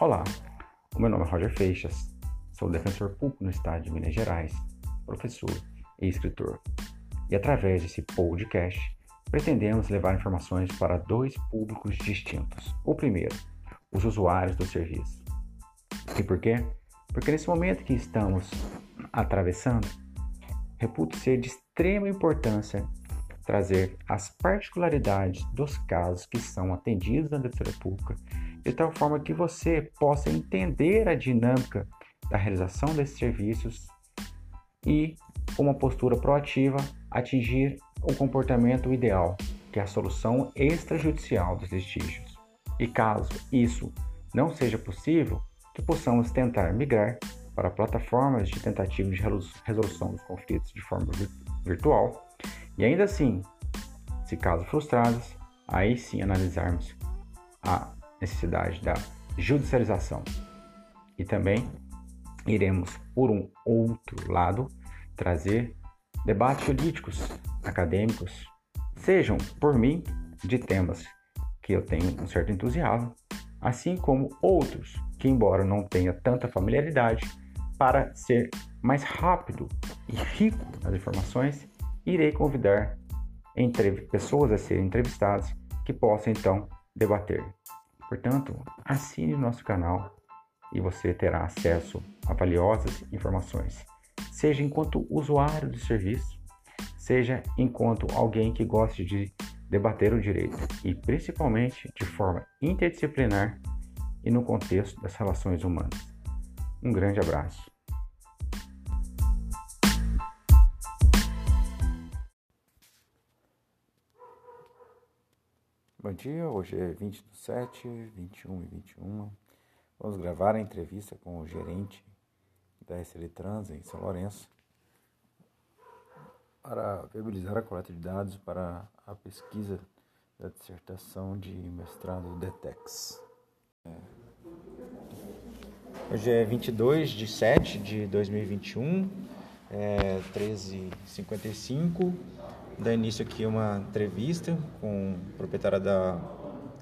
Olá, o meu nome é Roger Feixas, sou defensor público no estado de Minas Gerais, professor e escritor. E através desse podcast, pretendemos levar informações para dois públicos distintos. O primeiro, os usuários do serviço. E por quê? Porque nesse momento que estamos atravessando, reputo ser de extrema importância trazer as particularidades dos casos que são atendidos na Defensoria Pública, de tal forma que você possa entender a dinâmica da realização desses serviços e, com uma postura proativa, atingir o comportamento ideal, que é a solução extrajudicial dos litígios. E caso isso não seja possível, que possamos tentar migrar para plataformas de tentativa de resolução dos conflitos de forma virtual e ainda assim, se caso frustrados, aí sim analisarmos a necessidade da judicialização. E também iremos, por um outro lado, trazer debates jurídicos, acadêmicos, sejam por mim de temas que eu tenho um certo entusiasmo, assim como outros que, embora não tenha tanta familiaridade, para ser mais rápido e rico nas informações, irei convidar pessoas a serem entrevistadas que possam então debater. Portanto, assine nosso canal e você terá acesso a valiosas informações, seja enquanto usuário do serviço, seja enquanto alguém que goste de debater o direito e principalmente de forma interdisciplinar e no contexto das relações humanas. Um grande abraço. Bom dia, hoje é 20 do 7, 21 e 21. Vamos gravar a entrevista com o gerente da SL Trans em São Lourenço para viabilizar a coleta de dados para a pesquisa da dissertação de mestrado DETEX. É. Hoje é 22 de 7 de 2021, é 13h55 dar início aqui uma entrevista com a proprietária da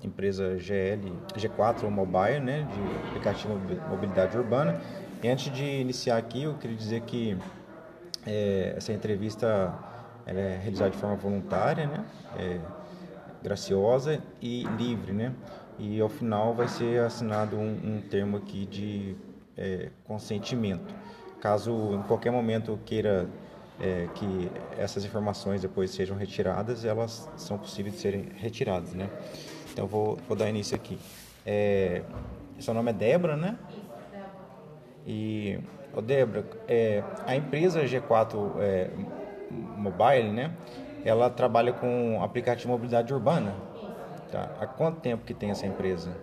empresa GL, G4 Mobile, né, de aplicativo mobilidade urbana. E antes de iniciar aqui, eu queria dizer que é, essa entrevista é realizada de forma voluntária, né, é, graciosa e livre, né, e ao final vai ser assinado um, um termo aqui de é, consentimento. Caso em qualquer momento queira é, que essas informações depois sejam retiradas, elas são possíveis de serem retiradas, né? Então vou, vou dar início aqui. É, seu nome é Débora, né? E, ô Débora, é, a empresa G4 é, Mobile, né? Ela trabalha com aplicativo de mobilidade urbana. Tá? Há quanto tempo que tem essa empresa?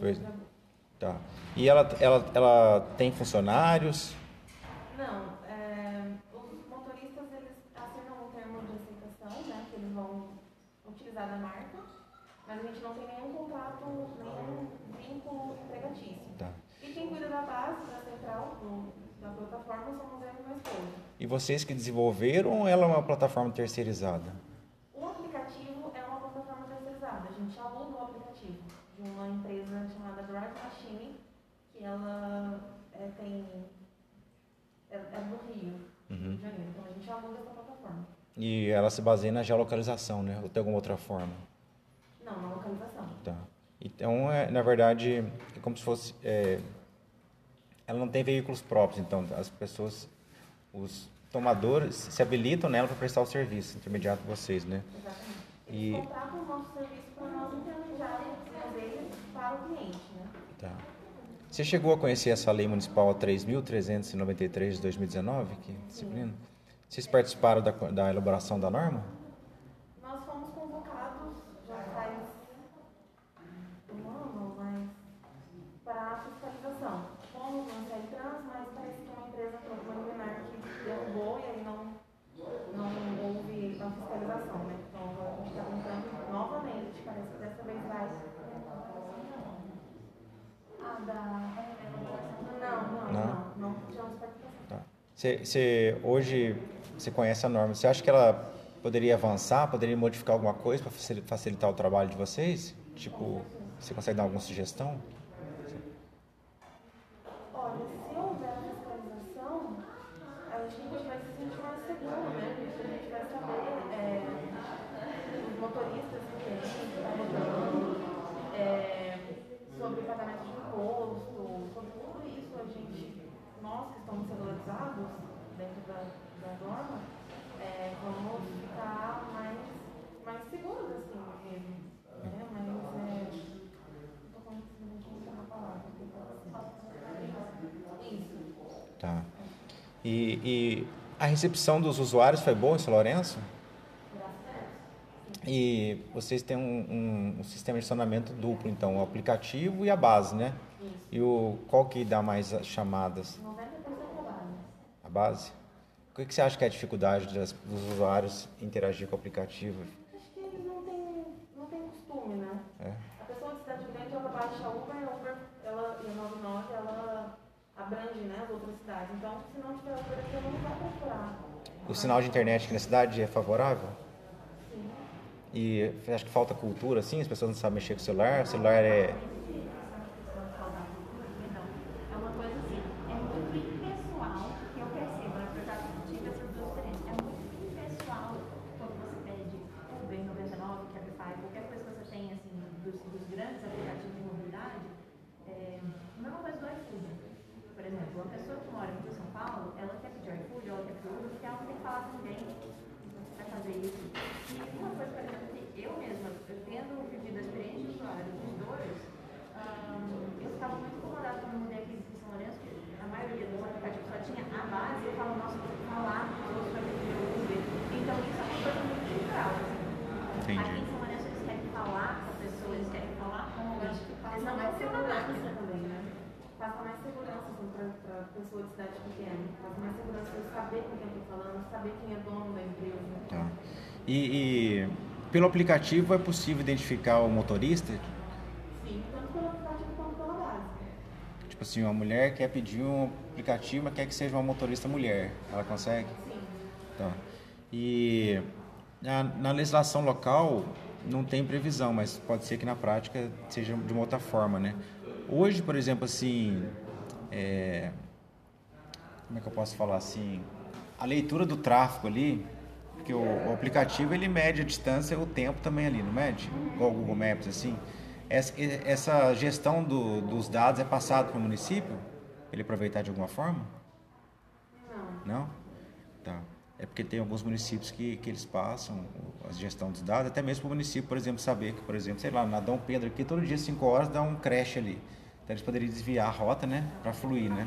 Pois, tá. E ela, ela, ela tem funcionários? Da marca, mas a gente não tem nenhum contrato, nenhum vínculo empregatício. Tá. E quem cuida da base, da central, do, da plataforma, somos eu e meu esposo. E vocês que desenvolveram ou ela é uma plataforma terceirizada? O aplicativo é uma plataforma terceirizada. A gente aluga o aplicativo de uma empresa chamada Drive Machine, que ela é, tem. É, é do Rio, uhum. de Janeiro. Então a gente aluga essa plataforma. E ela se baseia na geolocalização, né? Ou tem alguma outra forma? Não, na localização. Tá. Então, é, na verdade, é como se fosse... É, ela não tem veículos próprios, então as pessoas, os tomadores se habilitam nela para prestar o serviço intermediado com vocês, né? Exatamente. Eles e... contratam o nosso serviço para nós intermediarmos para o cliente, né? Tá. Você chegou a conhecer essa lei municipal 3.393 de 2019, que disciplina? Sim. Vocês participaram da, da elaboração da norma? Nós fomos convocados já faz um ano, mas para a fiscalização. Fomos no Trans, mas parece que uma empresa, uma luminar que derrubou e aí não, não houve a fiscalização, né? Então agora a gente está tentando novamente, parece que dessa vez vai. Ah, da. Não, não, não, não, não tivemos participação. Tá. Você hoje você conhece a norma, você acha que ela poderia avançar, poderia modificar alguma coisa para facilitar o trabalho de vocês? Tipo, Você consegue dar alguma sugestão? Olha, se houver a fiscalização, a gente vai se sentir mais seguro, né? Porque a gente vai saber é, os motoristas que está rodando, é, sobre pagamento de imposto, sobre tudo isso, a gente, nós que estamos regularizados dentro da, da norma, é, vamos ficar mais, mais seguros, assim, mesmo. Né? Mas é. Estou falando uma palavra. Isso. Tá. E, e a recepção dos usuários foi boa em São Lourenço? E vocês têm um, um, um, sistema de acionamento duplo, então, o aplicativo e a base, né? Isso. E o, qual que dá mais chamadas? 90% da base. A base? O que, que você acha que é a dificuldade das, dos usuários interagir com o aplicativo? Acho que eles não têm, não têm costume, né? É? A pessoa de cidade grande, ela baixa a Uber, a Uber ela, e a 99, ela abrange né, as outras cidades. Então, se não tiver Uber aqui, ela não vai procurar. O sinal de internet aqui na cidade é favorável? E acha que falta cultura, assim? As pessoas não sabem mexer com o celular? O celular. É uma coisa assim, é muito impessoal que eu percebo, né? Porque eu já tive essas duas experiências. É muito impessoal quando você pede Uber 99, Cabify, qualquer coisa que você tem, assim, dos, dos grandes aplicativos de mobilidade. É, a mesma coisa do iFood. Por exemplo, uma pessoa que mora em São Paulo, ela quer pedir iFood, ela quer pedir Uber, porque ela não tem que falar com ninguém para fazer isso. E uma coisa, por exemplo, que eu mesma, eu tendo vivido a experiência de usuário dos dois, Ahn, eu ficava muito incomodada quando eu mudei aqui em São Lourenço, que a maioria dos aplicativos só tinha a base, eu falo, nossa, eu vou falar com os outros para pedir o Uber. Então isso é uma coisa muito cultural. Assim. Entendi. Aqui em São Lourenço eles querem falar com a pessoa, eles querem falar com Eu alguém. acho que passa Eles não mais vão ser uma segurança máquina. também, né? Passa mais segurança assim, para a pessoa de cidade pequena. Passa mais segurança de saber com quem eu estou falando, saber quem é dono da empresa. Tá. E, e pelo aplicativo é possível identificar o motorista? Sim, tanto pelo aplicativo quanto pela base. Tipo assim, uma mulher quer pedir um aplicativo, mas quer que seja uma motorista mulher. Ela consegue? Sim. Tá. E na, na legislação local não tem previsão, mas pode ser que na prática seja de uma outra forma, né? Hoje, por exemplo, assim, é, como é que eu posso falar assim? A leitura do tráfego ali, porque o, o aplicativo ele mede a distância e o tempo também ali, não mede? Igual o Google Maps, assim. Essa, essa gestão do, dos dados é passada para o município? Ele aproveitar de alguma forma? Não. Não? Tá. É porque tem alguns municípios que, que eles passam a gestão dos dados, até mesmo para o município, por exemplo, saber que, por exemplo, sei lá, na Dom Pedro aqui, todo dia, 5 horas, dá um creche ali. Então eles poderiam desviar a rota, né? Para fluir, né?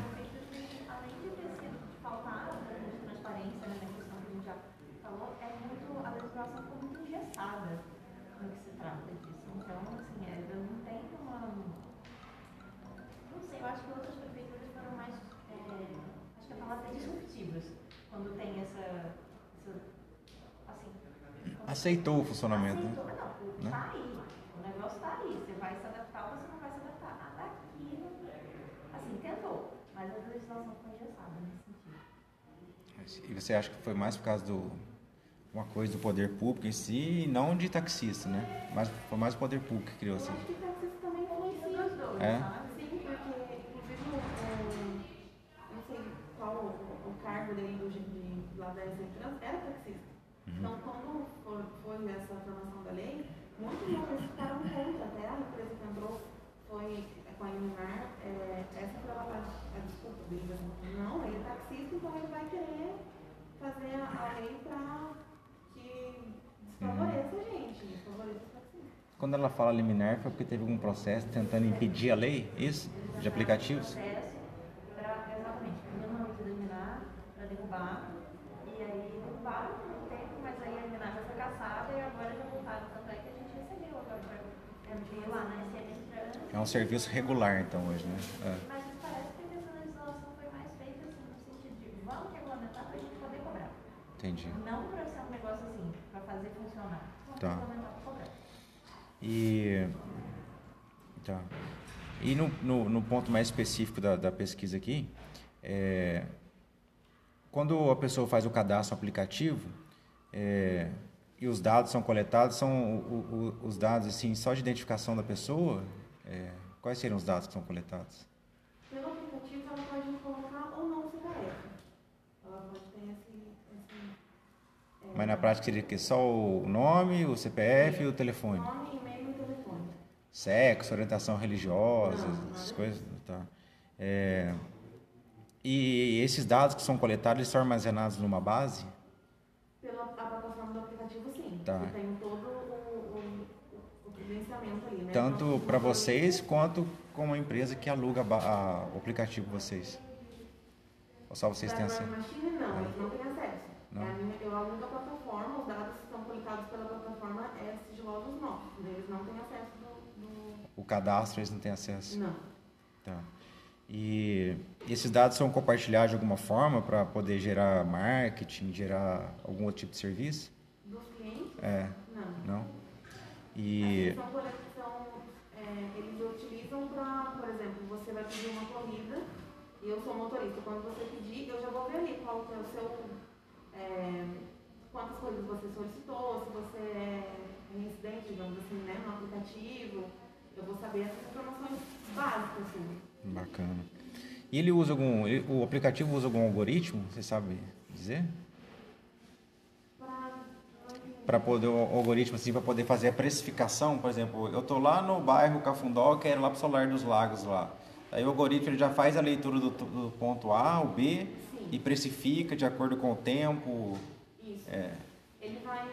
Além de ter sido faltar de transparência né, na questão que a gente já falou, é muito, a legislação ficou muito engessada no que se trata disso. Então, assim, é, eu não tenho uma. Não sei, eu acho que outras prefeituras foram mais. é, acho que a palavra é disruptivas, quando tem essa. essa assim. Aceitou o funcionamento, né? Aceitou, não, Né? tá aí. O negócio tá aí. Você vai se adaptar ou você não vai se adaptar. Ah, daqui. Assim, tentou. Mas a legislação foi engessada nesse sentido. E você acha que foi mais por causa do uma coisa do poder público em si e não de taxista, né? Mas foi mais o poder público que criou Eu assim. acho que taxista também influencia os dois, É? sabe? Sim, porque, inclusive, não sei qual o, o cargo dele do, de, lá da Exetrans era taxista. Então, quando foi, foi essa formação da lei, muitos motoristas ficaram contra, até a empresa que entrou foi com a Iluminar, é, essa foi a, a desculpa deles, assim, não, ele é taxista, então ele vai querer fazer a, lei para que desfavoreça a gente, desfavoreça os taxistas. Quando ela fala liminar, foi porque teve algum processo tentando impedir a lei, isso? De aplicativos? processo para exatamente uma liminar para derrubar aí derrubaram por um tempo, mas aí a liminar já foi caçada e agora já voltaram. Tanto é que a gente recebeu agora para MG lá na SMS para É um serviço regular, então, hoje, né? É. Mas parece que essa legislação foi mais feita assim, no sentido de vamos regulamentar para a gente poder cobrar. Entendi. Não para ser um negócio assim, para fazer funcionar. Vamos Tá. regulamentar para cobrar. E, tá. e no, no, no ponto mais específico da, da pesquisa aqui, é, quando a pessoa faz o cadastro no aplicativo é, e os dados são coletados, são o- o- os dados assim, só de identificação da pessoa É, quais seriam os dados que são coletados? Pelo aplicativo, ela pode colocar ou não o CPF. Ela pode ter esse. esse é, Mas na prática seria que só o nome, o CPF e o telefone. Nome, e-mail e telefone. Sexo, orientação religiosa, Não, essas coisas. Tá. É, e esses dados que são coletados, eles são armazenados numa base? Pela plataforma do aplicativo, sim. Tá. Tem todo o, o, o credenciamento ali, né? Tanto para você- vocês quanto como a empresa que aluga a a- o aplicativo vocês. Ou só vocês têm acesso? Machine, não, eles não têm acesso. Não. É a minha, eu alugo a plataforma, os dados que são coletados pela plataforma é sigilosos nossos. Eles não têm acesso do. do- O cadastro eles não têm acesso? Não. Tá. E esses dados são compartilhados de alguma forma para poder gerar marketing, gerar algum outro tipo de serviço? Dos clientes? É, Não. não? E São coleção, é, eles utilizam para, por exemplo, você vai pedir uma corrida e eu sou motorista. Quando você pedir, eu já vou ver ali qual é o seu. é, quantas coisas você solicitou, se você é reincidente, digamos assim, né, no aplicativo. Eu vou saber essas informações básicas, assim. Bacana. E ele usa algum, ele- o aplicativo usa algum algoritmo, você sabe dizer? Para poder o algoritmo assim, para poder fazer a precificação, por exemplo, eu tô lá no bairro Cafundó, quero ir lá pro Solar dos Lagos lá. Aí o algoritmo ele já faz a leitura do, do ponto A ao B Sim. e precifica de acordo com o tempo. Isso. É, Ele vai,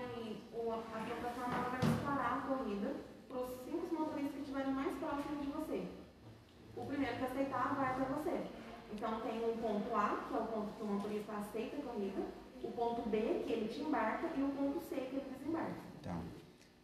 ponto A, que é o ponto que o motorista aceita a corrida, o ponto B, que ele te embarca, e o ponto C, que ele desembarca. Tá.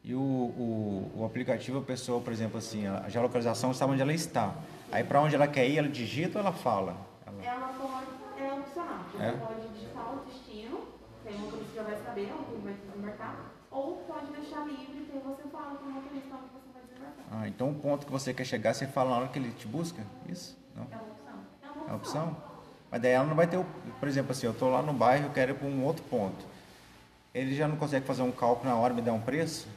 E o, o, o aplicativo, a pessoa, por exemplo, assim, a geolocalização sabe onde ela está. Aí para onde ela quer ir, ela digita ou ela fala? Ela- Ela pode, é opcional. Você É? pode digitar o destino, que aí o motorista já vai saber onde vai desembarcar, ou pode deixar livre, que aí você fala para o motorista onde você vai desembarcar. Ah, então o ponto que você quer chegar, você fala na hora que ele te busca? Isso? Não? É uma opção. É uma É a opção? Mas daí ela não vai ter, o, por exemplo, assim, eu estou lá no bairro, eu quero ir para um outro ponto. Ele já não consegue fazer um cálculo na hora e me dar um preço?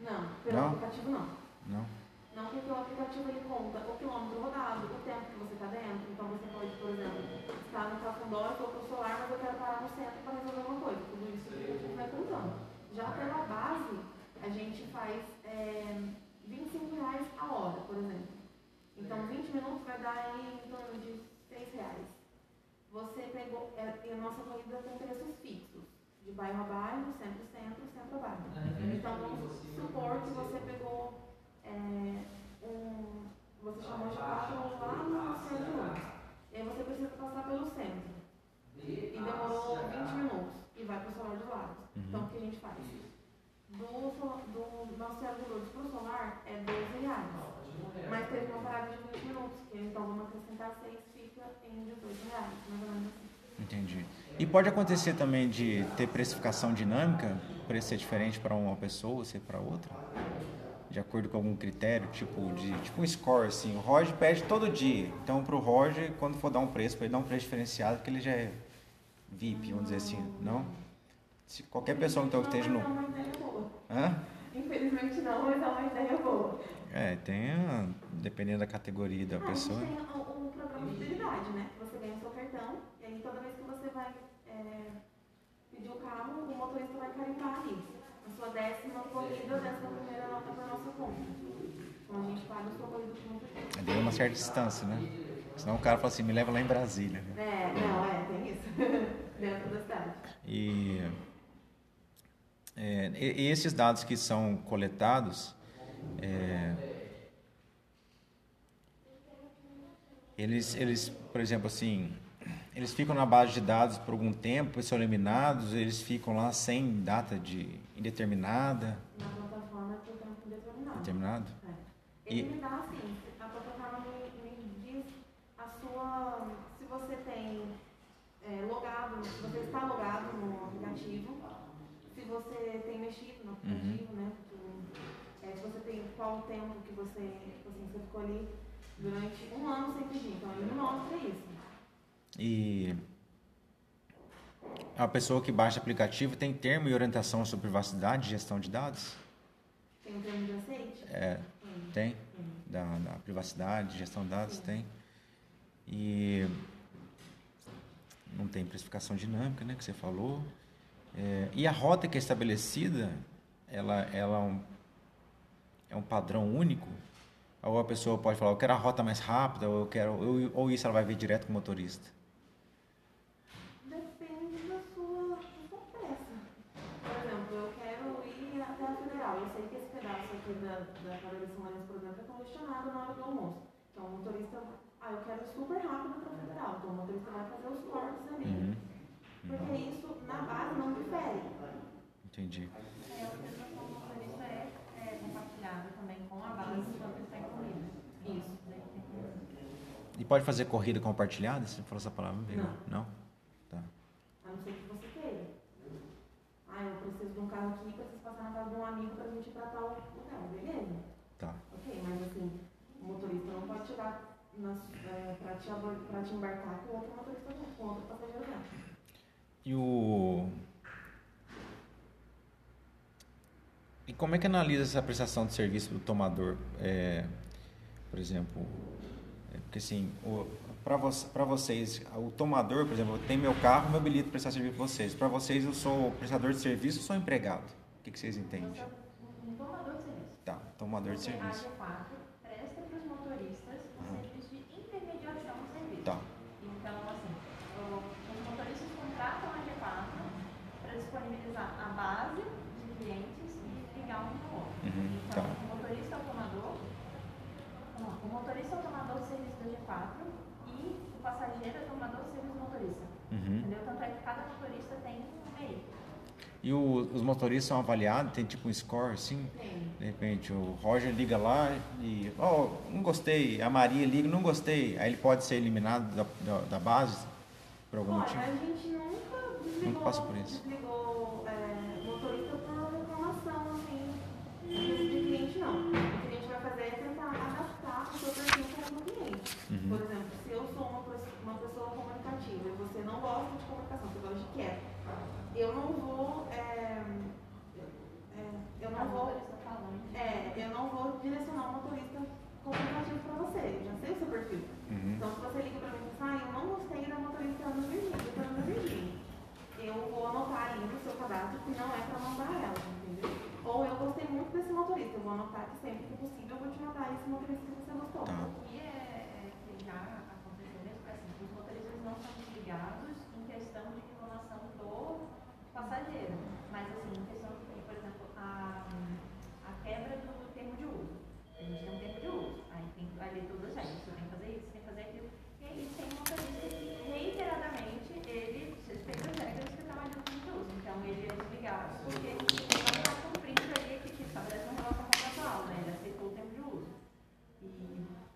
Não, pelo Não? aplicativo não. Não. Não, porque o aplicativo ele conta o quilômetro rodado, o tempo que você está dentro. Então você pode, por exemplo, estar no Cafundó, eu estou para o solar, mas eu quero parar no centro para resolver alguma coisa. Tudo isso o aplicativo vai contando. Já pela base, a gente faz é, 25 reais a hora, por exemplo. Então 20 minutos vai dar aí em torno de 6 reais. Você pegou, é, e a nossa corrida tem preços fixos, de bairro a bairro, centro-centro, centro a bairro. Então vamos supor que você pegou é, um. Você chamou de carro lá no centro. E aí você precisa passar pelo centro. E demorou 20 minutos. E vai para o solar dos lados. Então o que a gente faz? Do, do nosso Senhora de Lourdes para o solar é 12 reais. Mas teve uma parada de 20 minutos, que então vamos acrescentar 6, fica em 18 reais, mais ou menos. Entendi. E pode acontecer também de ter precificação dinâmica, o preço ser diferente para uma pessoa, ser para outra? De acordo com algum critério, tipo de tipo um score assim. O Roger pede todo dia. Então para o Roger, quando for dar um preço, para ele dar um preço diferenciado, porque ele já é VIP, vamos dizer assim, não? Se qualquer pessoa então que esteja no. é. Hã? Infelizmente não, mas é uma ideia boa. É, tem, a- dependendo da categoria da Ah, pessoa. A gente tem o, o programa de fidelidade, né? Você ganha o seu cartão e aí toda vez que você vai é, pedir o carro, o motorista vai carimbar ali. A sua décima corrida, a décima primeira nota para nossa conta. Então a gente paga a corrida por muito tempo. É de uma certa distância, né? Senão o cara fala assim, me leva lá em Brasília. né? É, não, é, tem isso. Dentro da cidade. E, é, e esses dados que são coletados, é, eles, eles, por exemplo, assim, eles ficam na base de dados por algum tempo, são eliminados, eles ficam lá sem data de indeterminada, Na plataforma é por tempo determinado. determinado. É. Ele E- me dá assim, a plataforma me, me diz a sua. Se você tem é, logado, se você está logado no aplicativo, se você tem mexido no aplicativo, né? que, é, se você tem qual o tempo que você, tipo assim, você ficou ali durante um ano sem pedir. Então ele mostra isso. E a pessoa que baixa aplicativo tem termo e orientação sobre privacidade e gestão de dados? Tem um termo de aceite? É, Tem. da, da privacidade, gestão de dados, tem. E não tem precificação dinâmica, né, que você falou. É, e a rota que é estabelecida, ela, ela é, um, padrão único? Ou a pessoa pode falar, eu quero a rota mais rápida, ou, eu quero, ou, ou isso ela vai ver direto com o motorista? Depende da sua, da sua peça. Por exemplo, eu quero ir até a federal. Eu sei que esse pedaço aqui da, da Carolina Simones, por exemplo, é congestionado na hora do almoço. Então o motorista, ah, eu quero super rápido para a federal. Então o motorista vai fazer os cortes ali. Uhum. Porque isso na base não difere. Entendi. É, é, compartilhada também com a base quando está. Isso. E pode fazer corrida compartilhada? Você falou essa palavra? Não. Não? Tá. A não ser que você queira. Ah, eu preciso de um carro aqui, preciso passar na casa de um amigo pra gente ir pra tal lugar. Beleza. Tá. Ok, mas assim, o motorista não pode nas, é, pra, te, te embarcar com outro motorista junto, com outro passageiro dentro. E o. E como é que analisa essa prestação de serviço do tomador? É, por exemplo, é, porque assim, para vo vocês, o tomador, por exemplo, tem meu carro, meu bilhete prestar serviço para vocês. Para vocês, eu sou prestador de serviço ou sou empregado? O que, que vocês entendem? É um tomador de serviço. Tá, tomador de serviço. A G4 presta para os motoristas o Aham. serviço de intermediação do serviço. Tá. Então, assim, o- os motoristas contratam a G4 para disponibilizar a base de clientes e ligar um no outro. Uhum, então, tá. o motorista é o tomador, não, o motorista é o tomador de serviço da G4 e o passageiro é o tomador de serviço do motorista. Uhum. Entendeu? Tanto é que cada motorista tem um meio. E o- os motoristas são avaliados, tem tipo um score assim? Tem. De repente o Roger liga lá e, ó, não gostei. A Maria liga, não gostei. Aí ele pode ser eliminado da, da, da base por algum Olha, motivo? a gente nunca desligou, Nunca passa por isso. desligou é, motorista por reclamação, assim, de de cliente não. O que a gente vai fazer é tentar adaptar o seu perfil para o cliente. Uhum. Por exemplo, se eu sou uma, pes- uma pessoa comunicativa e você não gosta de comunicação, você gosta de quieto, eu não vou. É, é, eu Cada não vou. motorista falando. É, eu não vou direcionar o motorista comunicativo para você, eu já sei o seu perfil. Uhum. Então, se você liga pra mim e fala, ah, eu não gostei da motorista Ana Virgínia, da Ana Virgínia, eu vou anotar ali no seu cadastro que não é pra mandar ela, entendeu? Ou eu gostei muito desse motorista, eu vou anotar que sempre que possível eu vou te mandar esse motorista que você gostou. Tá. O que é, é que já aconteceu mesmo, é assim, os motoristas não são desligados em questão de reclamação do passageiro, mas assim, em questão de, por exemplo, a, a quebra do termo de uso. A gente tem um termo de uso, aí tem que vai ler todas as regras, você tem que fazer isso, tem que fazer aquilo, e aí tem um motorista que reiteradamente ele respeita as regras que estão ali no termo de uso, então ele é desligado porque ele não está cumprindo ali que tipo, estabelece uma relação contratual, né? Ele aceitou o termo de uso. E,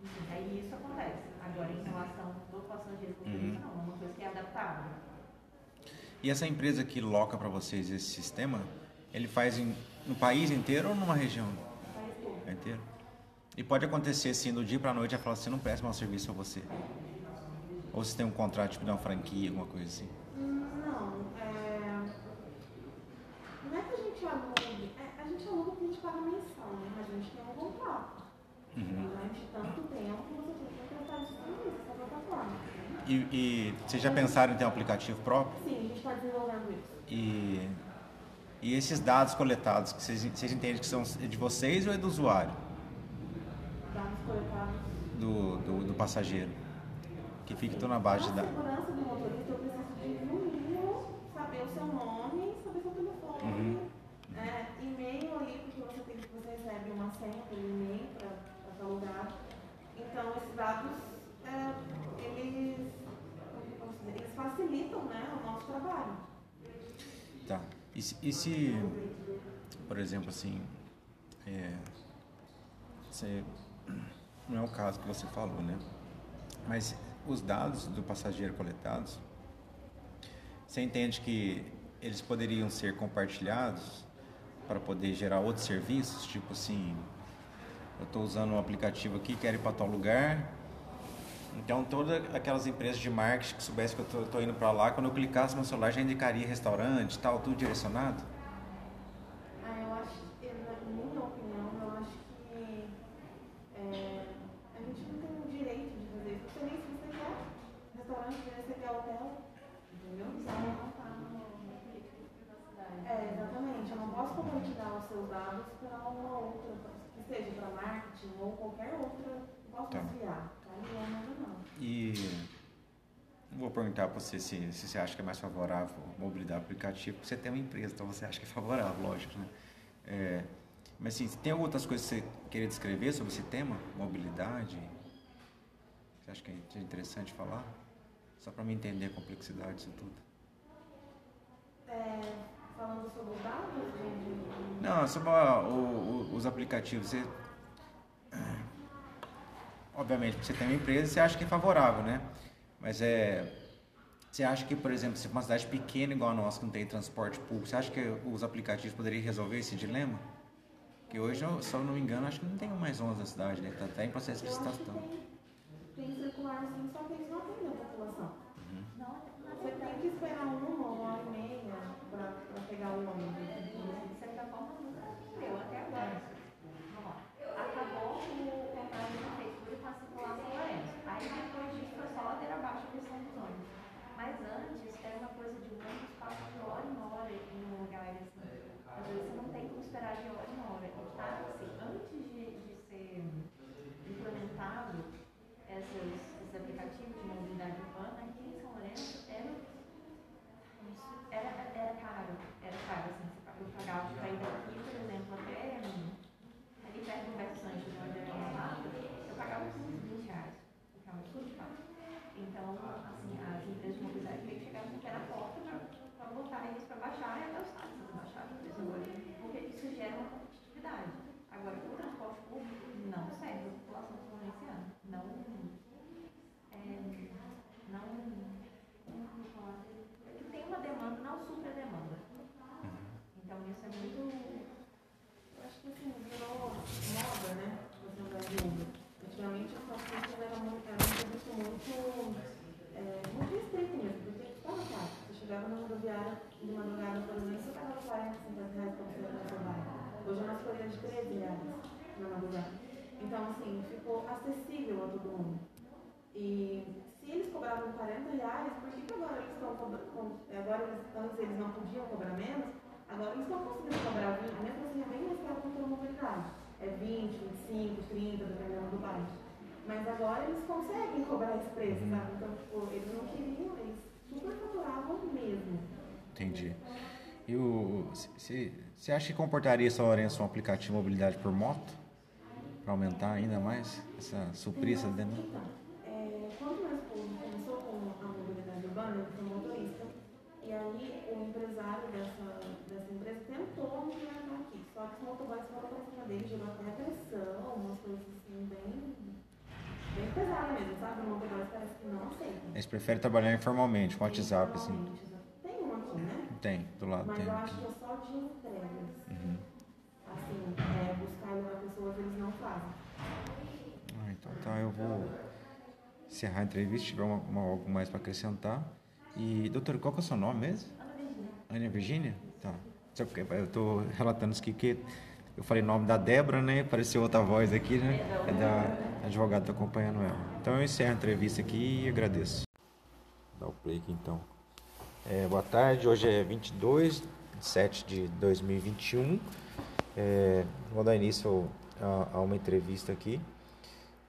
enfim, aí isso acontece. Agora, em relação do passageiro com Uhum. não, é uma coisa que é adaptável. E essa empresa que loca para vocês esse sistema, ele faz em, no país inteiro ou numa região tudo. inteira? E pode acontecer assim, do dia para noite, ela fala assim, não presta mais serviço a você. Ou você tem um contrato tipo de uma franquia, alguma coisa assim. Não, é... Não é que a gente alugue, é, a gente aluga porque a gente paga mensal, né? Mas a gente tem um contrato. Uhum. Durante tanto tempo você tem que prestar esse serviço, essa plataforma. E, e vocês já pensaram em ter um aplicativo próprio? Sim, a gente está desenvolvendo isso. E, e esses dados coletados, que vocês, vocês entendem que são de vocês ou é do usuário? Dados coletados. Do, do, do passageiro? Que fica tudo na base de dados. segurança do motorista, eu preciso de, no mínimo, saber o seu nome, saber seu telefone, Uhum. é, e-mail ali, porque você, tem, você recebe uma senha pelo e-mail para tal lugar. Então, esses dados, é, eles, facilitam né, o nosso trabalho. Tá. E se, e se, por exemplo, assim, é, você, não é o caso que você falou, né? Mas os dados do passageiro coletados, você entende que eles poderiam ser compartilhados para poder gerar outros serviços? Tipo assim, eu estou usando um aplicativo aqui, quero ir para tal lugar. Então, todas aquelas empresas de marketing que soubessem que eu estou indo para lá, quando eu clicasse no celular já indicaria restaurante tal, tudo direcionado? Ah, eu acho, na minha opinião, eu acho que é, a gente não tem o direito de fazer isso. Nem se você quer restaurante, você quer hotel, entendeu? Então, não está no É, exatamente. Eu não posso compartilhar os seus dados para uma outra, que seja para marketing ou qualquer outra. Não posso tá. desviar, tá? E vou perguntar para você se, se você acha que é mais favorável mobilidade aplicativa, porque você tem uma empresa, então você acha que é favorável, lógico, né? É, mas assim, tem outras coisas que você queria descrever sobre esse tema? Mobilidade? Você acha que é interessante falar? Só para me entender a complexidade disso tudo. É, falando sobre os dados de- Não, sobre a- o- o- os aplicativos, você... Obviamente, você tem uma empresa, você acha que é favorável, né? Mas é... Você acha que, por exemplo, se uma cidade pequena igual a nossa, que não tem transporte público, você acha que os aplicativos poderiam resolver esse dilema? Porque hoje, se eu não me engano, acho que não tem mais 11 na cidade, né? Tá até em processo de que licitação. tem, circular sim, só que eles não atendem a população. Não, na Você tem que esperar uma ou uma hora e meia para pegar o ônibus. de certa forma, nunca atendeu até agora. Vamos lá. Acabou o contrato da prefeitura com a circulação Lourenço. Aí depois disso foi só ladeira abaixo a questão dos ônibus. Mas antes era uma coisa de um ônibus passa de hora em hora em um lugar assim. Às vezes você não tem como esperar de hora em hora. E tá, assim, antes de, de ser implementado essas, esses aplicativos de mobilidade urbana, aqui em São Lourenço era era, era caro, era caro, assim, eu pagava para ir daqui, por exemplo, até hum, ali perto do Beto Sanches, onde eu morava, eu pagava uns 20 reais, ficava tudo caro. Então, assim, as empresas de mobilidade meio que chegavam aqui na porta para botar eles para baixar e até os táxis baixaram o preço agora, porque isso gera uma competitividade. Agora, o transporte público não serve a população florenciana, não, é, não, como eu vou falar? É que tem uma demanda, não supre a demanda. Então isso é muito. Eu acho que assim, virou moda, né? Você andar de Uber. Antigamente as taxistas eram muito, era um serviço muito, é, muito restrito mesmo, porque estava caro. Você chegava na rodoviária de madrugada, por exemplo, você pagava 40, 50 reais para você ir para seu bairro. Hoje é uma escolha de 13 reais na madrugada. Então, assim, ficou acessível a todo mundo. E se eles cobravam 40 reais, por que, que agora eles estão cobrando? Agora eles, antes eles não podiam cobrar menos, agora eles estão conseguindo cobrar 20, mesmo assim é bem mais caro que a mobilidade. É 20, 25, 30, dependendo do bairro. Mas agora eles conseguem cobrar esse preço, Uhum. sabe? Então, tipo, eles não queriam, eles super faturavam mesmo. Entendi. E. Você acha que comportaria Lourenço um aplicativo de mobilidade por moto? Para aumentar ainda mais essa suprir essa demanda? Então, é, quando começou com a mobilidade urbana, e aí o empresário dessa, dessa empresa tentou implementar aqui. Só que os motoboys foram para cima dele, gerou até pressão, umas coisas assim, bem, bem pesadas mesmo, sabe? O motoboys parece que não aceita. Eles preferem trabalhar informalmente, com WhatsApp, assim. Tem um aqui, né? Tem, do lado Mas tem. eu acho que é só de entregas. Uhum. Assim, é, buscar e levar pessoas, eles não fazem. Ah, então tá, eu vou encerrar a entrevista, se tiver uma, uma- algo mais para acrescentar. E, doutor, qual que é o seu nome mesmo? Ana Virgínia? Tá. Só que Eu tô relatando isso aqui porque eu falei o nome da Débora, né? Apareceu outra voz aqui, né? É da advogada que tá acompanhando ela. Então eu encerro a entrevista aqui e agradeço. Dá o play aqui então. É, boa tarde, hoje é 22 de 7 de 2021. É, vou dar início a, a uma entrevista aqui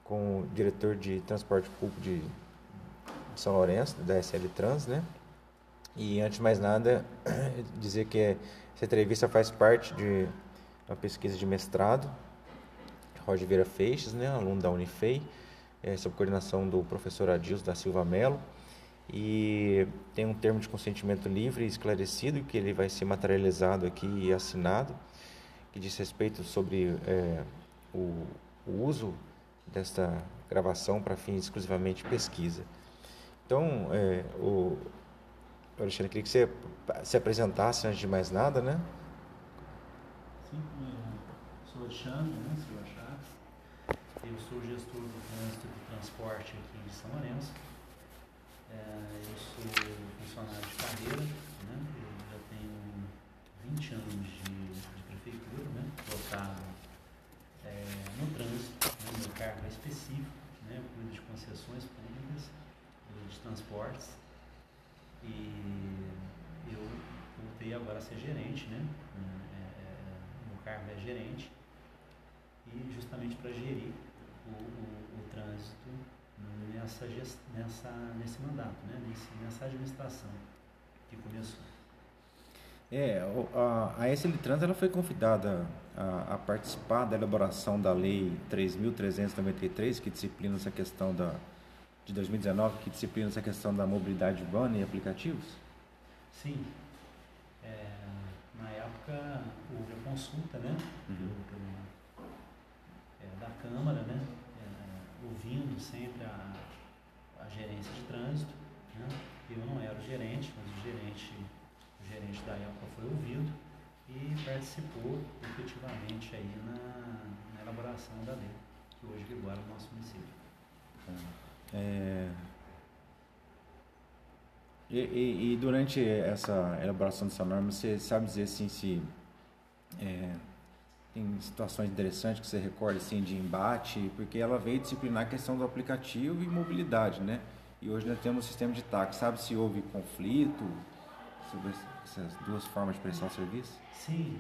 com o diretor de transporte público de São Lourenço, da SL Trans, né? E antes de mais nada, dizer que essa entrevista faz parte de uma pesquisa de mestrado, Roger Vieira Feixes, né, aluno da Unifei, é, sob coordenação do professor Adilson da Silva Melo, e tem um termo de consentimento livre e esclarecido que ele vai ser materializado aqui e assinado, que diz respeito sobre é, o, o uso desta gravação para fins exclusivamente pesquisa. Então, é, o Alexandre, queria que você se apresentasse antes de mais nada, né? Sim, eu sou Alexandre, né, Silva Chaves. Eu sou gestor do trânsito e transporte aqui de São Lourenço. É, eu sou funcionário de carreira, né? Eu já tenho 20 anos de, de prefeitura, né? Voltado é, no trânsito, né? meu cargo é específico, né? Eu cuido de concessões públicas, de transportes. E eu voltei agora a ser gerente, né? É, é, no cargo é gerente, e justamente para gerir o, o, o, trânsito nessa, nessa, nesse mandato, né? Nesse, nessa administração que começou. É, a, a SL Trans ela foi convidada a, a, participar da elaboração da Lei 3.393, que disciplina essa questão da, de 2019, que disciplina essa questão da mobilidade urbana e aplicativos? Sim. É, na época houve a consulta né, uhum. do, é, da Câmara, né, é, ouvindo sempre a, a gerência de trânsito. Né, eu não era o gerente, mas o gerente o gerente da época foi ouvido e participou efetivamente aí na, na elaboração da lei, que hoje vigora no nosso município. É... E, e, e, durante essa elaboração dessa norma, você sabe dizer assim se é, tem situações interessantes que você recorda assim de embate, porque ela veio disciplinar a questão do aplicativo e mobilidade, né? E hoje nós temos um sistema de táxi. Sabe se houve conflito sobre essas duas formas de prestar o serviço? Sim,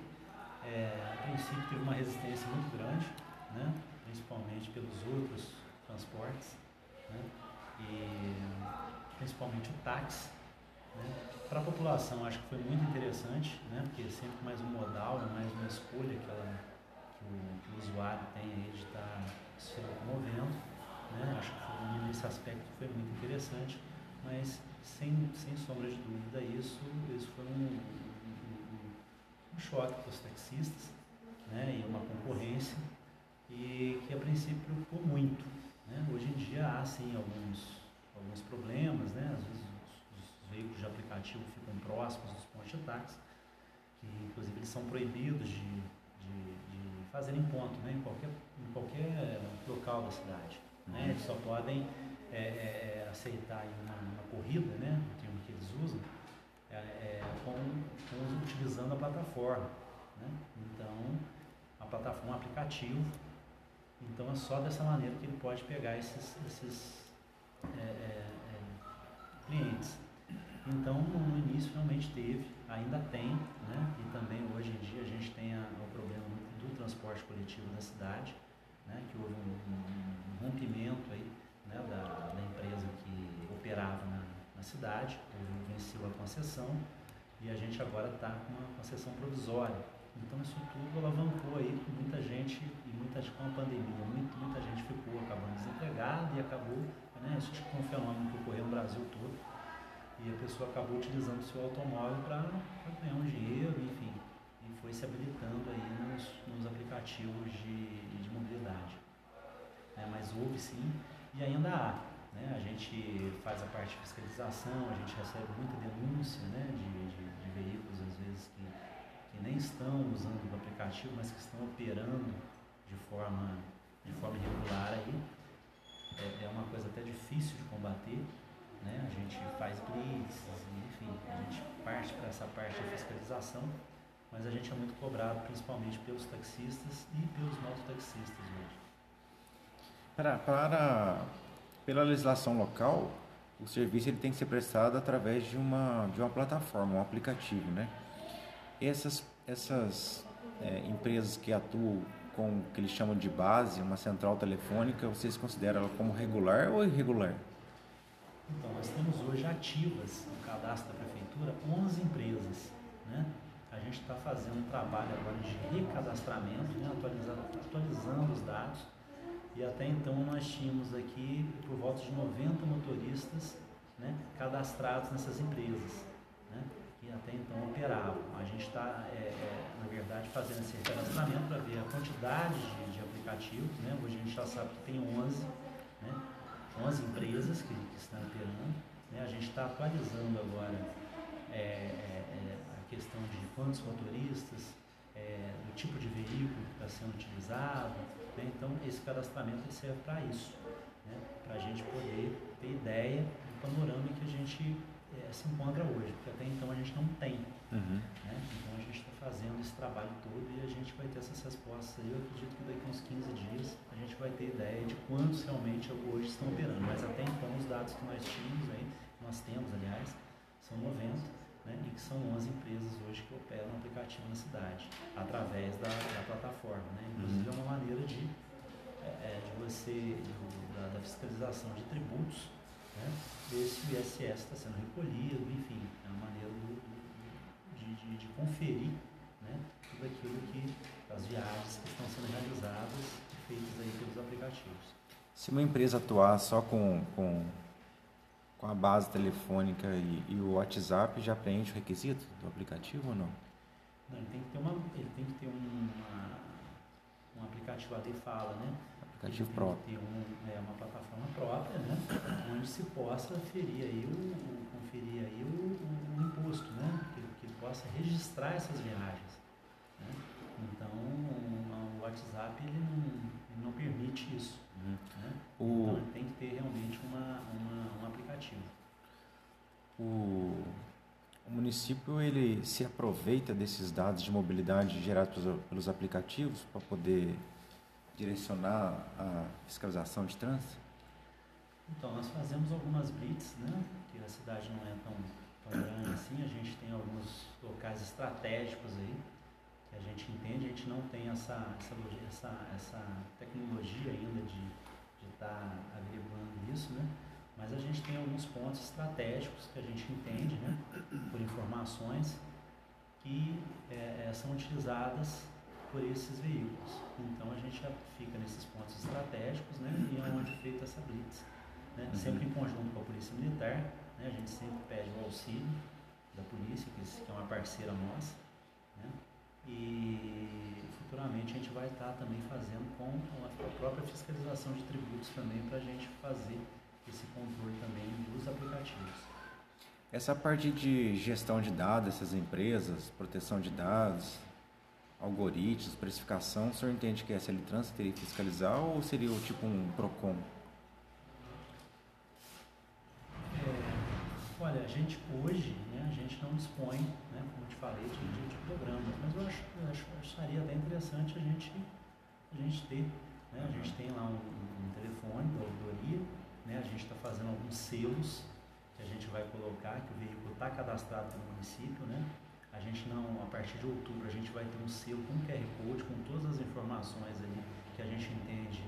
é, a princípio teve uma resistência muito grande, né? principalmente pelos outros transportes, né? e principalmente o táxi. Né? Para a população acho que foi muito interessante, né? porque é sempre mais um modal, é mais uma escolha que, ela, que, o, que o usuário tem aí de estar tá se locomovendo. Né? Acho que foi, nesse aspecto foi muito interessante, mas sem, sem sombra de dúvida, isso, isso foi um, um, um choque para os taxistas né, e uma concorrência e que a princípio preocupou muito. Né? Hoje em dia há sim alguns, alguns problemas, né? às vezes os, os veículos de aplicativo ficam próximos dos pontos de táxi, que inclusive eles são proibidos de, de, de fazerem ponto né? em, qualquer, em qualquer local da cidade. Né? Eles só podem é, é, é, aceitar uma, uma, corrida, né, o termo que eles usam, é, é, com, com, utilizando a plataforma. Né? Então, a plataforma, um aplicativo, então é só dessa maneira que ele pode pegar esses, esses é, clientes. Então, no início realmente teve, ainda tem, né? e também hoje em dia a gente tem a, o problema do transporte coletivo na cidade, né? que houve um, um, um rompimento aí né, da, da, empresa que operava na, na cidade, venceu a concessão e a gente agora está com uma concessão provisória. Então isso tudo alavancou aí muita gente e muita com a pandemia, muita, muita gente ficou acabando desempregada e acabou, né, isso tipo um fenômeno que ocorreu no Brasil todo. E a pessoa acabou utilizando o seu automóvel para ganhar um dinheiro, enfim, e foi se habilitando aí nos, nos aplicativos de, de mobilidade. É, mas houve sim e ainda há. Né? A gente faz a parte de fiscalização, a gente recebe muita denúncia né? de, de, de veículos, às vezes, que, que nem estão usando o aplicativo, mas que estão operando de forma, de forma irregular aí. É, é uma coisa até difícil de combater. Né? A gente faz blitz, enfim, a gente parte para essa parte de fiscalização, mas a gente é muito cobrado principalmente pelos taxistas e pelos mototaxistas hoje. Para, para, pela legislação local, o serviço ele tem que ser prestado através de uma, de uma plataforma, um aplicativo, né? Essas, essas é, empresas que atuam com o que eles chamam de base, uma central telefônica, vocês consideram ela como regular ou irregular? Então, nós temos hoje ativas no cadastro da prefeitura 11 empresas, né? A gente está fazendo um trabalho agora de recadastramento, né? atualizando, atualizando os dados e até então nós tínhamos aqui por volta de 90 motoristas né, cadastrados nessas empresas, até então operavam. A gente está, é, é, na verdade, fazendo esse cadastramento para ver a quantidade de, de, aplicativos. Né? Hoje a gente já sabe que tem 11, né, 11 empresas que, que estão operando. Né? A gente está atualizando agora é, é, é, a questão de quantos motoristas, é, do tipo de veículo que está sendo utilizado. Né? Então, esse cadastramento serve para isso, né? para a gente poder ter ideia do panorama que a gente é, se encontra hoje, porque até então a gente não tem. Uhum. Né? Então, a gente está fazendo esse trabalho todo e a gente vai ter essas respostas. Eu acredito que daqui a uns 15 dias a gente vai ter ideia de quantos realmente hoje estão operando. Mas até então, os dados que nós tínhamos aí, nós temos, aliás, são 90 né, e que são 11 empresas hoje que operam aplicativo na cidade. através da, da plataforma. Né? Inclusive é uma maneira de, é, é de você, da, da, fiscalização de tributos, né? ver se o ISS está sendo recolhido, enfim, é uma maneira do, de, de, de, conferir né? tudo aquilo que, as viagens que estão sendo realizadas e feitas aí pelos aplicativos. Se uma empresa atuar só com, com, com a base telefônica e, e o WhatsApp, já preenche o requisito do aplicativo ou não? Não, ele tem que ter, uma, ele tem que ter uma, um aplicativo AD Fala, né? Aplicativo próprio. Ter um, é, uma plataforma própria, né? Onde se possa ferir aí o, conferir aí o, o, imposto, né? Que, que possa registrar essas viagens. Né? Então, o WhatsApp ele não, ele não permite isso. Uhum. Né? O... Então, tem que ter realmente uma, uma, um aplicativo. O o município ele se aproveita desses dados de mobilidade gerados pelos aplicativos para poder direcionar a fiscalização de trânsito? Então, nós fazemos algumas blitz, né? Que a cidade não é tão, tão grande assim, a gente tem alguns locais estratégicos aí que a gente entende, a gente não tem essa, essa, essa, essa tecnologia ainda de estar tá averiguando isso, né? Mas a gente tem alguns pontos estratégicos que a gente entende, né, por informações, que é, é, são utilizadas por esses veículos. Então a gente fica nesses pontos estratégicos né, e é onde é feita essa blitz. Né, uhum. Sempre em conjunto com a Polícia Militar, né, a gente sempre pede o auxílio da polícia, que é uma parceira nossa. Né, e futuramente a gente vai estar também fazendo com a própria fiscalização de tributos também para a gente fazer esse controle também dos aplicativos. Essa parte de gestão de dados, essas empresas, proteção de dados, algoritmos, precificação, o senhor entende que a SL Trans teria que fiscalizar ou seria tipo um PROCON? É, olha, a gente hoje, né, a gente não dispõe, né, como eu te falei, de, de, de programas, mas eu, acho, eu acho, acharia até interessante a gente, a gente ter, né, a gente tem lá um, um telefone da ouvidoria, né? A gente está fazendo alguns selos que a gente vai colocar, que o veículo está cadastrado no município. Né? A gente não, a partir de outubro, a gente vai ter um selo com QR Code, com todas as informações ali que a gente entende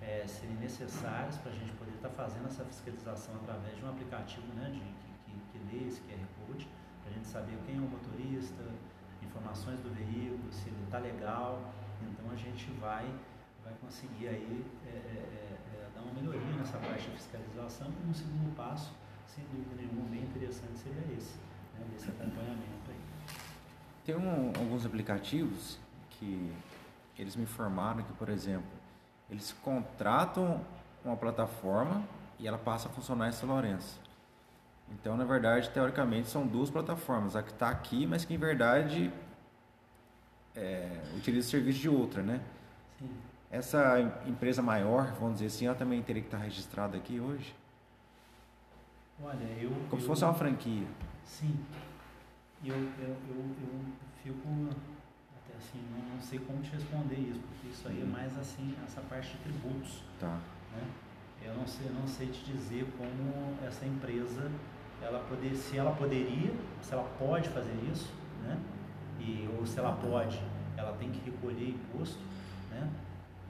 é, serem necessárias para a gente poder estar tá fazendo essa fiscalização através de um aplicativo né, de, que, que, que lê esse QR Code, para a gente saber quem é o motorista, informações do veículo, se ele está legal. Então a gente vai, vai conseguir aí é, é, dar uma melhoria nessa parte de fiscalização e um segundo passo, sem dúvida nenhuma, bem interessante seria esse, né, desse acompanhamento. Tem um, alguns aplicativos que eles me informaram que, por exemplo, eles contratam uma plataforma e ela passa a funcionar em São Lourenço. Então, na verdade, teoricamente são duas plataformas, a que está aqui, mas que em verdade é, utiliza o serviço de outra, né? Sim. Essa empresa maior, vamos dizer assim, ela também teria que estar registrada aqui hoje? Olha, eu. Como eu, se fosse uma franquia. Sim. Eu, eu, eu, eu fico. Até assim, não, não, sei como te responder isso, porque isso aí é uhum. mais assim, essa parte de tributos. Tá. Né? Eu não sei, não sei te dizer como essa empresa, ela poder, se ela poderia, se ela pode fazer isso, né? E, ou se ela pode, ela tem que recolher imposto, né?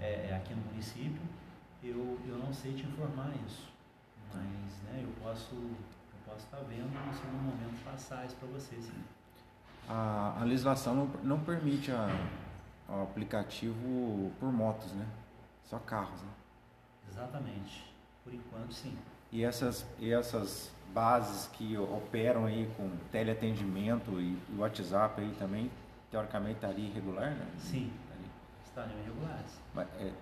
é, é, aqui no município, eu, eu não sei te informar isso. Mas né, eu posso eu posso estar vendo no segundo momento passar isso para vocês. A, a legislação não, não permite a, o aplicativo por motos, né? Só carros, né? Exatamente. Por enquanto, sim. E essas, e essas bases que operam aí com teleatendimento e, e WhatsApp aí também, teoricamente estaria irregular, né? Sim, estariam irregulares. Mas, é,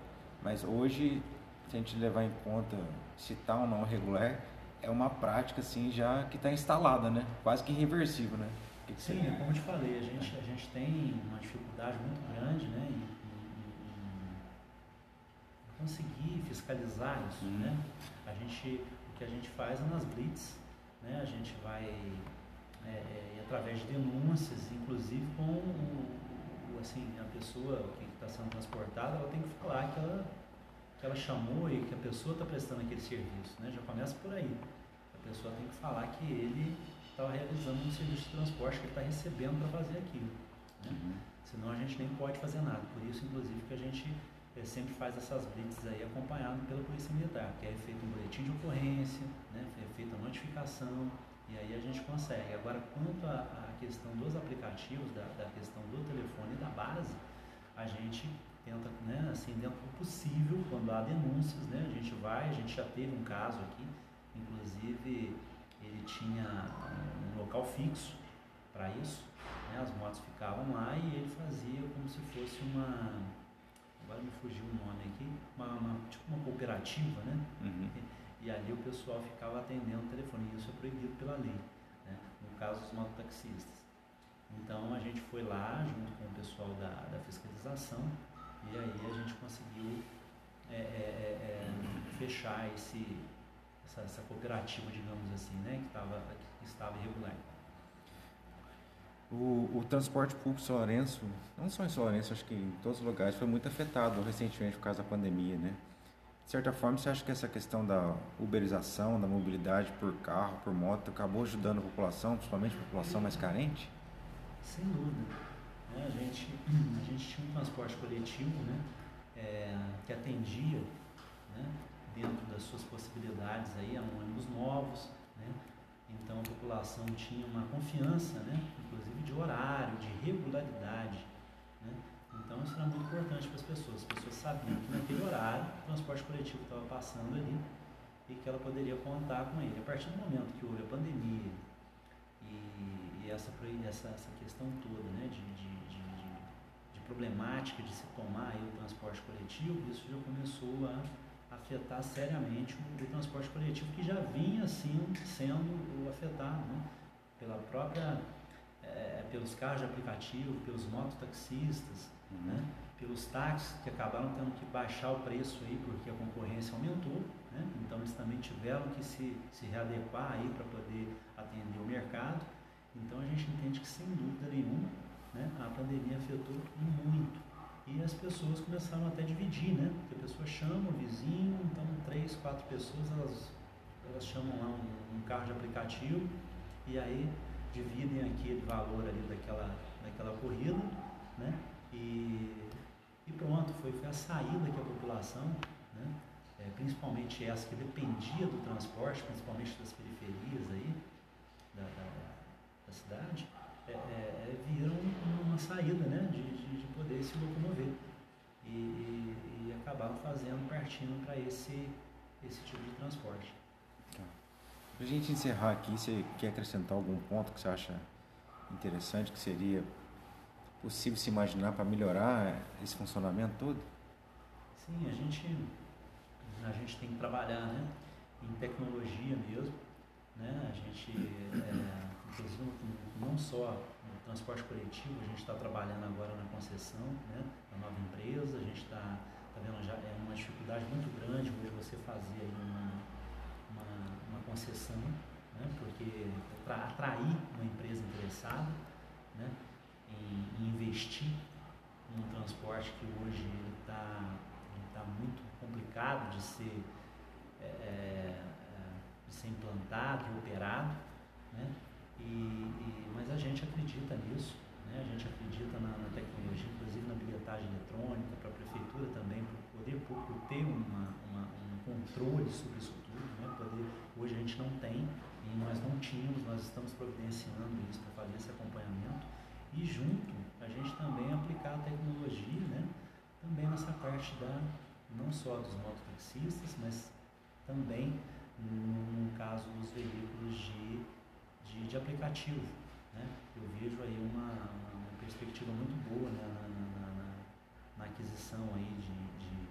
mas hoje, se a gente levar em conta se está ou não regular, é uma prática assim já que está instalada, né? Quase que irreversível, né? Sim, é como eu te falei, a gente, a gente tem uma dificuldade muito grande, né? Em, em, em conseguir fiscalizar isso, uhum. né? A gente, o que a gente faz é nas blitz, né? A gente vai é, é, através de denúncias, inclusive com o, assim, a pessoa que está sendo transportada, ela tem que falar que ela, que ela chamou e que a pessoa está prestando aquele serviço. Né? Já começa por aí. A pessoa tem que falar que ele estava realizando um serviço de transporte que ele está recebendo para fazer aquilo. Né? Uhum. Senão a gente nem pode fazer nada. Por isso, inclusive, que a gente é, sempre faz essas blitz aí acompanhado pela Polícia Militar, que é feito um boletim de ocorrência, né? é feita a notificação, e aí a gente consegue. Agora, quanto à questão dos aplicativos, da, da, questão do telefone e da base, a gente tenta, né, assim, dentro do possível, quando há denúncias, né, a gente vai, a gente já teve um caso aqui, inclusive ele tinha um local fixo para isso, né, as motos ficavam lá e ele fazia como se fosse uma, agora me fugiu o nome aqui, uma, uma tipo uma cooperativa, né? Uhum. E, e, ali o pessoal ficava atendendo o telefone, e isso é proibido pela lei, né? no caso dos mototaxistas. Então a gente foi lá junto com o pessoal da, da fiscalização e aí a gente conseguiu é, é, é, é fechar esse, essa, essa, cooperativa, digamos assim, né, que, tava, que estava irregular. O, o, transporte público em São Lourenço, não só em São Lourenço, acho que em todos os lugares, foi muito afetado recentemente por causa da pandemia, né? De certa forma, você acha que essa questão da uberização, da mobilidade por carro, por moto, acabou ajudando a população, principalmente a população mais carente? Sem dúvida. É, a, gente, a gente tinha um transporte coletivo né, é, que atendia né, dentro das suas possibilidades aí, a ônibus novos. Né, então a população tinha uma confiança, né, inclusive de horário, de regularidade. Né, então isso era muito importante para as pessoas. As pessoas sabiam que naquele horário o transporte coletivo estava passando ali e que ela poderia contar com ele. A partir do momento que houve a pandemia e e essa, essa, essa questão toda né, de, de, de, de, problemática de se tomar o transporte coletivo, isso já começou a afetar seriamente o, o transporte coletivo, que já vinha assim sendo afetado né, pela própria, é, pelos carros de aplicativo, pelos mototaxistas, uhum. né, pelos táxis que acabaram tendo que baixar o preço aí porque a concorrência aumentou, né, então eles também tiveram que se, se readequar aí para poder atender o mercado. Então a gente entende que sem dúvida nenhuma né, a pandemia afetou muito. E as pessoas começaram até a dividir, né? Porque a pessoa chama o vizinho, então três, quatro pessoas, elas, elas chamam lá um, um carro de aplicativo e aí dividem aquele valor ali daquela, daquela corrida, né? E, e pronto, foi, foi a saída que a população, né? É, principalmente essa que dependia do transporte, principalmente das periferias aí, da, da da cidade, é, é, é, viram uma saída né, de, poder se locomover. E, e, e acabaram fazendo, partindo para esse, esse tipo de transporte. Tá. Para a gente encerrar aqui, você quer acrescentar algum ponto que você acha interessante, que seria possível se imaginar para melhorar esse funcionamento todo? Sim, a gente, a gente tem que trabalhar né, em tecnologia mesmo. Né? A gente é, inclusive não só transporte coletivo, a gente está trabalhando agora na concessão, né, da nova empresa, a gente está tá vendo já é uma dificuldade muito grande hoje você fazer uma, uma, uma concessão, né, porque para atrair uma empresa interessada né, em, em investir num transporte que hoje está tá muito complicado de ser, é, é, de ser implantado e operado, né? E, e, mas a gente acredita nisso, né? a gente acredita na, na tecnologia, inclusive na bilhetagem eletrônica, para a prefeitura também, para o poder público ter uma, uma, um controle sobre isso tudo. Né? Poder, hoje a gente não tem e nós não tínhamos, nós estamos providenciando isso para fazer esse acompanhamento. E junto, a gente também aplicar a tecnologia, né? também nessa parte da, não só dos mototaxistas, mas também no, no caso dos veículos de de, de aplicativo. Né? Eu vejo aí uma, uma perspectiva muito boa né? na, na, na, na, aquisição aí de, de,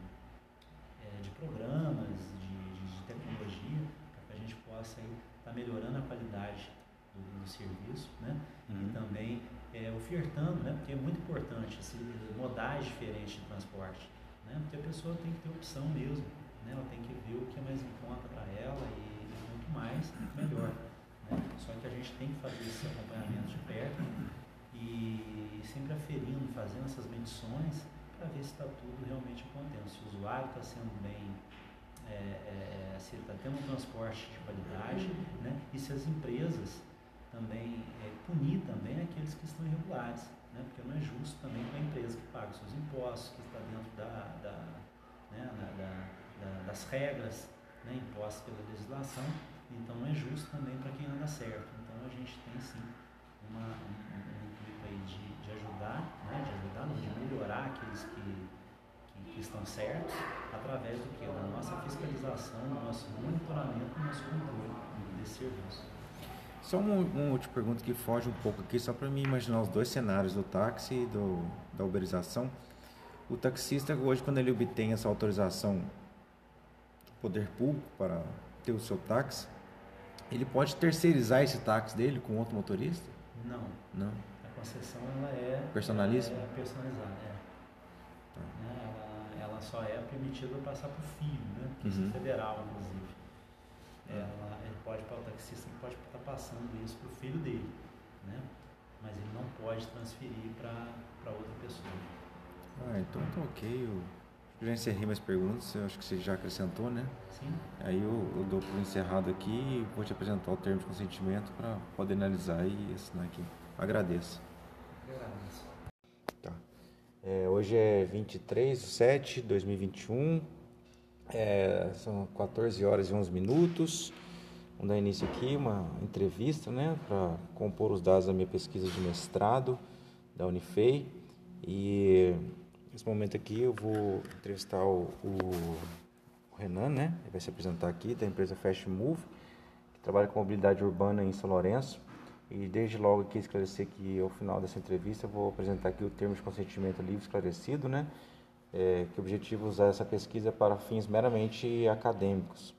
é, de programas, de, de, tecnologia, para que a gente possa estar tá melhorando a qualidade do, do serviço né? Uhum. e também é, ofertando, né? porque é muito importante esse, modais diferentes de transporte. Né? Porque a pessoa tem que ter opção mesmo, né? ela tem que ver o que é mais em conta para ela e, muito mais, melhor. Só que a gente tem que fazer esse acompanhamento de perto e sempre aferindo, fazendo essas medições para ver se está tudo realmente contente, se o usuário está sendo bem, é, é, se ele está tendo um transporte de qualidade, né? e se as empresas também, é, punir também aqueles que estão irregulares. né? porque não é justo também com a empresa que paga os seus impostos, que está dentro da, da, né? da, da, das regras né? impostas pela legislação, então não é justo também para quem anda certo. Então a gente tem sim uma, um, um intuito aí de, de ajudar, né? de ajudar, não, de melhorar aqueles que, que, que estão certos, através do que? Da nossa fiscalização, do nosso monitoramento, do nosso controle desse serviço. Só uma, uma última pergunta que foge um pouco aqui, só para mim imaginar os dois cenários do táxi e do, da uberização. O taxista hoje, quando ele obtém essa autorização do poder público para ter o seu táxi, ele pode terceirizar esse táxi dele com outro motorista? Não. Não. A concessão ela é Personaliza? ela é personalizada, é. Tá. Né, Ela, ela só é permitida passar para o filho, né? Porque Isso Uhum. é federal, inclusive. Ela, ele pode, o taxista ele pode estar passando isso para o filho dele, né? Mas ele não pode transferir para outra pessoa. Ah, então tá ok. Eu já encerrei minhas perguntas, eu acho que você já acrescentou, né? Sim? Aí eu, eu dou por encerrado aqui e vou te apresentar o termo de consentimento para poder analisar e assinar aqui. Agradeço. Eu agradeço. Tá. É, hoje é 23 de 7 de 2021. É, são 14 horas e 11 minutos. Vamos dar início aqui uma entrevista, né, para compor os dados da minha pesquisa de mestrado da Unifei. E nesse momento aqui eu vou entrevistar o, o- Renan, né? Ele vai se apresentar aqui da empresa Fast Move, que trabalha com mobilidade urbana em São Lourenço. E desde logo aqui esclarecer que ao final dessa entrevista eu vou apresentar aqui o termo de consentimento livre esclarecido, né? É, que o objetivo é usar essa pesquisa para fins meramente acadêmicos.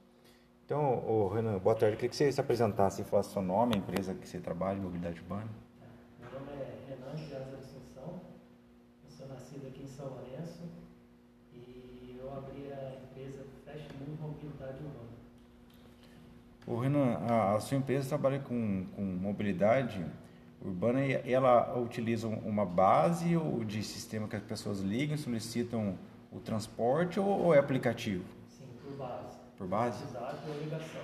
Então, Renan, boa tarde. Eu queria que você se apresentasse, falasse seu nome, a empresa que você trabalha, mobilidade urbana. Meu nome é Renan César Assunção, eu sou nascido aqui em São Lourenço e eu abri a empresa Fast Move Mobilidade Urbana. Ô, Renan, a, a sua empresa trabalha com, com mobilidade urbana e ela utiliza uma base ou de sistema que as pessoas ligam, solicitam o transporte ou, ou é aplicativo? Sim, por base. Por base? WhatsApp ou ligação.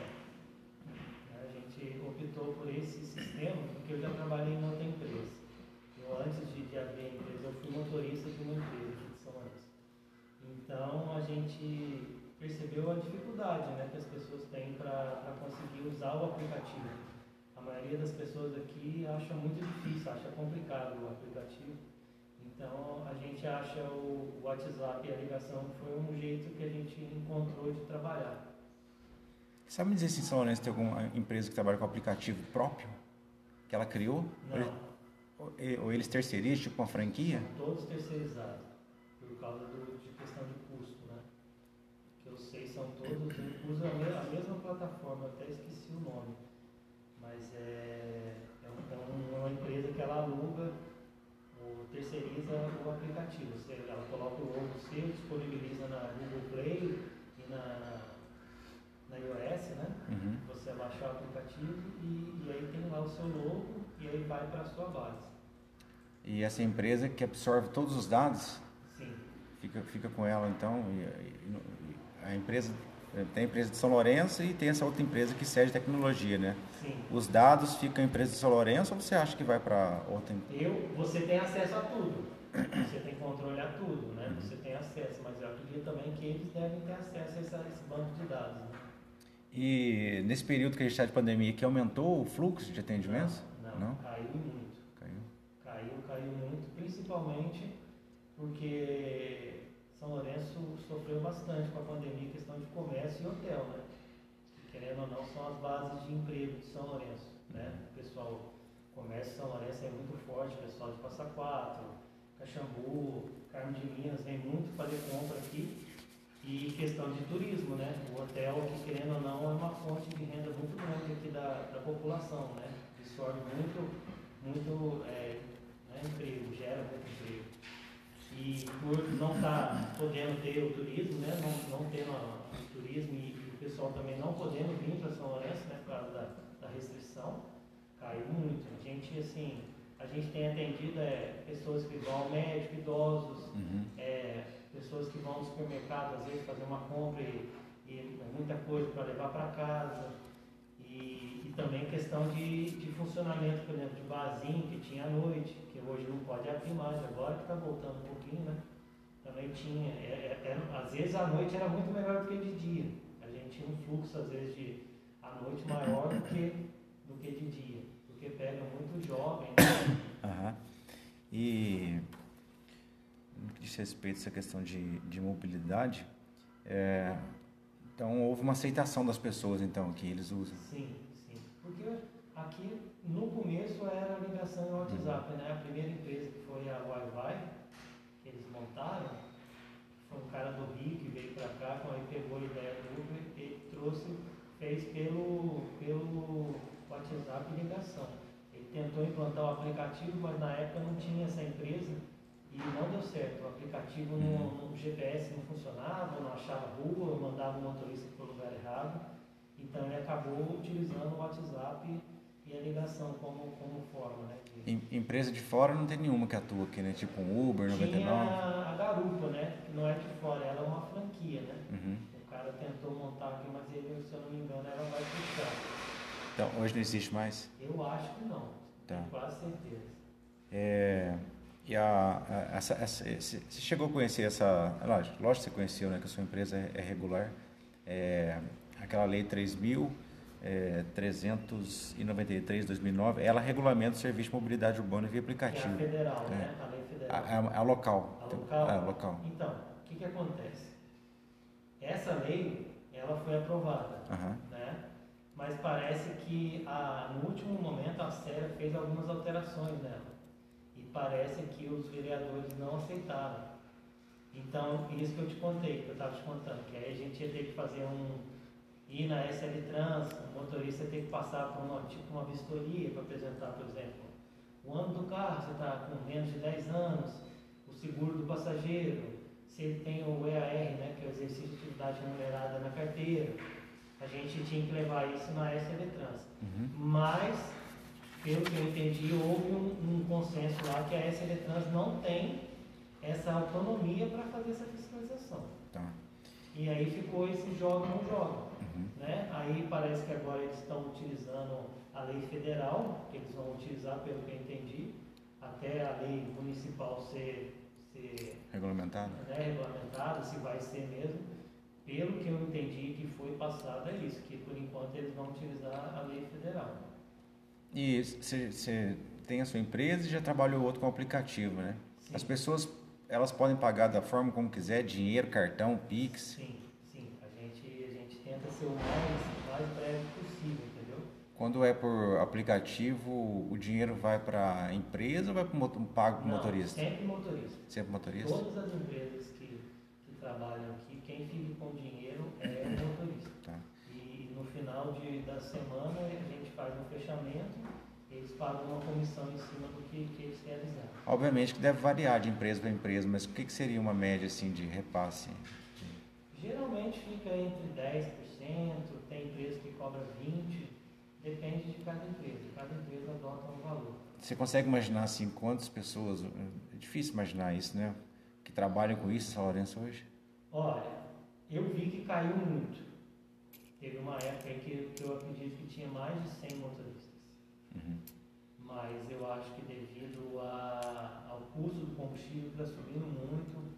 A gente optou por esse sistema porque eu já trabalhei em outra empresa. Eu, antes de, de abrir a empresa, eu fui motorista de uma empresa aqui de São Lourenço. Então a gente percebeu a dificuldade né, que as pessoas têm para conseguir usar o aplicativo. A maioria das pessoas aqui acha muito difícil, acha complicado o aplicativo. Então a gente acha o WhatsApp e a ligação foi um jeito que a gente encontrou de trabalhar. Sabe me dizer se em São Lourenço tem alguma empresa que trabalha com aplicativo próprio? Que ela criou? Não, Ou, eles terceirizam, tipo uma franquia? todos terceirizados, por causa do, de questão de custo, né? Que eu sei são todos, usam a me- a mesma plataforma, eu até esqueci o nome. Mas é, é, um- é um- uma empresa que ela aluga, ou terceiriza o aplicativo. Ela coloca o logo seu, disponibiliza na Google Play e na, na iOS, né? Uhum. Você baixa o aplicativo e, e aí tem lá o seu logo e aí vai para a sua base. E essa empresa que absorve todos os dados, Sim. fica, fica com ela então. E- e a empresa tem a empresa de São Lourenço e tem essa outra empresa que cede tecnologia, né? Sim. Os dados ficam em empresa de São Lourenço ou você acha que vai para outra empresa? Eu, você tem acesso a tudo. Você tem controle a tudo, né? Você tem acesso, mas eu acredito também que eles devem ter acesso a esse, a esse banco de dados. Né? E nesse período que a gente está de pandemia, que aumentou o fluxo de atendimentos? Não, Não? caiu muito. Caiu. Caiu, caiu muito, principalmente porque São Lourenço sofreu bastante com a pandemia em questão de comércio e hotel, né? Que, querendo ou não, são as bases de emprego de São Lourenço, né? O pessoal, o comércio de São Lourenço é muito forte, o pessoal de Passa Quatro, Caxambu, Carmo de Minas, vem muito fazer compra aqui. E questão de turismo, né? O hotel, que querendo ou não, é uma fonte de renda muito grande aqui da, da população, né? Absorve muito, muito é, né, emprego, gera muito emprego. E por não estar podendo ter o turismo, né? Não, não tendo o turismo e, o pessoal também não podendo vir para São Lourenço, né? Por causa da, da restrição, caiu muito. A gente, assim, a gente tem atendido é, pessoas que vão ao médico, idosos, Uhum. é, pessoas que vão ao supermercado às vezes fazer uma compra e, e muita coisa para levar para casa. E, e também questão de, de funcionamento, por exemplo, de barzinho que tinha à noite, que hoje não pode abrir mais, agora que está voltando um pouquinho, né? Também tinha, é, é, é, às vezes a noite era muito melhor do que de dia. A gente tinha um fluxo, às vezes, de a noite maior do que, do que de dia, porque pega muito jovem. Né? Aham. E no que diz respeito a essa questão de, de mobilidade, é, então houve uma aceitação das pessoas então que eles usam. Sim, sim. Porque aqui no começo era ligação em WhatsApp, né? A primeira empresa que foi a Wi-Fi, montaram, foi um cara do Rio que veio para cá, quando ele pegou a ideia do Uber, ele trouxe, fez pelo, pelo WhatsApp ligação. Ele tentou implantar o aplicativo, mas na época não tinha essa empresa e não deu certo. O aplicativo no, no GPS não funcionava, não achava rua, mandava o motorista para o lugar errado. Então ele acabou utilizando o WhatsApp e a ligação como, como forma. Né, de... Empresa de fora não tem nenhuma que atua aqui, né? Tipo um Uber, 99. Tinha a Garupa, né? Que não é de fora, ela é uma franquia, né? Uhum. O cara tentou montar aqui, mas ele, se eu não me engano, ela vai fechar. Então, hoje não existe mais? Eu acho que não. Tá. Tenho quase certeza. É, e a, a- essa, essa, você chegou a conhecer essa. Lógico, lógico que você conheceu, né? Que a sua empresa é, é regular. É, aquela lei 3.393 2009, ela regulamenta o serviço de mobilidade urbana via Que é aplicativo. a federal, É. né? A lei A, federal. a- a local. A local? É, local. Então, o que, que acontece? Essa lei, ela foi aprovada, Aham. né? Mas parece que a, no último momento a SERA fez algumas alterações nela. E parece que os vereadores não aceitaram. Então, isso que eu te contei, que eu estava te contando, que aí a gente ia ter que fazer um. Ir na SL Trans, o motorista ter que passar por uma, tipo uma vistoria para apresentar, por exemplo, o ano do carro, você está com menos de 10 anos, o seguro do passageiro, se ele tem o EAR, né, que é o exercício de atividade remunerada na carteira. A gente tinha que levar isso na SL Trans. Uhum. Mas, pelo que eu entendi, houve um, um consenso lá que a SL Trans não tem essa autonomia para fazer essa fiscalização. Tá. E aí ficou esse joga não joga. Uhum. Né? Aí parece que agora eles estão utilizando a lei federal, que eles vão utilizar, pelo que eu entendi, até a lei municipal ser, ser Regulamentado? né, regulamentada, se vai ser mesmo. Pelo que eu entendi que foi passado é isso, que por enquanto eles vão utilizar a lei federal. E você tem a sua empresa e já trabalhou outro com aplicativo, né? Sim. As pessoas, elas podem pagar da forma como quiser, dinheiro, cartão, Pix. Sim. A gente, a gente tenta ser o mais, mais breve possível, entendeu? Quando é por aplicativo, o dinheiro vai para a empresa ou vai para o pago para o motorista? Sempre motorista. Sempre motorista? Todas as empresas que, que trabalham aqui, quem fica com dinheiro é o motorista. Tá. E no final de, da semana a gente faz um fechamento, eles pagam uma comissão em cima do que, que eles realizaram. Obviamente que deve variar de empresa para empresa, mas o que, que seria uma média assim de repasse? Geralmente fica entre 10%, tem empresa que cobra 20%, depende de cada empresa. Cada empresa adota um valor. Você consegue imaginar assim quantas pessoas? É difícil imaginar isso, né? Que trabalham com isso em São Lourenço hoje. Olha, eu vi que caiu muito. Teve uma época aí que, que eu acredito que tinha mais de 100 motoristas. Uhum. Mas eu acho que devido a, ao custo do combustível está subindo muito,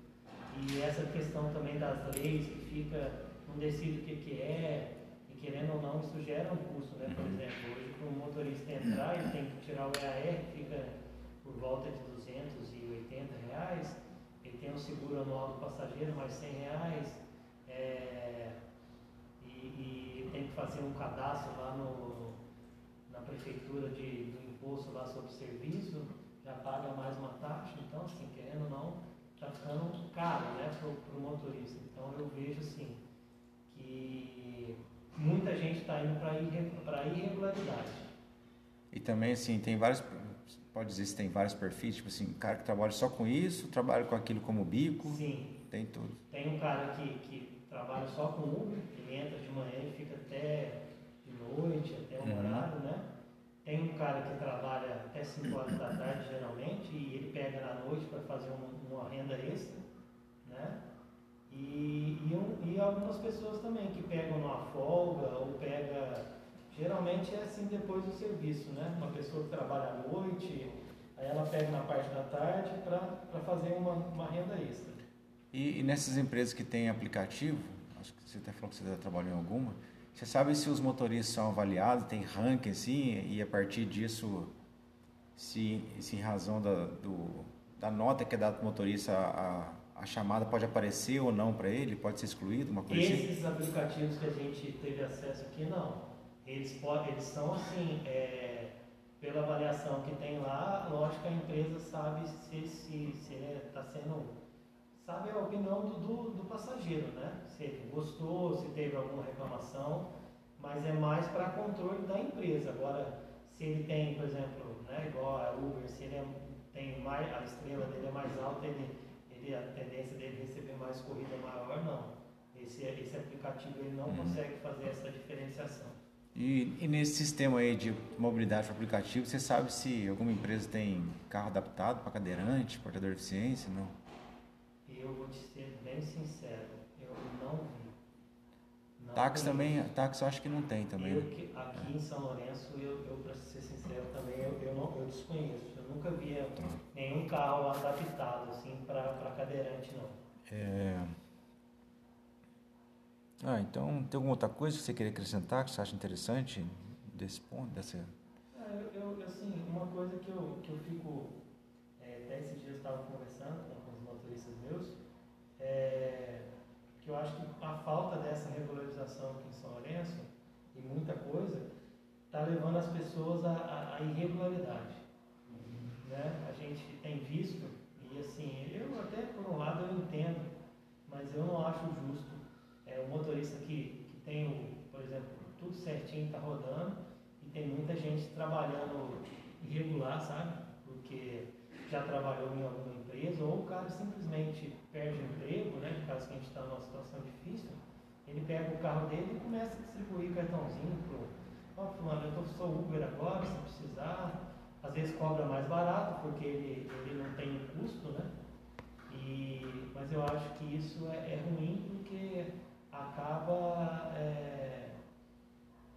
e essa questão também das leis que fica, não decide o que, que é, e querendo ou não, isso gera um custo, né? Por Uhum. exemplo, hoje para o motorista entrar, ele tem que tirar o EAR, que fica por volta de 280 reais, ele tem um seguro anual do passageiro, mais 100 reais, é, e, e tem que fazer um cadastro lá no, na prefeitura de, do imposto lá sobre serviço, já paga mais uma taxa, então assim, querendo ou não, está ficando caro né, para o motorista. Então eu vejo assim que muita gente está indo para irregularidade. E também assim tem vários, pode dizer se tem vários perfis, tipo assim, cara que trabalha só com isso, trabalha com aquilo como bico, Sim, tem tudo. tem um cara que, que trabalha só com Uber, ele entra de manhã e fica até de noite, até um Uhum. horário, né? Tem um cara que trabalha até 5 horas da tarde, geralmente, e ele pega na noite para fazer um- uma renda extra, né? E, e, um- e algumas pessoas também que pegam numa folga ou pega Geralmente é assim depois do serviço, né? Uma pessoa que trabalha à noite, aí ela pega na parte da tarde para fazer uma, uma renda extra. E, e, nessas empresas que têm aplicativo, acho que você até falou que você já trabalhou em alguma, você sabe se os motoristas são avaliados, tem ranking assim, e a partir disso, se, se em razão da, do, da nota que é dada para o motorista, a, a chamada pode aparecer ou não para ele, pode ser excluído, uma coisa assim? Esses assim? aplicativos que a gente teve acesso aqui, não. Eles, podem, eles são assim, é, pela avaliação que tem lá, lógico que a empresa sabe se, se, se ele está sendo. Sabe a opinião do, do, do, passageiro, né? Se ele gostou, se teve alguma reclamação, mas é mais para controle da empresa. Agora, se ele tem, por exemplo, né, igual a Uber, se ele é, tem mais, a estrela dele é mais alta, ele, ele, a tendência dele receber mais corrida maior, não. Esse, esse aplicativo ele não uhum. consegue fazer essa diferenciação. E, e, nesse sistema aí de mobilidade por aplicativo, você sabe se alguma empresa tem carro adaptado para cadeirante, portador de deficiência, não? Eu vou te ser bem sincero, eu não vi. Não táxi também, táxi eu acho que não tem também. Eu, aqui é. em São Lourenço, eu, eu para ser sincero também, eu, eu, não, eu desconheço. Eu nunca vi tá. nenhum carro adaptado assim para cadeirante, não. É... Ah, então tem alguma outra coisa que você queria acrescentar que você acha interessante desse ponto, dessa... Ah, eu, eu, assim, uma coisa que eu, que eu fico, é, até esses dias eu estava conversando com, os motoristas meus, é, que eu acho que a falta dessa regularização aqui em São Lourenço, e muita coisa, está levando as pessoas à irregularidade. Né? A gente tem visto, e assim, eu até por um lado eu entendo, mas eu não acho justo é, o motorista que, que tem, o, por exemplo, tudo certinho, está rodando, e tem muita gente trabalhando irregular, sabe? Porque já trabalhou em alguma empresa, ou o cara simplesmente perde o emprego, né? No caso que a gente está numa situação difícil, ele pega o carro dele e começa a distribuir cartãozinho pro. Ó, oh, fulano, eu tô, sou Uber agora, se precisar. Às vezes cobra mais barato, porque ele, ele não tem custo, né? E, mas eu acho que isso é, é ruim porque acaba é,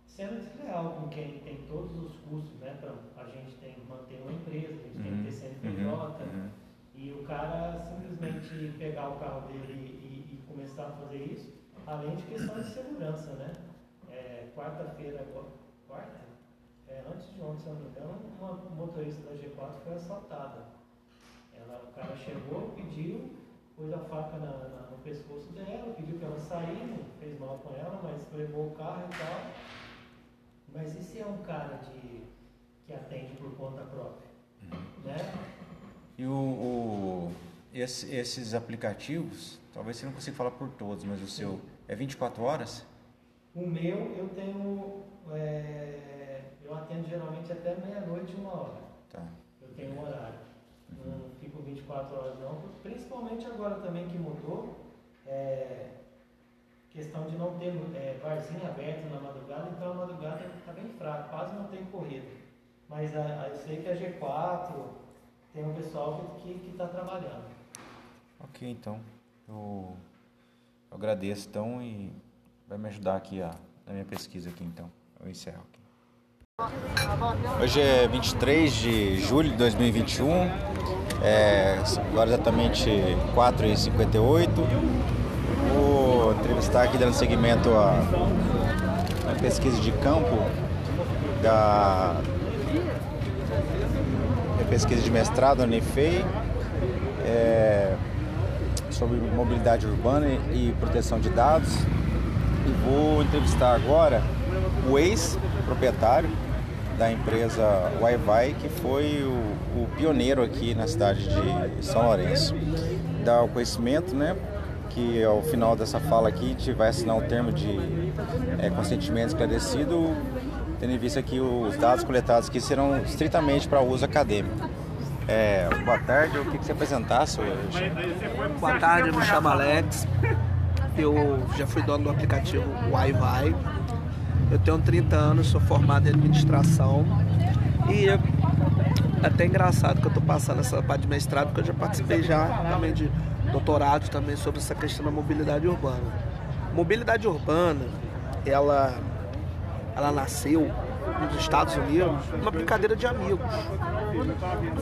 sendo desleal com quem tem todos os custos, né? Pra, a gente tem que manter uma empresa, a gente uhum, tem que ter CNPJ, uhum, uhum. e o cara simplesmente pegar o carro dele e, e, começar a fazer isso, além de questão de segurança, né? É, Quarta-feira, quarta? É, antes de ontem, se não me engano, uma motorista da G4 foi assaltada. Ela, o cara chegou, pediu, pôs a faca na, na, no pescoço dela, pediu para ela sair, não fez mal com ela, mas levou o carro e tal. Mas e se é um cara de, que atende por conta própria? Uhum. Né? E o, o esse, esses aplicativos, talvez você não consiga falar por todos, mas o Sim. seu é 24 horas? O meu eu tenho. É, eu atendo geralmente até meia-noite, uma hora. Tá. Eu tenho um horário não fico 24 horas não, principalmente agora também que mudou, é, questão de não ter é, barzinho aberto na madrugada, então a madrugada está bem fraca, quase não tem corrida. Mas a, a, eu sei que a G4 tem um pessoal que está trabalhando. Ok, então. Eu, eu agradeço então e vai me ajudar aqui a, na minha pesquisa aqui então. Eu encerro aqui. Hoje é 23 de julho de 2021, é, agora exatamente 4h58. Vou entrevistar aqui dando seguimento à, à pesquisa de campo da pesquisa de mestrado na Unifei é, sobre mobilidade urbana e proteção de dados. E vou entrevistar agora o ex-proprietário da empresa Wi-Fi, que foi o, o, pioneiro aqui na cidade de São Lourenço. Dá o conhecimento, né? Que ao final dessa fala aqui a gente vai assinar um termo de é, consentimento esclarecido, tendo em vista que os dados coletados aqui serão estritamente para uso acadêmico. É, boa tarde, queria que você apresentasse hoje. Boa tarde, eu me chamo Alex, eu já fui dono do aplicativo Wi-Fi eu tenho 30 anos, sou formado em administração e é até engraçado que eu estou passando essa parte de mestrado, porque eu já participei já também de doutorado também sobre essa questão da mobilidade urbana. Mobilidade urbana, ela ela nasceu nos Estados Unidos uma brincadeira de amigos.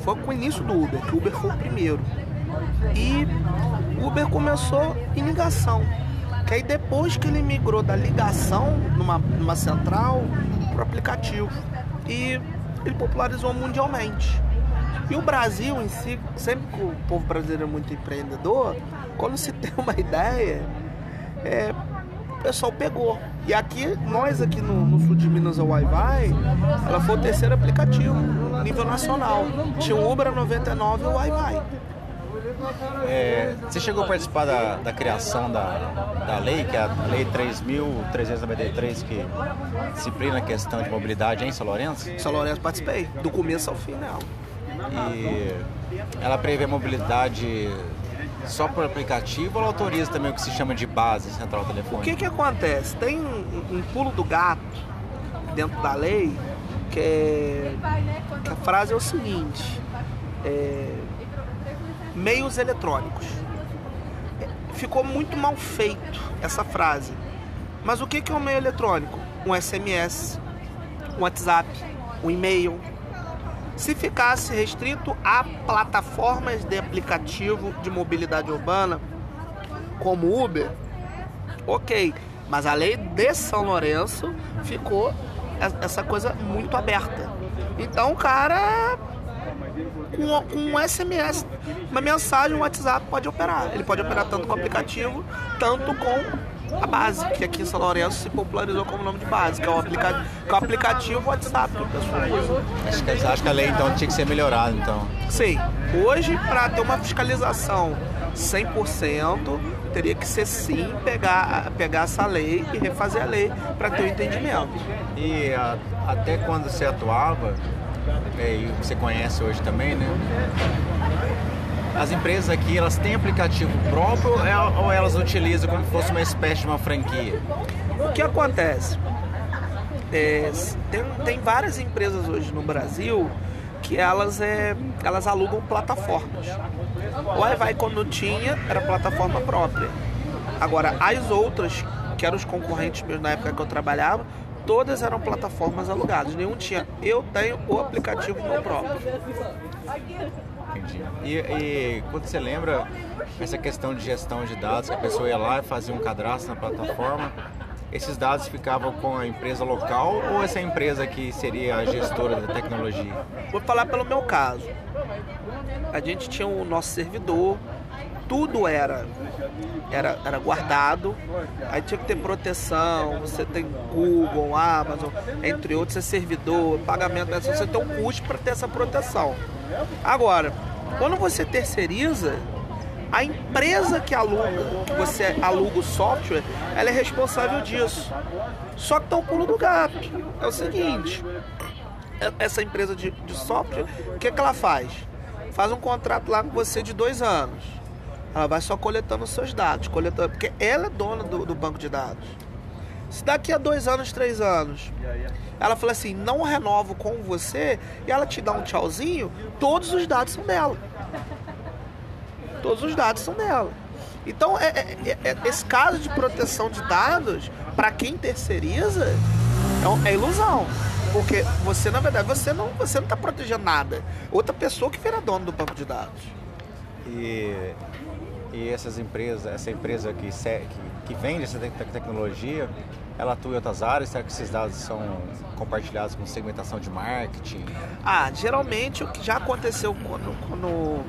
Foi com o início do Uber, que o Uber foi o primeiro. E o Uber começou em ligação. Que aí depois que ele migrou da ligação numa, numa central para aplicativo. E ele popularizou mundialmente. E o Brasil em si, sempre que o povo brasileiro é muito empreendedor, quando se tem uma ideia, é, o pessoal pegou. E aqui, nós aqui no, no sul de Minas, a Wi-Fi, ela foi o terceiro aplicativo nível nacional. Tinha o Uber a 99 e o Wi-Fi. É, você chegou a participar da, da criação da, da lei, que é a Lei 3.393, que disciplina a questão de mobilidade em São Lourenço? São Lourenço participei, do começo ao final. E ela prevê mobilidade só por aplicativo ou ela autoriza também o que se chama de base central O telefônica? que que acontece? Tem um, um pulo do gato dentro da lei que, é, que a frase é o seguinte: é, meios eletrônicos. Ficou muito mal feito essa frase. Mas o que é um meio eletrônico? Um SMS, um WhatsApp, um e-mail. Se ficasse restrito a plataformas de aplicativo de mobilidade urbana, como Uber, ok. Mas a lei de São Lourenço ficou essa coisa muito aberta. Então o cara com, um SMS, uma mensagem, um WhatsApp pode operar. Ele pode operar tanto com o aplicativo, tanto com a base, que aqui em São Lourenço se popularizou como nome de base, que é o, aplica que é o aplicativo WhatsApp que o pessoal usa. Acho que, acho que a lei então tinha que ser melhorada, então. Sim, hoje para ter uma fiscalização 100%, teria que ser sim pegar, pegar essa lei e refazer a lei para ter o entendimento. E a- até quando você atuava, e você conhece hoje também, né? As empresas aqui, elas têm aplicativo próprio ou el- ou elas utilizam como se fosse uma espécie de uma franquia? O que acontece? É, tem, tem várias empresas hoje no Brasil que elas, é, elas alugam plataformas. O Wi-Fi quando tinha era plataforma própria. Agora, as outras, que eram os concorrentes meus na época que eu trabalhava, todas eram plataformas alugadas. Nenhum tinha. Eu tenho o aplicativo meu próprio. Entendi. E, e quando você lembra essa questão de gestão de dados, que a pessoa ia lá e fazia um cadastro na plataforma, esses dados ficavam com a empresa local ou essa empresa que seria a gestora da tecnologia? Vou falar pelo meu caso. A gente tinha o nosso servidor, tudo era era, era guardado, aí tinha que ter proteção, você tem Google, Amazon, entre outros, é servidor, pagamento, você tem um custo para ter essa proteção. Agora, quando você terceiriza, a empresa que aluga, que você aluga o software, ela é responsável disso. Só que tá o pulo do gato. É o seguinte, essa empresa de, de software, o que, que ela faz? Faz um contrato lá com você de dois anos. Ela vai só coletando os seus dados, coletando, porque ela é dona do, do banco de dados. Se daqui a dois anos, três anos, ela fala assim, não renovo com você, e ela te dá um tchauzinho, todos os dados são dela. Todos os dados são dela. Então, é, é- é- esse caso de proteção de dados, para quem terceiriza, é, é ilusão. Porque você, na verdade, você não você não está protegendo nada. Outra pessoa que vira dono do banco de dados. E, e essas empresas, essa empresa que, que, que vende essa te- tecnologia, ela atua em outras áreas? Será que esses dados são compartilhados com segmentação de marketing? Ah, geralmente o que já aconteceu quando, quando o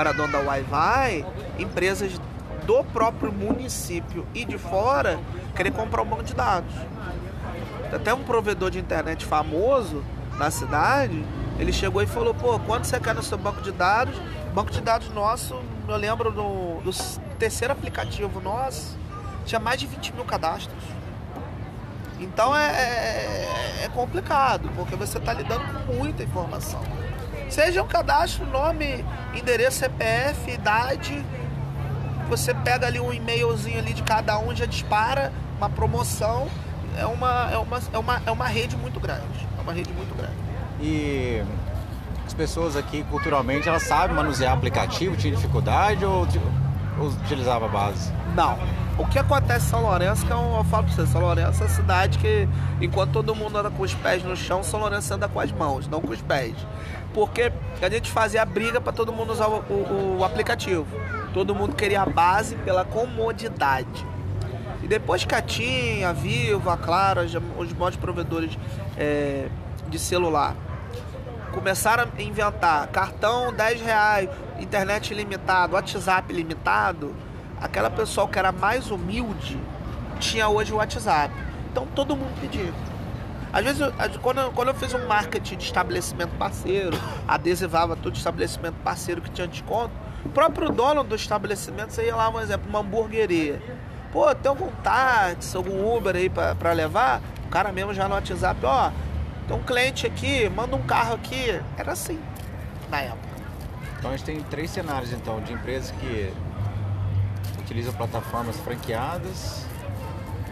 era dono da Wi-Fi, empresas do próprio município e de fora querer comprar um banco de dados. Até um provedor de internet famoso na cidade, ele chegou e falou, pô, quanto você quer no seu banco de dados? Banco de dados nosso, eu lembro do, do terceiro aplicativo nosso, tinha mais de 20 mil cadastros. Então é, é, é complicado, porque você está lidando com muita informação. Seja um cadastro, nome, endereço, CPF, idade. Você pega ali um e-mailzinho ali de cada um, já dispara uma promoção. É uma, é uma, é uma, é uma rede muito grande. É uma rede muito grande. E as pessoas aqui, culturalmente, elas sabem manusear aplicativo, tinha dificuldade ou, utilizava a base? Não. O que acontece em São Lourenço, que eu, eu falo pra você, São Lourenço é uma cidade que, enquanto todo mundo anda com os pés no chão, São Lourenço anda com as mãos, não com os pés. Porque a gente fazia a briga para todo mundo usar o, o- o aplicativo. Todo mundo queria a base pela comodidade. Depois que a TIM, a Vivo, a Claro, as- os maiores provedores é, de celular começaram a inventar cartão 10 reais, internet ilimitado, WhatsApp limitado, aquela pessoa que era mais humilde tinha hoje o WhatsApp. Então todo mundo pedia. Às vezes, quando, eu, quando eu fiz um marketing de estabelecimento parceiro, adesivava todo estabelecimento parceiro que tinha desconto, o próprio dono do estabelecimento, você ia lá, um exemplo, uma hamburgueria. Pô, tem algum táxi, algum Uber aí pra, pra levar? O cara mesmo já no WhatsApp, ó, tem um cliente aqui, manda um carro aqui. Era assim, na época. Então a gente tem três cenários então de empresas que utilizam plataformas franqueadas,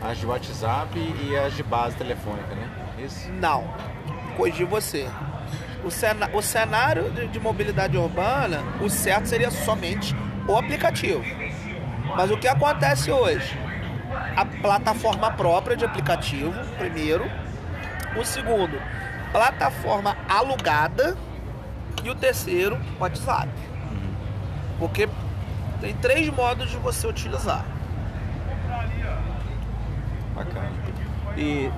as de WhatsApp e as de base telefônica, né? Isso? Não, corrigir você. O, cena- o cenário de, de mobilidade urbana, o certo seria somente o aplicativo. Mas o que acontece hoje? A plataforma própria de aplicativo, primeiro. O segundo, plataforma alugada. E o terceiro, WhatsApp. Porque tem três modos de você utilizar. Bacana. E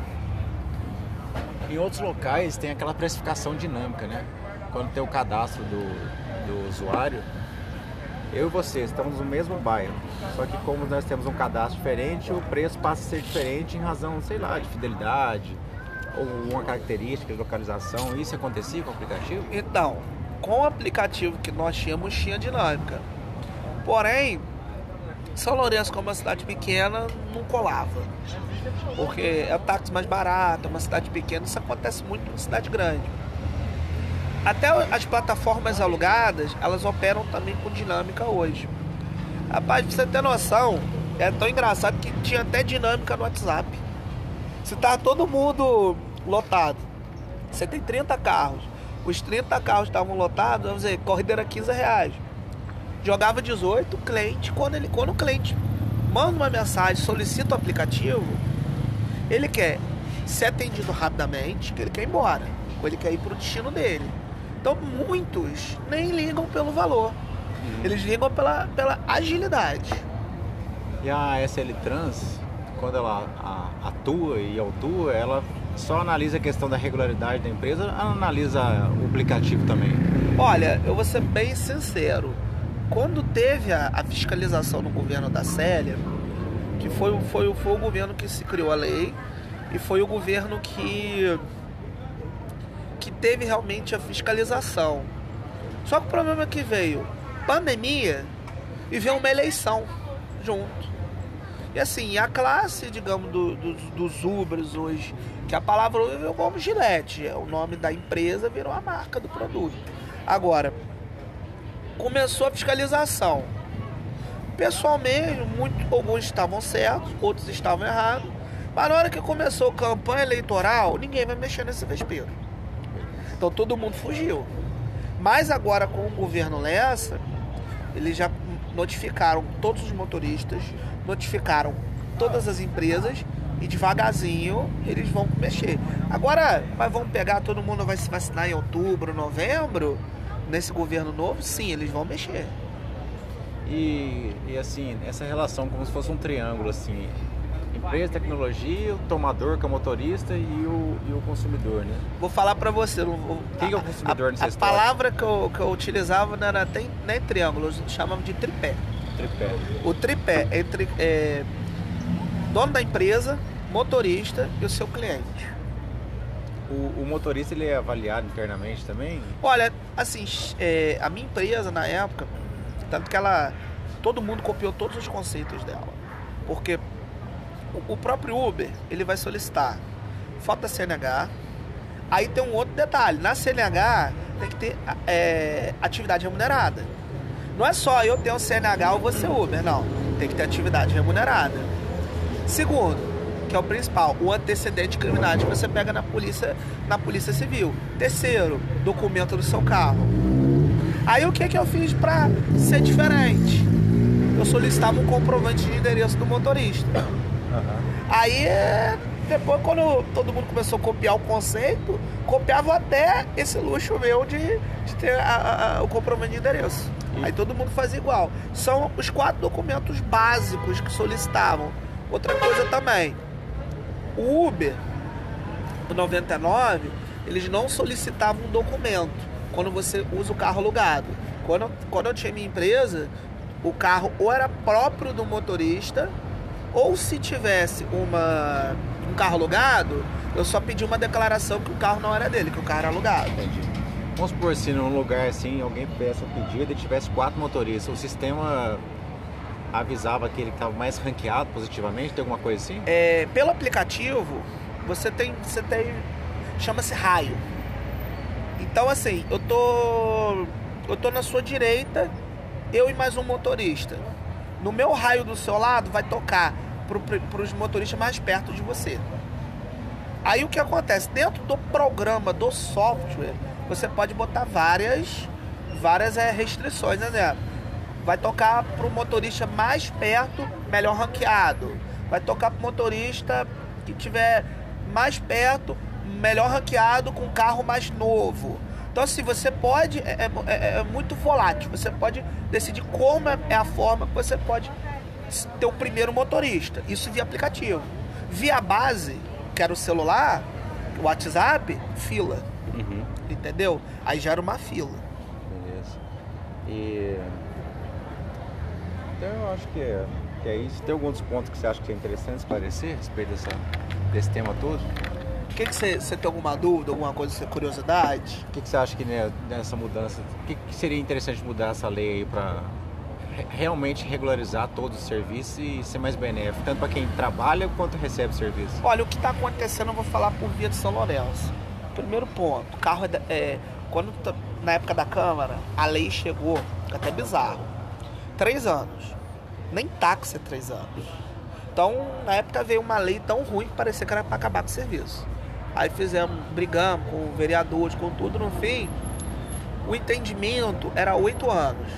em outros locais tem aquela precificação dinâmica, né? Quando tem o cadastro do, do usuário, eu e você estamos no mesmo bairro. Só que como nós temos um cadastro diferente, o preço passa a ser diferente em razão, sei lá, de fidelidade ou uma característica de localização. Isso acontecia com o aplicativo? Então, com o aplicativo que nós tínhamos, tinha dinâmica. Porém, São Lourenço, como é uma cidade pequena, não colava. Porque é o táxi mais barato, é uma cidade pequena, isso acontece muito em cidade grande. Até as plataformas alugadas, elas operam também com dinâmica hoje. Rapaz, pra você ter noção, é tão engraçado que tinha até dinâmica no WhatsApp. Se tá todo mundo lotado, você tem 30 carros, os 30 carros estavam lotados, vamos dizer, corrida era 15 reais. Jogava 18, o cliente, quando, ele, quando o cliente manda uma mensagem, solicita o aplicativo, ele quer ser atendido rapidamente, que ele quer ir embora, ou ele quer ir para o destino dele. Então muitos nem ligam pelo valor, eles ligam pela, pela agilidade. E a SL Trans, quando ela atua e autua, ela só analisa a questão da regularidade da empresa, ela analisa o aplicativo também. Olha, eu vou ser bem sincero. Quando teve a, a fiscalização no governo da Célia, que foi, o- foi, foi o governo que se criou a lei e foi o governo que teve realmente a fiscalização. Só que o problema é que veio pandemia e veio uma eleição junto. E assim, a classe, digamos, do- dos, dos Ubers hoje, que a palavra Uber veio como Gillette, é o nome da empresa, virou a marca do produto. Agora, começou a fiscalização. O pessoal mesmo, muito, alguns estavam certos, outros estavam errados. Mas na hora que começou a campanha eleitoral, ninguém vai mexer nesse vespeiro. Então todo mundo fugiu. Mas agora com o governo Lessa, eles já notificaram todos os motoristas, notificaram todas as empresas e devagarzinho eles vão mexer. Agora, mas vão pegar, todo mundo vai se vacinar em outubro, novembro, nesse governo novo? Sim, eles vão mexer. E, e assim, essa relação como se fosse um triângulo, assim, empresa, tecnologia, o tomador que é o motorista e o, e o consumidor, né? Vou falar pra você. Vou- Quem que é o a- consumidor a, nessa a história? palavra que eu, que eu utilizava não era nem, nem triângulo, chamava de tripé. Tripé. O tripé entre é, dono da empresa, motorista e o seu cliente. O, o motorista ele é avaliado internamente também? Olha, assim, é, a minha empresa na época, tanto que ela. Todo mundo copiou todos os conceitos dela. Porque o, próprio Uber, ele vai solicitar foto da CNH. Aí tem um outro detalhe, na CNH tem que ter é, atividade remunerada. Não é só eu um CNH ou você Uber, não. Tem que ter atividade remunerada. Segundo, que é o principal, o antecedente criminal que você pega na polícia, na polícia civil. Terceiro, documento do seu carro. Aí o que que eu fiz pra ser diferente? eu solicitava um comprovante de endereço do motorista. Aí, é, depois, quando todo mundo começou a copiar o conceito, copiava até esse luxo meu de, de ter a- a- o comprovante de endereço. Aí todo mundo fazia igual. São os quatro documentos básicos que solicitavam. Outra coisa também, o Uber, o 99, eles não solicitavam um documento quando você usa o carro alugado. Quando, quando eu tinha minha empresa, o carro ou era próprio do motorista, ou se tivesse uma, um carro alugado, eu só pedi uma declaração que o carro não era dele, que o carro era alugado. Entendi. Vamos supor se num lugar assim alguém peça um pedido e tivesse quatro motoristas, o sistema avisava aquele que estava mais ranqueado positivamente, tem alguma coisa assim? É, pelo aplicativo, você tem, você tem, chama-se raio. Então assim, eu tô, eu tô na sua direita, eu e mais um motorista. No meu raio do seu lado vai tocar para os motoristas mais perto de você. Aí o que acontece? Dentro do programa do software, você pode botar várias, várias é, restrições, né? Vai tocar para o motorista mais perto, melhor ranqueado. Vai tocar para o motorista que tiver mais perto, melhor ranqueado com carro mais novo. Então, assim, você pode, é, é- é muito volátil, você pode decidir como é é a forma que você pode ter o primeiro motorista. Isso via aplicativo. Via base, que era o celular, o WhatsApp, fila. Uhum. Entendeu? Aí já era uma fila. Beleza. E. Então eu acho que é, que é isso. Tem alguns pontos que você acha que é interessante esclarecer a respeito dessa, desse tema todo? O que você tem alguma dúvida, alguma coisa, curiosidade? O que, você acha que né, nessa mudança, o que, que seria interessante mudar essa lei aí para realmente regularizar todos os serviços e ser mais benéfico, tanto para quem trabalha quanto recebe serviço? Olha, o que está acontecendo, eu vou falar por via de São Lourenço. Primeiro ponto, o carro é, é, quando na época da Câmara, a lei chegou, até bizarro, três anos. Nem táxi é três anos. Então, na época veio uma lei tão ruim que parecia que era para acabar com o serviço. Aí fizemos, brigamos com vereadores, com tudo, no fim, o entendimento era oito anos.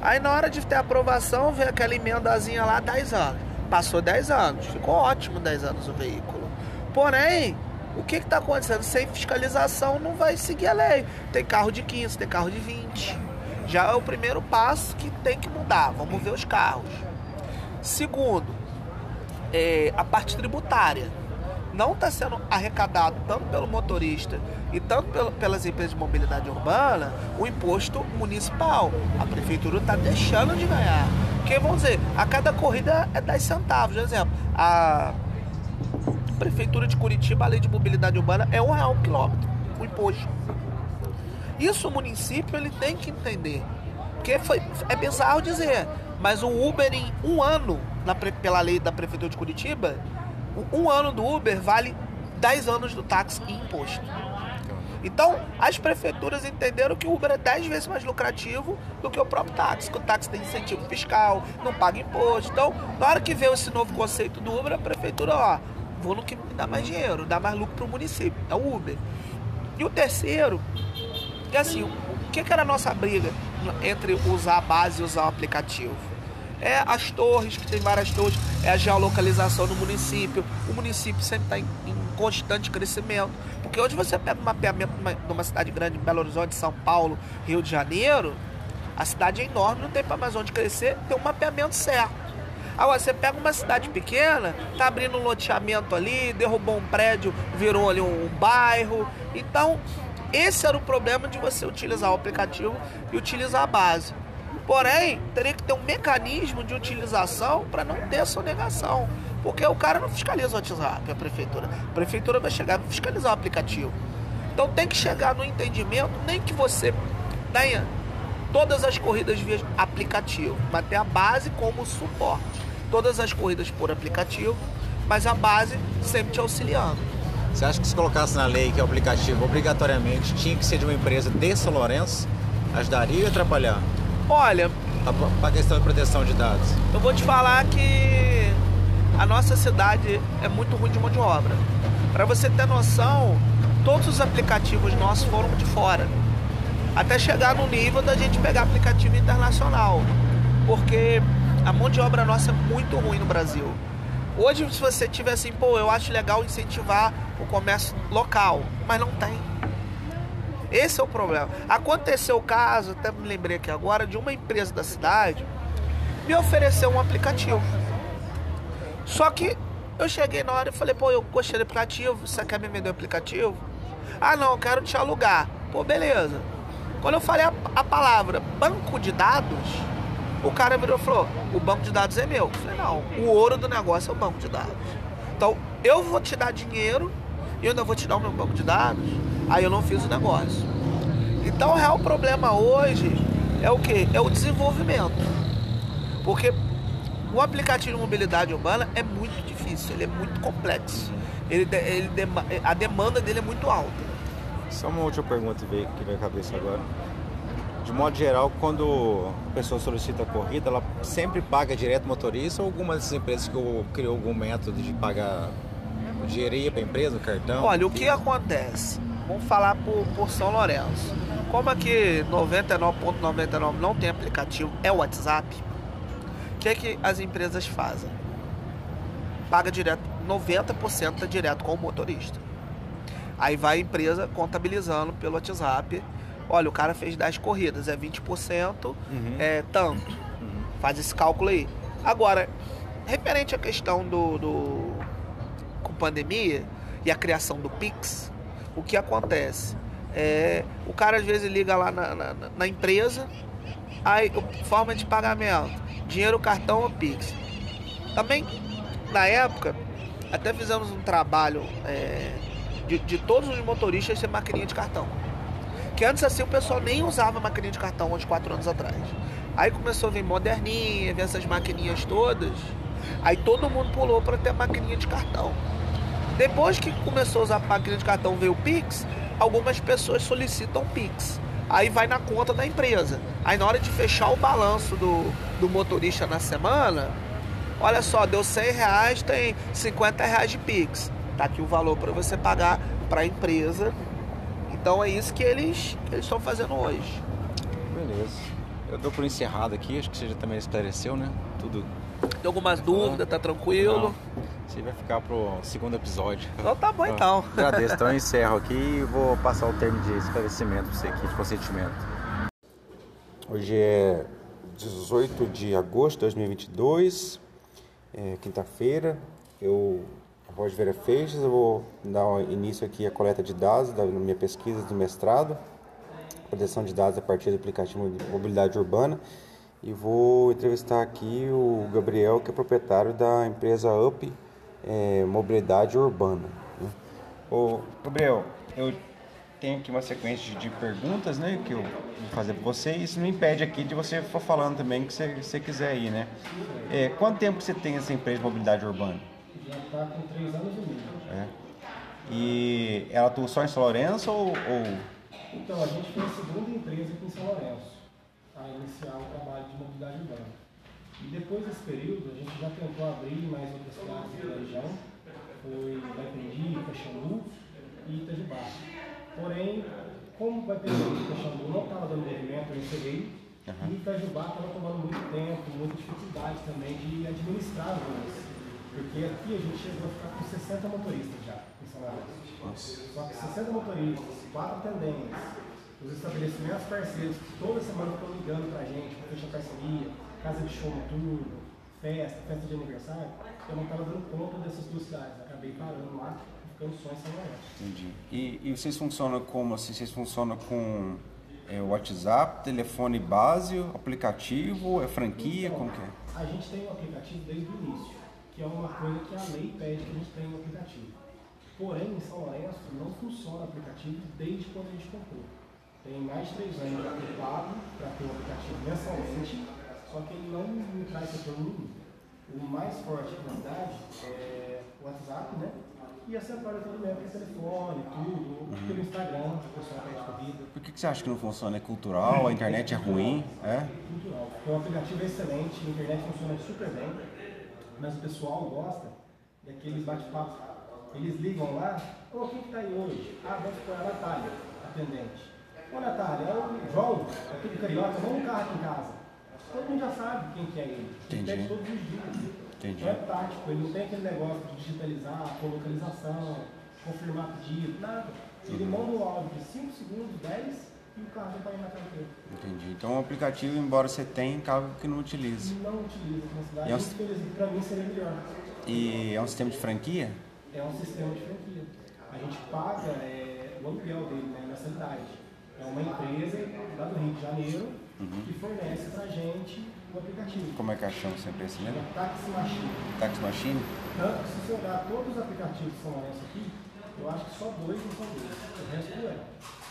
Aí na hora de ter aprovação, veio aquela emendazinha lá, 10 anos. Passou 10 anos, ficou ótimo 10 anos o veículo. Porém, o que está acontecendo? Sem fiscalização não vai seguir a lei. Tem carro de 15, tem carro de 20. Já é o primeiro passo que tem que mudar. Vamos ver os carros. Segundo, é, a parte tributária não está sendo arrecadado tanto pelo motorista e tanto pelo- pelas empresas de mobilidade urbana o imposto municipal. A prefeitura está deixando de ganhar. Porque, vamos dizer, a cada corrida é 10 centavos. Por exemplo, a prefeitura de Curitiba, a lei de mobilidade urbana, é um real o quilômetro, o imposto. Isso o município ele tem que entender. Porque foi, é bizarro dizer, mas o Uber em um ano, na pela lei da Prefeitura de Curitiba, um ano do Uber vale 10 anos do táxi em imposto. Então, as prefeituras entenderam que o Uber é 10 vezes mais lucrativo do que o próprio táxi, que o táxi tem incentivo fiscal, não paga imposto. Então, na hora que veio esse novo conceito do Uber, a prefeitura, ó, vou no que me dá mais dinheiro, dá mais lucro para o município, é o Uber. E o terceiro, que assim, o que, que era a nossa briga entre usar a base e usar o aplicativo? É as torres, que tem várias torres, é a geolocalização no município. O município sempre está em, em constante crescimento. Porque hoje você pega um mapeamento numa, numa cidade grande, Belo Horizonte, São Paulo, Rio de Janeiro, a cidade é enorme, não tem para mais onde crescer, tem um mapeamento certo. Agora, você pega uma cidade pequena, tá abrindo um loteamento ali, derrubou um prédio, virou ali um, um bairro. Então, esse era o problema de você utilizar o aplicativo e utilizar a base. Porém, teria que ter um mecanismo de utilização para não ter sonegação. Porque o cara não fiscaliza o WhatsApp, a prefeitura. A prefeitura vai chegar e fiscalizar o aplicativo. Então tem que chegar no entendimento, nem que você tenha todas as corridas via aplicativo, mas ter a base como suporte. Todas as corridas por aplicativo, mas a base sempre te auxiliando. Você acha que se colocasse na lei que o aplicativo obrigatoriamente tinha que ser de uma empresa de São Lourenço, ajudaria ou atrapalhar? Olha, Para a questão de proteção de dados. eu vou te falar que a nossa cidade é muito ruim de mão de obra. Para você ter noção, todos os aplicativos nossos foram de fora. Até chegar no nível da gente pegar aplicativo internacional. Porque a mão de obra nossa é muito ruim no Brasil. Hoje, se você tiver assim, pô, eu acho legal incentivar o comércio local, mas não tem. Esse é o problema. Aconteceu o caso, até me lembrei aqui agora, de uma empresa da cidade me ofereceu um aplicativo. Só que eu cheguei na hora e falei, pô, eu gostei do aplicativo, você quer me vender o aplicativo? Ah, não, eu quero te alugar. Pô, beleza. Quando eu falei a, a palavra banco de dados, o cara virou e falou: o banco de dados é meu. Eu falei: não, o ouro do negócio é o banco de dados. Então eu vou te dar dinheiro e eu ainda vou te dar o meu banco de dados. Aí eu não fiz o negócio. Então o real problema hoje é o que? É o desenvolvimento. Porque o aplicativo de mobilidade urbana é muito difícil, ele é muito complexo. Ele, ele, a demanda dele é muito alta. Só uma última pergunta que veio, à cabeça agora. De modo geral, quando a pessoa solicita a corrida, ela sempre paga direto motorista ou alguma dessas empresas que criou algum método de pagar o dinheiro para a empresa, o cartão? Olha, o que acontece? Vamos falar por, por São Lourenço. Como aqui 99.99 ,99 não tem aplicativo, é o WhatsApp, o que é que as empresas fazem? Paga direto, 90% é direto com o motorista. Aí vai a empresa contabilizando pelo WhatsApp. Olha, o cara fez 10 corridas, é 20%, uhum. é tanto. Uhum. Faz esse cálculo aí. Agora, referente à questão do, do pandemia e a criação do Pix, o que acontece? É, o cara às vezes liga lá na, na, na empresa, aí forma de pagamento, dinheiro, cartão ou Pix. Também, na época, até fizemos um trabalho é, de, de todos os motoristas ser maquininha de cartão. Que antes assim o pessoal nem usava maquininha de cartão uns 4 anos atrás. Aí começou a vir moderninha, ver essas maquininhas todas. Aí todo mundo pulou para ter maquininha de cartão. Depois que começou a usar maquininha de cartão, veio o Pix, algumas pessoas solicitam Pix. Aí vai na conta da empresa. Aí na hora de fechar o balanço do, do motorista na semana, olha só, deu 100 reais, tem 50 reais de Pix. Tá aqui o valor para você pagar para a empresa. Então é isso que eles estão fazendo hoje. Beleza. Eu dou por encerrado aqui, acho que você já também esclareceu, né? Tudo. Tem algumas dúvidas, tá tranquilo? Não. Você vai ficar pro segundo episódio. Então tá bom então. Agradeço. Então eu encerro aqui e vou passar o termo de esclarecimento para você aqui, de consentimento. Hoje é 18 de agosto de 2022, é quinta-feira. Eu Roger Vera Feixes, eu vou dar início aqui à coleta de dados da minha pesquisa do mestrado, proteção de dados a partir do aplicativo de mobilidade urbana, e vou entrevistar aqui o Gabriel, que é proprietário da empresa UP é, Mobilidade Urbana. Né? Ô, Gabriel, eu tenho aqui uma sequência de perguntas, né, que eu vou fazer para você, e isso não impede aqui de você for falando também que você, você quiser ir, né? É, quanto tempo você tem essa empresa de mobilidade urbana? Já está com três anos e meio. É. E ela atua só em São Lourenço ou, ou, Então, a gente foi a segunda empresa aqui em São Lourenço a iniciar o trabalho de mobilidade urbana. E depois desse período, a gente já tentou abrir mais outras cidades da região. Foi Baipendi, Caxambu e Itajubá. Porém, como Baipendi e Caxambu não estava dando movimento, eu encerrei. Uhum. E Itajubá estava tomando muito tempo, muita dificuldade também de administrar as ruas. Porque aqui a gente chegou a ficar com 60 motoristas já em São. Só que 60 motoristas, 4 atendentes, os estabelecimentos parceiros que toda semana estão ligando pra gente, para fechar parceria, casa de show noturno, festa, festa de aniversário, eu não estava dando conta dessas duas cidades. Acabei parando lá e ficando só em São Lourenço. Entendi. E, e vocês funcionam como assim? Vocês funcionam com é, WhatsApp, telefone base, aplicativo, é franquia, então, como que é? A gente tem o um aplicativo desde o início que é uma coisa que a lei pede que a gente tenha no aplicativo. Porém, em São Lourenço não funciona o aplicativo desde quando a gente comprou. Tem mais de três anos aplicado para ter o aplicativo mensalmente, só que ele não me traz retorno nenhum. O mais forte aqui na cidade é o WhatsApp, né? E a central de atendimento, que é telefone, tudo, uhum. pelo Instagram, o pessoal pede corrida. Por que, que você acha que não funciona? É cultural? A internet é ruim? É? Cultural. O aplicativo é excelente, a internet funciona super bem mas o pessoal gosta daqueles bate-papos. Eles ligam lá, ô, quem que tá aí hoje? Ah, vamos supor, a Natália, atendente. Ô Natália, é o João, é tudo carioca, vamos um carro aqui em casa. Todo mundo já sabe quem que é ele. Ele Entendi. pede todos os dias. Entendi. Então é prático, ele não tem aquele negócio de digitalizar, localização, confirmar pedido, nada. Ele Uhum. manda um áudio de 5 segundos, 10 e o carro está indo na carteira. Entendi. Então o aplicativo, embora você tenha, acaba que não utiliza. Não utiliza na cidade, é um- infelizmente para mim seria melhor. E é um sistema de franquia? É um sistema de franquia. A gente paga é, o aluguel dele, né, nessa cidade. É uma empresa lá do Rio de Janeiro Uhum. que fornece pra gente o aplicativo. Como é que chama essa empresa mesmo? É Taxi Machine. Tax Machine? Tanto que se você olhar todos os aplicativos de São Lourenço aqui, eu acho que só dois não são dois. O resto não é.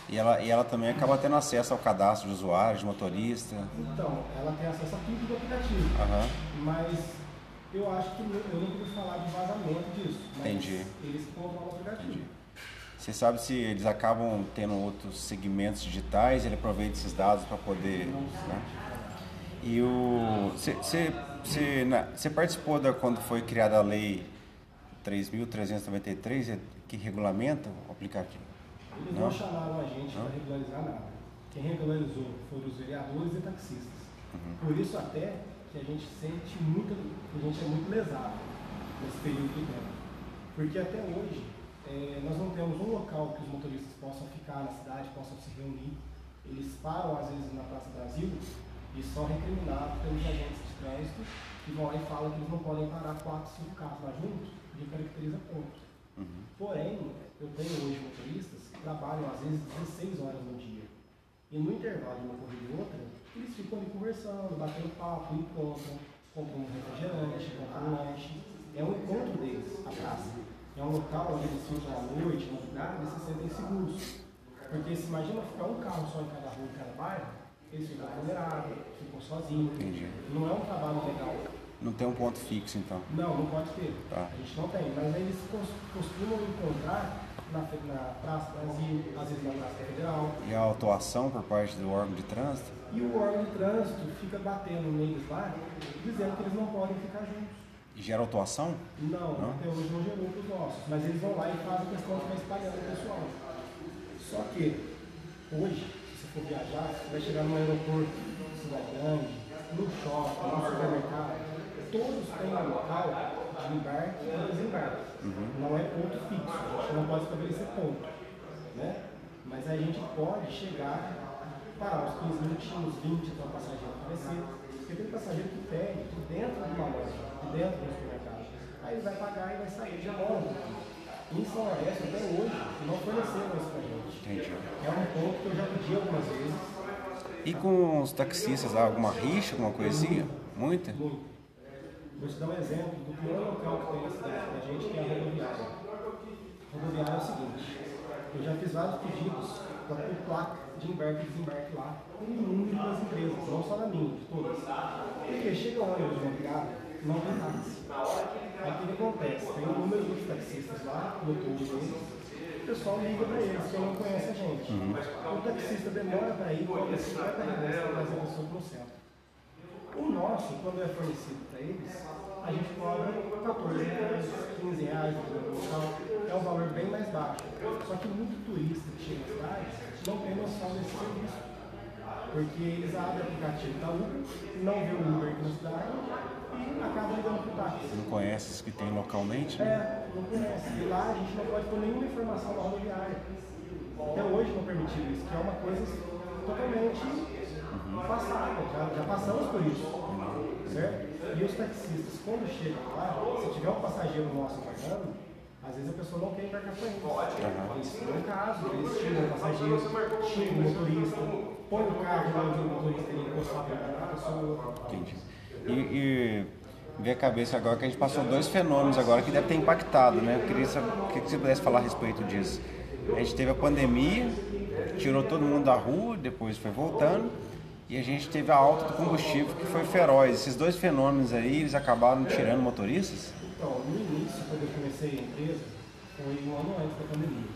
E ela, e ela também acaba tendo acesso ao cadastro de usuário, de motorista. Então, ela tem acesso a tudo do aplicativo. Aham. Mas eu acho que eu nunca ouvi falar de vazamento disso. Entendi. Eles controlam o aplicativo. Entendi. Você sabe se eles acabam tendo outros segmentos digitais, ele aproveita esses dados para poder. Né? E o. Você, participou da quando foi criada a lei 3.393, é- que regulamenta o aplicativo? Eles Não? não, chamaram a gente para regularizar nada. Quem regularizou foram os vereadores e taxistas. Uhum. Por isso até que a gente sente muito, a gente é muito lesado nesse período do tempo. Porque até hoje eh, nós não temos um local que os motoristas possam ficar na cidade, possam se reunir. Eles param às vezes na Praça Brasil e são recriminados pelos agentes de trânsito que vão lá e falam que eles não podem parar quatro, cinco carros lá juntos, porque caracteriza ponto. Uhum. Porém, eu tenho hoje motoristas que trabalham às vezes 16 horas no dia. E no intervalo de uma corrida e outra, eles ficam ali conversando, batendo papo, encontram, compram um refrigerante, compram um lanche. É um encontro deles, a praça. É um local onde eles ficam à noite, madrugada, e se sentem seguros. Porque se imagina ficar um carro só em cada rua, em cada bairro, eles ficam aglomerados, ficam sozinhos. Entendi. Não é um trabalho legal. Não tem um ponto fixo, então. Não, não pode ter. Tá. A gente não tem, mas eles cos- costumam encontrar na, na Praça Brasil, às vezes na Praça Federal. E a autuação por parte do órgão de trânsito? E o órgão de trânsito fica batendo neles lá, dizendo que eles não podem ficar juntos. E gera autuação? Não, Não? até hoje não gerou para os nossos, mas eles vão lá e fazem questão de ficar espalhando o pessoal. Só que, hoje, se você for viajar, você vai chegar num aeroporto, cidade grande, no shopping, no supermercado, todos têm um local de embarque e desembarque. Não é ponto fixo, a gente não pode estabelecer ponto. Né? Mas a gente pode chegar, parar uns 15 minutinhos, 20 para o passageiro aparecer. Porque tem passageiro que pede de dentro de uma loja, dentro do supermercado. Aí ele vai pagar e vai sair de novo. Em São Lourenço, até hoje, não forneceram isso pra gente. Entendi. É um ponto que eu já pedi algumas vezes, E com os taxistas, há alguma rixa, alguma coisinha? Muita? muito. Vou te dar um exemplo do pior local que tem na cidade pra gente, que é a rodoviária. A rodoviária é o seguinte, eu já fiz vários pedidos para ter placa de embarque e desembarque lá, com inúmeras das empresas, não só na minha, de todas. Porque chega o ônibus de madrugada, não tem táxi. Aí o que que acontece? Tem um número de taxistas lá, no deles, o pessoal liga para eles, quem não conhece a gente. O taxista demora para ir, cobra 50 reais para trazer a pessoa para o centro. O nosso, quando é fornecido para eles, a gente cobra 14 reais, 15 reais no local. É um valor bem mais baixo. Só que muito turista que chega na cidade não tem noção desse serviço. Porque eles abrem o aplicativo da Uber, não vê o Uber aqui na cidade Não conhece os que tem localmente, né? É, não conhece. E lá a gente não pode pôr nenhuma informação na rodoviária. Até hoje não permitido isso, que é uma coisa totalmente passada. Já, já passamos por isso. Certo? E os taxistas, quando chegam lá, se tiver um passageiro nosso embarcando, às vezes a pessoa não quer embarcar com eles. Isso é um caso, eles tiram o passageiro, tiram o motorista, põe o carro lá onde o motorista ele encostar para a pessoa. Entendi. E, e ver a cabeça agora que a gente passou dois fenômenos agora que deve ter impactado, né? Eu queria saber o que você pudesse falar a respeito disso. A gente teve a pandemia, tirou todo mundo da rua, depois foi voltando, e a gente teve a alta do combustível que foi feroz. Esses dois fenômenos aí, eles acabaram tirando motoristas? Então, no início, quando eu comecei a empresa, foi um ano antes da pandemia.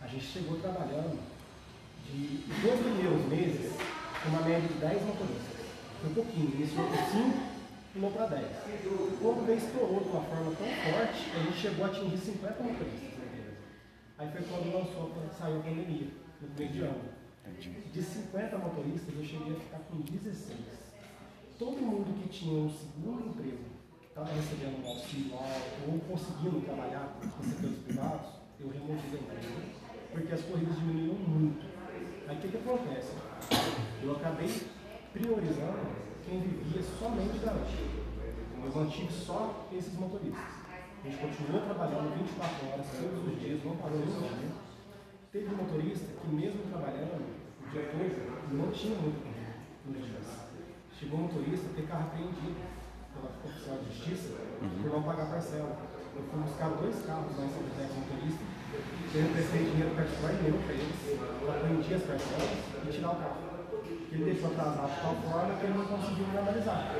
A gente chegou trabalhando de dois primeiros meses com uma média de 10 motoristas. Um pouquinho, iniciou com 5, pulou para 10. Quando veio estourou de uma forma tão forte, gente chegou a atingir 50 motoristas empresa. Aí foi quando lançou, saiu a pandemia, no meio de ano. De 50 motoristas, eu cheguei a ficar com 16. todo mundo que tinha um segundo emprego, que estava recebendo um auxílio ou conseguindo trabalhar com setores privados, eu removi da empresa, porque as corridas diminuíram muito. Aí o que, que acontece? Eu acabei priorizando quem vivia somente da noite. Eu mantive só esses motoristas. A gente continuou trabalhando 24 horas, todos os dias, não parou nenhum dia. Teve um motorista que, mesmo trabalhando o dia todo, não tinha muito nos dias. Chegou um motorista a ter carro apreendido pela oficial de justiça por não pagar parcela. Eu fui buscar dois carros lá em São José com motorista, eu emprestei dinheiro particular meu para eles, para aprendi as parcelas e tirar o carro. Ele deixou atrasado de tal forma que ele não conseguiu me analisar.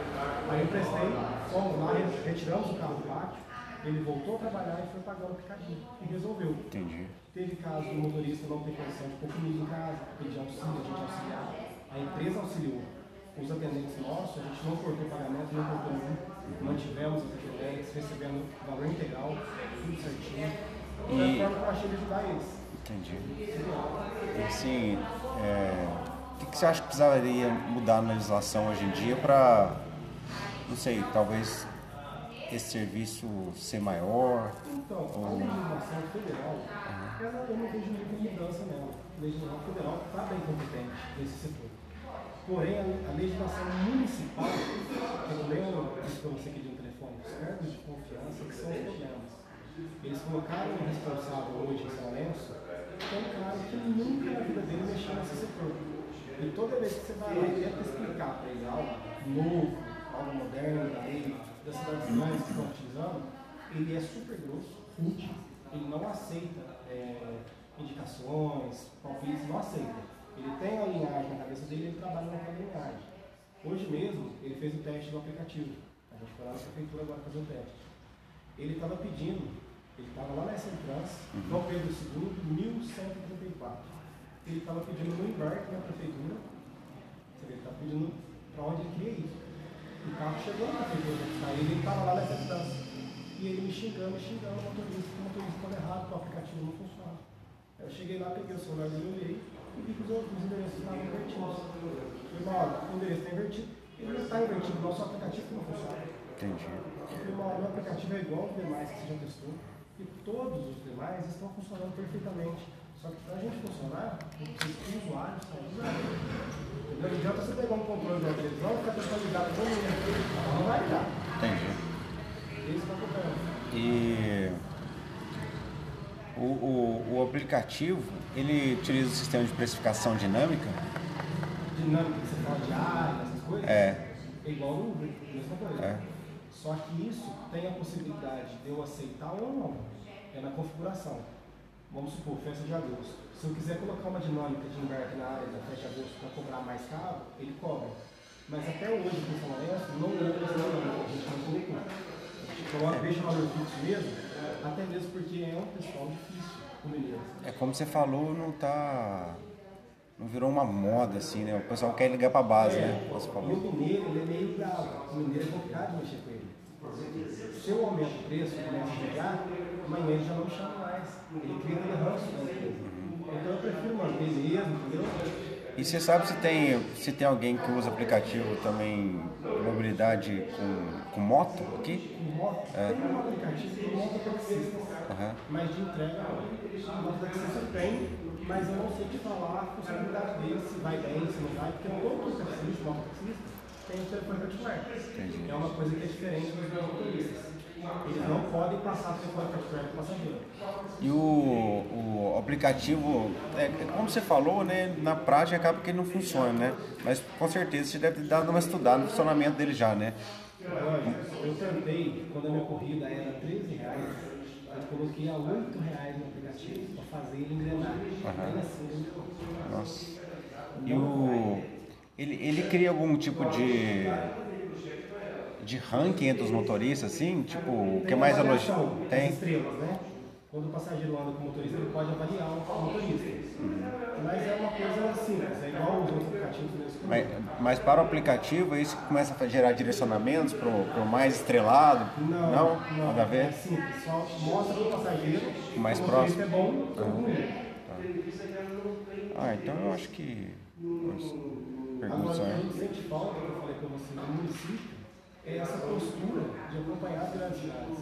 Aí eu emprestei, fomos lá, retiramos o carro do pátio, ele voltou a trabalhar e foi pagando o picadinho. E resolveu. Entendi. Teve caso do motorista não ter condição de comida em casa, pedir auxílio, a gente auxiliar. A empresa auxiliou. Os atendentes nossos, a gente não cortou pagamento, não cortou nenhum. Mantivemos os atendentes, recebendo valor integral, tudo certinho. E- Foi a forma que eu achei de ajudar eles. Entendi. E assim, é, o que, que você acha que precisaria mudar na legislação hoje em dia para, não sei, talvez esse serviço ser maior? Então, a legislação federal, ela, eu não vejo muita mudança nela. A legislação federal está bem competente nesse setor. Porém, a, a legislação municipal, que eu lembro disse para você aqui de um telefone, os cargos de confiança que são os problemas. Eles colocaram um responsável hoje em São Lourenço, que é um cara que nunca na vida dele mexeu nesse setor. E toda vez que você vai lá e tenta explicar para ele algo novo, algo moderno da lei, das cidades grandes que estão utilizando, ele é super grosso, ele não aceita é, indicações, palpites, não aceita. Ele tem a linhagem na cabeça dele e ele trabalha naquela linhagem. Hoje mesmo, ele fez o teste do aplicativo. A gente foi lá na prefeitura agora fazer o teste. Ele estava pedindo, ele estava lá na Centrans, Dom Pedro II, 1134. Ele estava pedindo no embarque na prefeitura, você vê, ele estava pedindo para onde ele queria ir. O carro chegou na prefeitura, aí ele estava lá na Centrans. E ele me xingando, me xingando o motorista, o motorista estava errado, o aplicativo não funciona. Aí eu cheguei lá, peguei o celular dele, olhei e vi que os outros endereços estavam invertidos. Eu falei, olha, o endereço está invertido. Ele não está invertido, o nosso aplicativo não funciona. Entendi. Porque o meu aplicativo é igual aos demais que você já testou. E todos os demais estão funcionando perfeitamente. Só que para a gente funcionar, tem que o usuário sair usando. Entendeu? Não adianta você pegar um controle da televisão e ficar tentando ligar todo mundo. Não vai ligar. Entendi. Esse é o problema. E o, o, o aplicativo, ele utiliza o sistema de precificação dinâmica? Dinâmica que você fala de área, essas coisas. É. É igual no Uber, mesma coisa. É. Só que isso tem a possibilidade de eu aceitar ou não. É na configuração. Vamos supor, festa de agosto. Se eu quiser colocar uma dinâmica de embarque na área da festa de agosto para cobrar mais caro, ele cobra. Mas até hoje, aqui em São Lourenço, não houve essa dinâmica, a gente não colocou. A gente coloca, deixa o valor fixo mesmo, até mesmo porque é um pessoal difícil com mineiro. É como você falou, não tá. Não virou uma moda assim, né? O pessoal quer ligar pra base, né? É, Você e o mineiro, ele é meio bravo. O mineiro é complicado de mexer com ele. Se eu aumento o preço e começo a chegar, amanhã ele já não me chama. Ele cria ranço empresa. Então eu prefiro manter mesmo, entendeu? E você sabe se tem, se tem alguém que usa aplicativo também mobilidade com, com moto aqui? Com moto, tem um aplicativo que monta taxistas, Aham. mas de entrega, moto taxista tem, mas eu não sei te falar a funcionalidade dele, se vai bem, se não vai, porque todo taxista, moto taxista, tem o telefone particular. É uma coisa que é diferente dos motoristas. Eles não podem passar telefone particular para o passageiro. E o, o aplicativo, é, como você falou, né? Na prática acaba que ele não funciona, né? Mas com certeza você deve dado uma estudada no funcionamento dele já, né? Olha, eu tentei, quando a minha corrida era 13 reais, eu coloquei a 8 reais no aplicativo para fazer ele engrenar. Ainda assim, Nossa. E o. Ele, ele cria algum tipo de. De ranking entre os motoristas, assim? Tipo, o que mais as Tem? estrelas, né? Quando o passageiro anda com o motorista, ele pode avaliar o motorista. Mas é uma coisa simples, é igual os outros aplicativos mesmo. Mas, mas para o aplicativo, isso começa a gerar direcionamentos para o mais estrelado? Não, Não? Nada a É ver? simples, só mostra para o passageiro Mais o motorista próximo. é bom ou ruim. Ah, então eu acho que. Agora, o que a gente sente falta, que eu falei para você no município é essa postura de acompanhar as grandes cidades,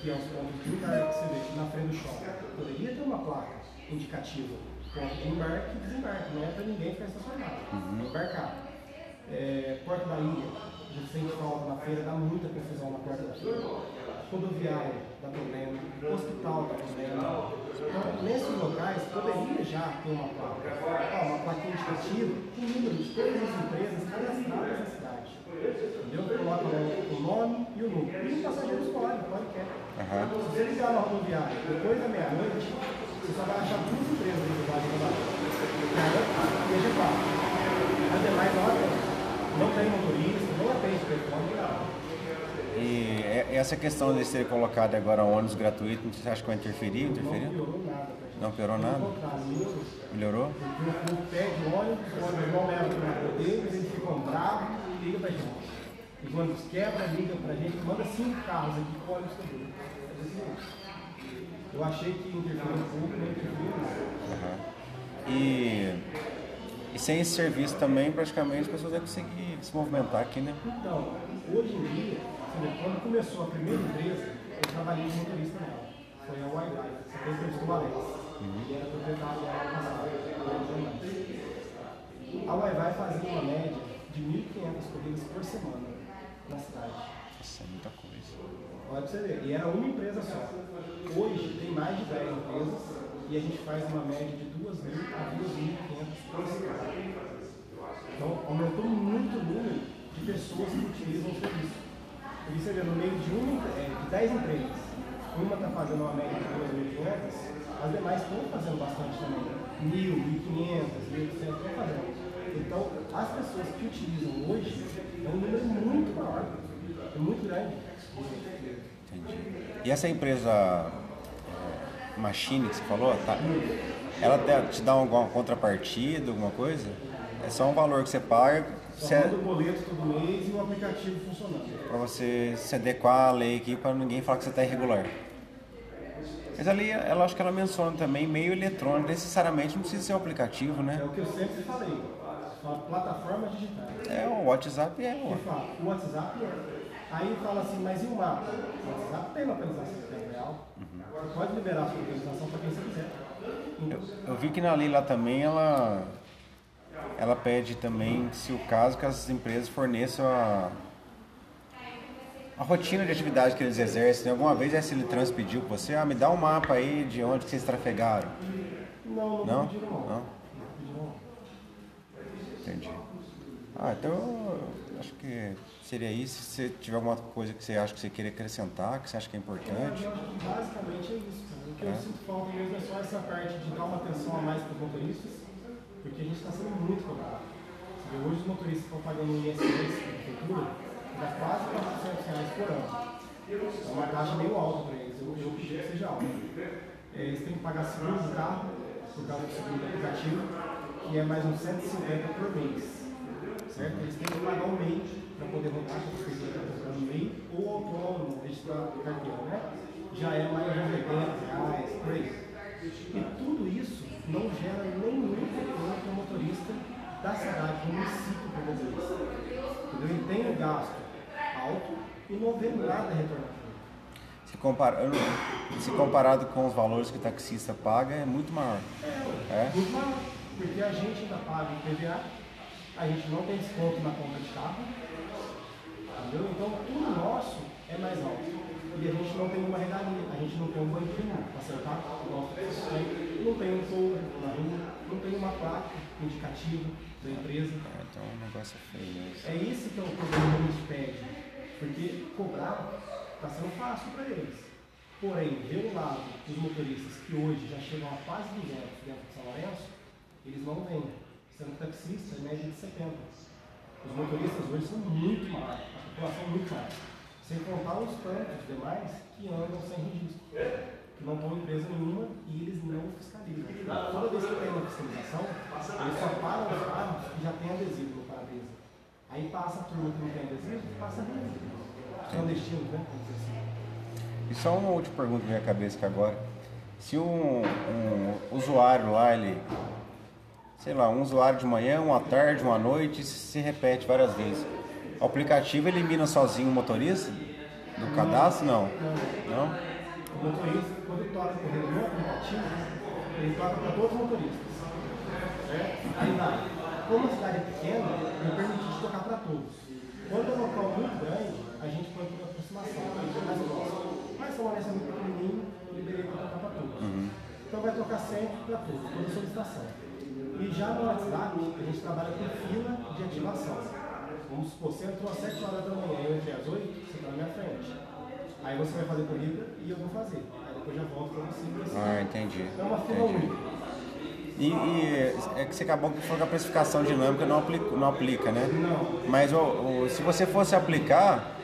que é os pontos de embarque que você vê na frente do shopping. Poderia ter uma placa indicativa, ponto de embarque e desembarque, não é para ninguém ficar estacionado, Uhum. embarcar. É, Porta da Ilha, a gente sente falta na feira, dá muita confusão na porta da feira. Rodoviária, dá problema. Hospital, dá problema. Então, nesses locais, poderia já ter uma placa. Ó, uma placa indicativa com o número de todas as empresas cadastradas na cidade. Entendeu? Coloca o nome e o número. E o passageiro escolhe, pode quer. Aham. Se você ligar na rodoviária depois da meia-noite, você só vai achar duas empresas no Vale do Vale. E a G4. As demais não. Não tem motorista, não atende telefone, nada. E e- essa questão de ser colocado agora ônibus gratuito, você acha que vai interferir? Não Interferiu? piorou nada gente. Não piorou nada? melhorou. O povo pede ônibus, o ônibus não leva para deles, eles ficam bravos ligam pra gente. Os ônibus quebram, ligam pra gente, manda cinco carros aqui com ônibus também. Eu achei que interferiu um pouco, não interferiu. Aham. E, e sem esse serviço também, praticamente, as pessoas devem conseguir se movimentar aqui, né? Então, hoje em dia, quando começou a primeira empresa, eu trabalhei de motorista nela. Foi a Wi-Fi, essa empresa do Alex. E era proprietário dela ano passado. A Wi-Fi fazia uma média de 1.500 corridas por semana na cidade. Nossa, é muita coisa. Olha pra você ver. E era uma empresa só. Hoje tem mais de 10 empresas e a gente faz uma média de 2.000 a 2.500 por semana. Então aumentou muito o número de pessoas que utilizam o serviço. Por isso você vê, no meio de, uma, é, de 10 empresas, uma está fazendo uma média de 2.500, as demais estão fazendo bastante também. 1.000, 1.500, 1.800 estão fazendo. Então, as pessoas que utilizam hoje é um número muito maior, é muito grande. Entendi. E essa empresa é, Machine que você falou, tá, ela te- dá alguma contrapartida, alguma coisa? É só um valor que você paga Só você- manda o boleto todo mês e o aplicativo funcionando. pra você se adequar à lei aqui para ninguém falar que você está irregular. Mas ali, ela acho que ela menciona também meio eletrônico, necessariamente não precisa ser um aplicativo, É né? o que eu sempre falei. Fala plataforma digital. É, o WhatsApp é, Ele fala, o WhatsApp é. Aí fala assim, mas e o mapa? O WhatsApp tem localização em tempo real. Você pode liberar a sua localização para quem você quiser. Eu, eu vi que na lei lá também ela ela pede também, se o caso, que as empresas forneçam a, a rotina de atividade que eles exercem. Alguma vez a Trans pediu pra você, ah, me dá um mapa aí de onde que vocês trafegaram. Não, não, Não? pediram não. Não? Entendi. Ah, então eu acho que seria isso. Se você tiver alguma coisa que você acha que você queria acrescentar, que você acha que é importante. Eu acho que basicamente é isso. cara. O que eu É. sinto falta mesmo é só essa parte de dar uma atenção a mais para os motoristas, porque a gente está sendo muito cobrado. Hoje os motoristas estão pagando um ISS na prefeitura, dá quase 400 reais por ano. É uma taxa meio alta para eles, eu, eu pedi que seja alta. É, eles têm que pagar seguro do carro, por causa do seguro do aplicativo, que é mais uns 150 por mês. Certo? Eles têm que pagar um mês para poder rodar, que a prefeitura está comprando mês, ou autônomo, registrar carteira, né? Já é mais de 80 reais, por aí. E tudo isso não gera nenhum retorno para o motorista da cidade, do município para o motorista. Entendeu? Ele tem um gasto alto e não vê nada retornando. Se, comparando, se comparado com os valores que o taxista paga, é muito maior. É? Muito maior, porque a gente ainda paga o PVA, a gente não tem desconto na compra de carro, entendeu? Então tudo nosso é mais alto. E a gente não tem uma regalia, a gente não tem um banquinho para sentar, igual vocês têm, não tem um touro na rua, não tem uma placa indicativa da empresa. É, Então o negócio é feio. É isso que é o problema que a gente pede, porque cobrar está sendo fácil para eles. Porém, ver o lado dos motoristas que hoje já chegam a quase 200 dentro de São Lourenço, eles não vêm. Sendo taxista, é média de 70. Os motoristas hoje são muito maiores, a população é muito maior. Sem contar os tantos demais que andam sem registro, que não estão em empresa nenhuma e eles não fiscalizam. Toda vez que tem uma fiscalização, eles só param os carros que já tem adesivo no para-brisa. Aí passa a turma que não tem adesivo, passa adesivo. Clandestino, né? Assim. E só uma última pergunta na minha cabeça aqui agora. Se um, um usuário lá, ele. Sei lá, um usuário de manhã, uma tarde, uma noite, se, se repete várias vezes. O aplicativo elimina sozinho o motorista do cadastro? Não. Não? O motorista, quando toca correndo no aplicativo, ele toca para todos os motoristas. Certo? Aí vai. Como a cidade é pequena, ele permite de tocar para todos. Quando é um local muito grande, a gente põe por aproximação, a gente é mais próximo. Mas São Lourenço é muito pequenininho, eu liberei para tocar para todos. Então vai tocar sempre para todos, toda solicitação. Já no WhatsApp, a gente trabalha com fila de ativação. Vamos supor, você entrou às 7 horas da manhã e eu entrei às 8, você está na minha frente. Aí você vai fazer comigo e eu vou fazer. Aí depois já volto para você. assim. Ah, entendi. É uma fila entendi. única. E, e é que você acabou que falou que a precificação dinâmica não aplica, não aplica né? Não. Mas o, o- se você fosse aplicar,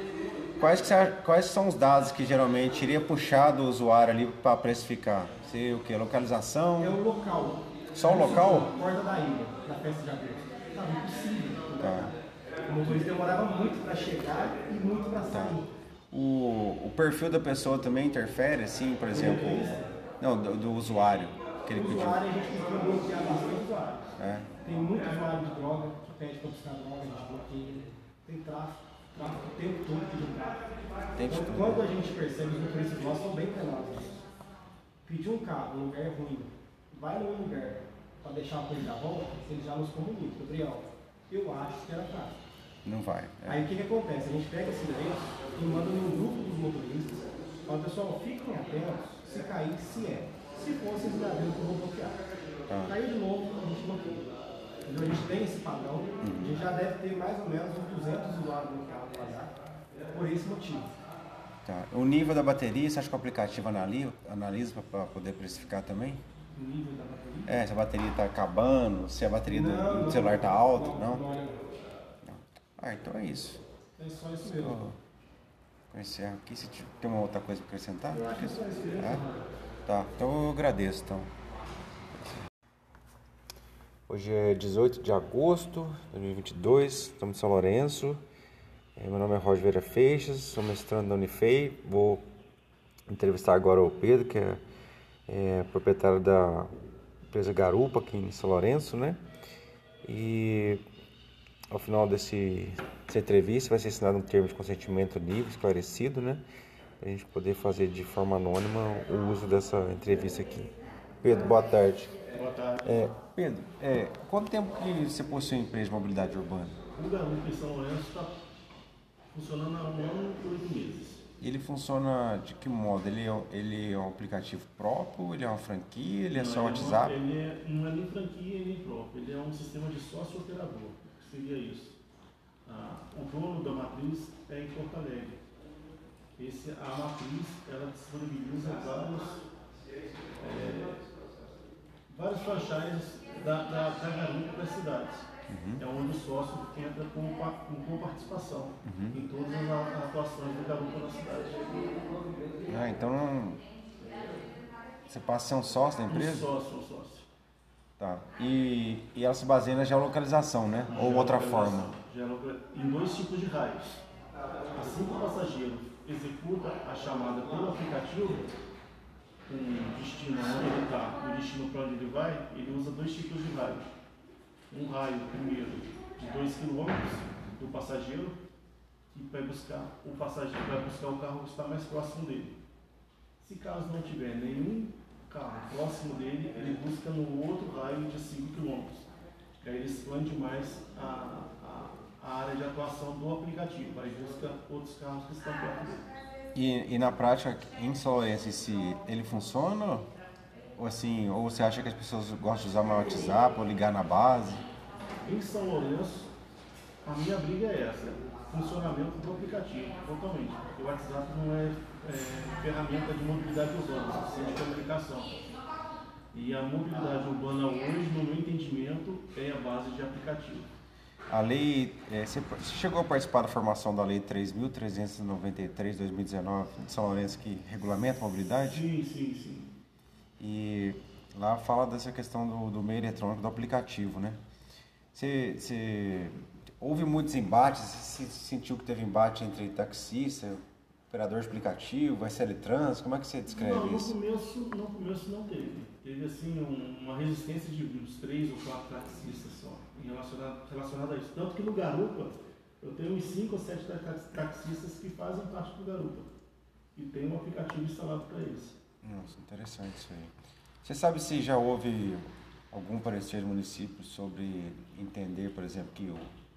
quais, você quais são os dados que geralmente iria puxar do usuário ali para precificar? Se o que? Localização? É o local. Só o local? Porta da ilha, na festa de agosto. Tá impossível. Tá. O motorista demorava muito para chegar e muito para sair. O, o perfil da pessoa também interfere, assim, por exemplo, não, do, do usuário que ele O pediu. usuário, a gente conseguiu bloquear bastante usuários. É. Tem muito usuário de droga que pede para buscar droga, a gente bloqueia. Tem tráfico, tráfico o tempo todo pedindo tráfico. Tem Então, tudo. Quando a gente percebe, os motoristas nossos são bem nisso. Pedir um carro num lugar ruim, vai num lugar para deixar a coisa dar volta, ele já nos comunica. Gabriel, eu acho que era tráfico. Não vai. é. Aí o que, que acontece? A gente pega esse endereço e manda num grupo dos motoristas, fala, pessoal, fiquem atentos se cair, se é. Se for, vocês me avisam que eu vou bloquear. Tá. Caiu de novo, a gente bloqueia. Então a gente tem esse padrão, a gente já deve ter mais ou menos uns 200 usuários bloqueados no por esse motivo. Tá. O nível da bateria, você acha que o aplicativo analisa, analisa para poder precificar também? O nível da bateria. É, se a bateria está acabando, se a bateria do, Não, do não, celular está alta, não? não? Não. Ah, então é isso. É só isso mesmo. eu encerro aqui. Se tem uma outra coisa para acrescentar? Eu acho que é só isso mesmo. É? Tá, então eu agradeço. Então. Hoje é 18 de agosto de 2022, estamos em São Lourenço. Eh, Meu nome é Roger Vera Feixes, sou mestrando da Unifei. Vou entrevistar agora o Pedro, que é, é proprietário da empresa Garupa aqui em São Lourenço, né? E ao final desse, dessa entrevista vai ser assinado um termo de consentimento livre, esclarecido, né? Para a gente poder fazer de forma anônima o uso dessa entrevista aqui. Pedro, boa tarde. Boa tarde. É, Pedro, é, quanto tempo que você possui uma empresa de mobilidade urbana? O Garupa em São Lourenço está funcionando há um ano e oito meses. Ele funciona de que modo? Ele é, um- ele é um aplicativo próprio? Ele é uma franquia? Ele é só Não, WhatsApp? Ele é, não é nem franquia nem próprio, ele é um sistema de sócio-operador. O que seria isso? Ah, o dono da matriz é em Porto Alegre. Esse, a matriz ela disponibiliza vários, é, vários franchises da, da, da Garupa para as cidades. É onde o sócio entra com, com, participação em todas as atuações do Garupa na cidade. Ah, então você passa a ser um sócio da Um empresa? sócio, um sócio. Tá. E, e ela se baseia na geolocalização, né? Ou outra forma? Em dois tipos de raios. Assim que o passageiro executa a chamada pelo aplicativo, com o destino onde ele está e o destino para onde ele vai, ele usa dois tipos de raio. Um raio, primeiro, de 2 km do passageiro, que vai buscar o passageiro, vai buscar o carro que está mais próximo dele. Se caso não tiver nenhum carro próximo dele, ele busca no outro raio de 5 km. Aí ele expande mais a, a, a área de atuação do aplicativo, aí busca outros carros que estão perto dele. E, e na prática, em em si, ele funciona? Ou assim, ou você acha que as pessoas gostam de usar mais o WhatsApp ou ligar na base? Em São Lourenço, a minha briga é essa, funcionamento do aplicativo, totalmente. Porque o WhatsApp não é, é ferramenta de mobilidade urbana, é de comunicação. E a mobilidade urbana hoje, no meu entendimento, é a base de aplicativo. A lei, é, você, chegou a participar da formação da lei 3.393 2019 de São Lourenço que regulamenta a mobilidade? Sim, sim, sim. E lá fala dessa questão do, do meio eletrônico do aplicativo, né? Você, você houve muitos embates, você sentiu que teve embate entre taxista, operador de aplicativo, SL Trans, como é que você descreve Não, no isso? começo, no começo não teve. Teve assim um- uma resistência de uns três ou quatro taxistas só em relacionado, relacionado a isso. Tanto que no Garupa Eu tenho uns 5 ou 7 taxistas que fazem parte do Garupa e tem um aplicativo instalado para eles. Nossa, interessante isso aí. Você sabe se já houve algum parecer do município sobre entender, por exemplo, que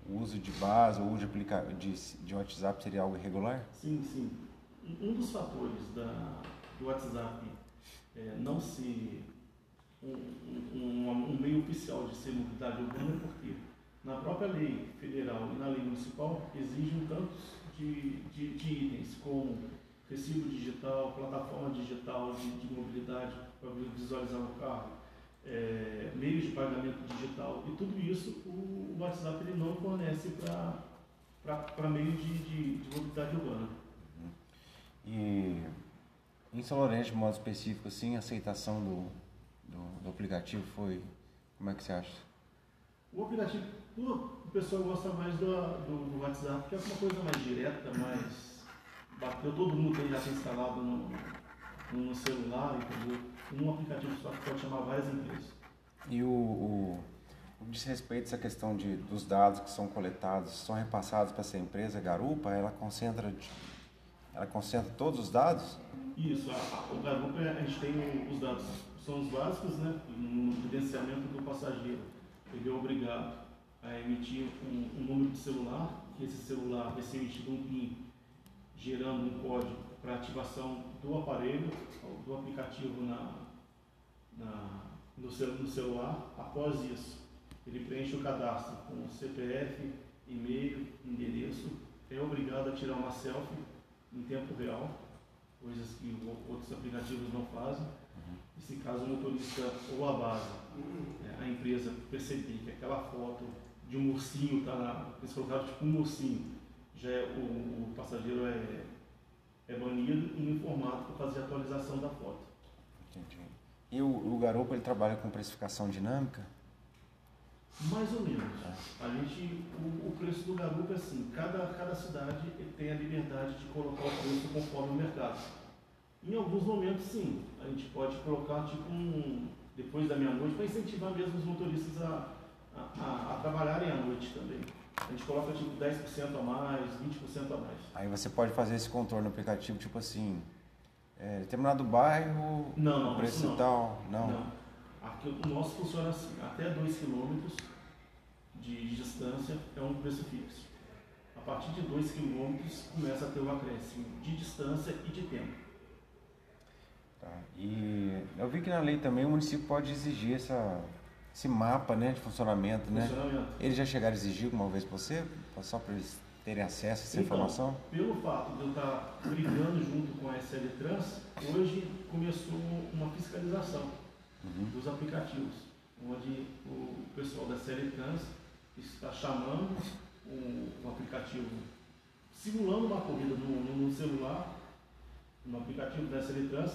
o uso de base ou de, de, de WhatsApp seria algo irregular? Sim, sim. Um dos fatores da, do WhatsApp é, não ser um, um, um, meio oficial de ser mobilidade urbana é porque na própria lei federal e na lei municipal exigem tantos de, de, de itens como recibo digital, plataforma digital de, de mobilidade para visualizar o carro, é, meios de pagamento digital e tudo isso o, o WhatsApp ele não fornece para meio de, de, de mobilidade urbana. E em São Lourenço, de modo específico, assim, a aceitação do, do, do aplicativo foi. Como é que você acha? O aplicativo, o pessoal gosta mais do, do, do WhatsApp, porque é uma coisa mais direta, mais. Bateu, todo mundo tem já instalado no, no celular, entendeu? Um aplicativo só que pode chamar várias empresas. E o, o, o diz respeito a essa questão de, dos dados que são coletados, são repassados para essa empresa Garupa, ela concentra, ela concentra todos os dados? Isso, a, a, o Garupa a gente tem os dados, são os básicos, né? No credenciamento do passageiro. Ele é obrigado a emitir um, um número de celular, que esse celular vai ser emitido um PIN, gerando um código para ativação do aparelho, do aplicativo na, na, no, cel, no celular. Após isso, ele preenche o cadastro com CPF, e-mail, endereço, é obrigado a tirar uma selfie em tempo real coisas que outros aplicativos não fazem. Uhum. E se caso o motorista ou a base, né, a empresa perceber que aquela foto de um ursinho está lá, eles colocaram tipo um ursinho, já é, o, o passageiro é, é banido e informado para fazer a atualização da foto. Entendi. E o, o ele trabalha com precificação dinâmica? Mais ou menos. A gente, o, o preço do garupa é assim, cada, cada cidade tem a liberdade de colocar o preço conforme o mercado. Em alguns momentos, sim, a gente pode colocar tipo um, depois da meia-noite, para incentivar mesmo os motoristas a, a, a, a, trabalharem à noite também. A gente coloca tipo 10% a mais, 20% a mais. Aí você pode fazer esse contorno aplicativo, tipo assim, é, determinado bairro, não, não, preço não. e tal. Não. não. Aqui, o nosso funciona assim, até 2 km de distância é um preço fixo. A partir de 2 km começa a ter um acréscimo de distância e de tempo. Tá. E eu vi que na lei também o município pode exigir essa, esse mapa né, de funcionamento, né? Funcionamento. Eles já chegaram a exigir alguma vez para você? Só para eles terem acesso a essa então, informação? Pelo fato de eu estar brigando junto com a SL Trans, hoje começou uma fiscalização uhum. dos aplicativos, onde o pessoal da SL Trans está chamando um, um aplicativo, simulando uma corrida no, no, celular, no aplicativo da SL Trans,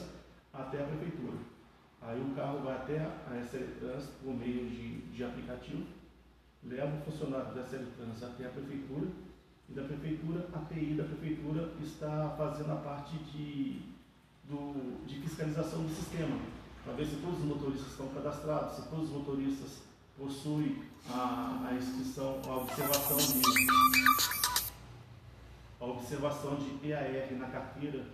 até a prefeitura. Aí o carro vai até a SL Trans por meio de, de aplicativo, leva o funcionário da SL Trans até a prefeitura, e da prefeitura, a TI da prefeitura está fazendo a parte de, do, de fiscalização do sistema, para ver se todos os motoristas estão cadastrados, se todos os motoristas possuem a, a inscrição, a observação de a observação de EAR na carteira,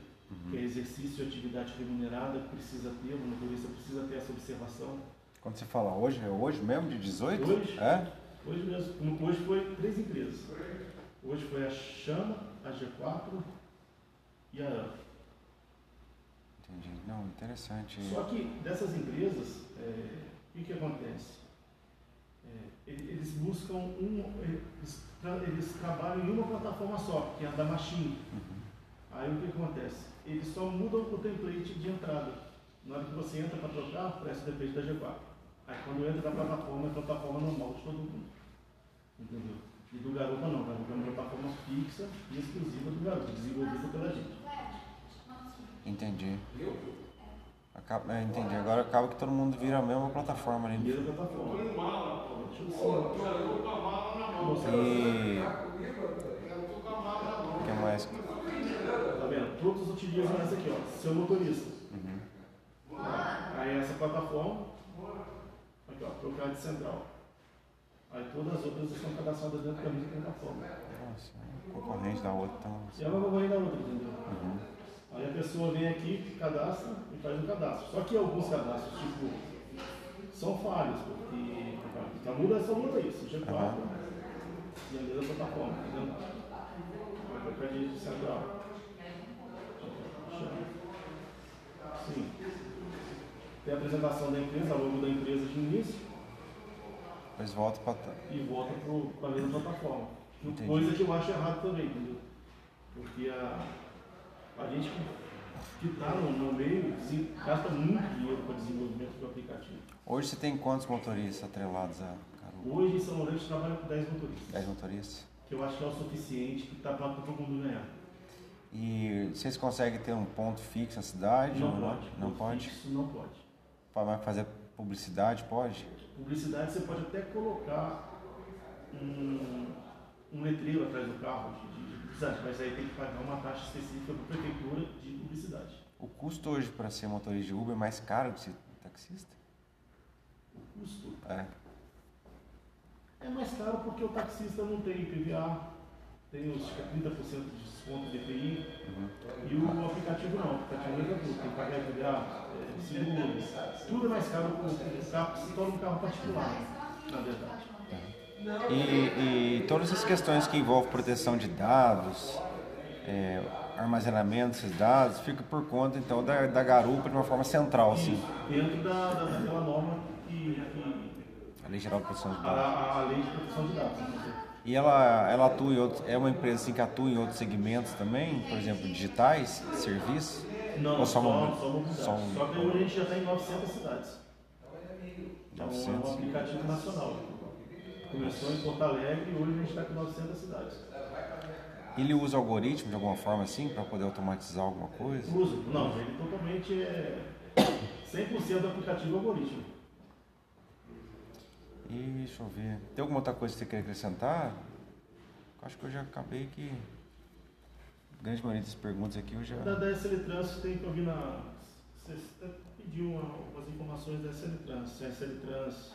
uhum. que é exercício de atividade remunerada, precisa ter, o motorista precisa ter essa observação. Quando você fala hoje, é hoje mesmo, de 18? Hoje, é? hoje mesmo. Hoje foi três empresas. Hoje foi a Chama, a G4 e a ANF. Entendi. Não, interessante. Só que dessas empresas, é, o que, que acontece? É, eles buscam um. Eles, eles, trabalham em uma plataforma só, que é a da Machine. Uhum. Aí o que acontece? Eles só mudam o template de entrada. Na hora que você entra para trocar, parece o template da G4. Aí quando entra na plataforma, é a plataforma normal de todo mundo. Entendeu? E do Garupa não, Garupa é uma plataforma fixa e exclusiva do Garupa, desenvolvida pela gente. Entendi. Acaba, é, entendi. Agora acaba que todo mundo vira a mesma plataforma ali. Mesma plataforma. E. O que mais? Tá? Todos utilizam essa aqui, ó. Seu motorista. Uhum. Aí essa plataforma. Aqui, ó, trocar de central. Aí todas as outras estão cadastradas dentro da mesma plataforma. Nossa, concorrente da outra, então. E é uma concorrente da outra, entendeu? Uhum. Aí a pessoa vem aqui, cadastra e faz um cadastro. Só que alguns cadastros, tipo, são falhos, porque a muda só muda isso, o G4 Aham. e a mesma plataforma, entendeu? Vai para de central. Sim. Tem a apresentação da empresa, logo da empresa de início Depois volta pra. e volta para a mesma plataforma. Entendi. Coisa que eu acho errado também, entendeu? Porque a, a gente que está no, no meio gasta muito dinheiro para desenvolvimento do aplicativo. Hoje você tem quantos motoristas atrelados a Caru? Hoje em São Lourenço trabalha com 10 motoristas, 10 motoristas? que eu acho que é o suficiente que está para todo mundo ganhar. E vocês conseguem ter um ponto fixo na cidade? Não ou pode. Não pode? Fixo não pode. Vai fazer publicidade? Pode? Publicidade você pode até colocar um, um letreiro atrás do carro de, de- de publicidade, mas aí tem que pagar uma taxa específica para a prefeitura de publicidade. O custo hoje para ser motorista de Uber é mais caro do que ser taxista? O custo É. é mais caro porque o taxista não tem IPVA, tem os acho que é 30% de desconto de IPI, Uhum. e o aplicativo não, o aplicativo entra tudo, tem que pagar IPVA, é, seguro, tudo é mais caro o carro se torna um carro particular, né, na verdade. E, e todas essas questões que envolvem proteção de dados, é, armazenamento desses dados, fica por conta então da, da garupa de uma forma central, assim. Dentro da, da, daquela norma que, que A Lei Geral de Proteção de a, Dados. a, a lei de proteção de dados. E ela, ela atua em outros, é uma empresa assim que atua em outros segmentos também, por exemplo, digitais, serviços? Não, Ou só, só só, mobilidade? mobilidade. Só Só, um- que hoje a gente já está em 900 cidades. Então é 900. um aplicativo nacional. Começou em Porto Alegre e hoje a gente está com 900 cidades. Ele usa algoritmo de alguma forma assim para poder automatizar alguma coisa? Uso? Não, ele totalmente é 100% do aplicativo algoritmo. E deixa eu ver. Tem alguma outra coisa que você quer acrescentar? Acho que eu já acabei que. A grande maioria das perguntas aqui eu já. Da, da SL Trans tem que ouvir na. Você até pediu uma, umas informações da SL Trans. Se a SL Trans.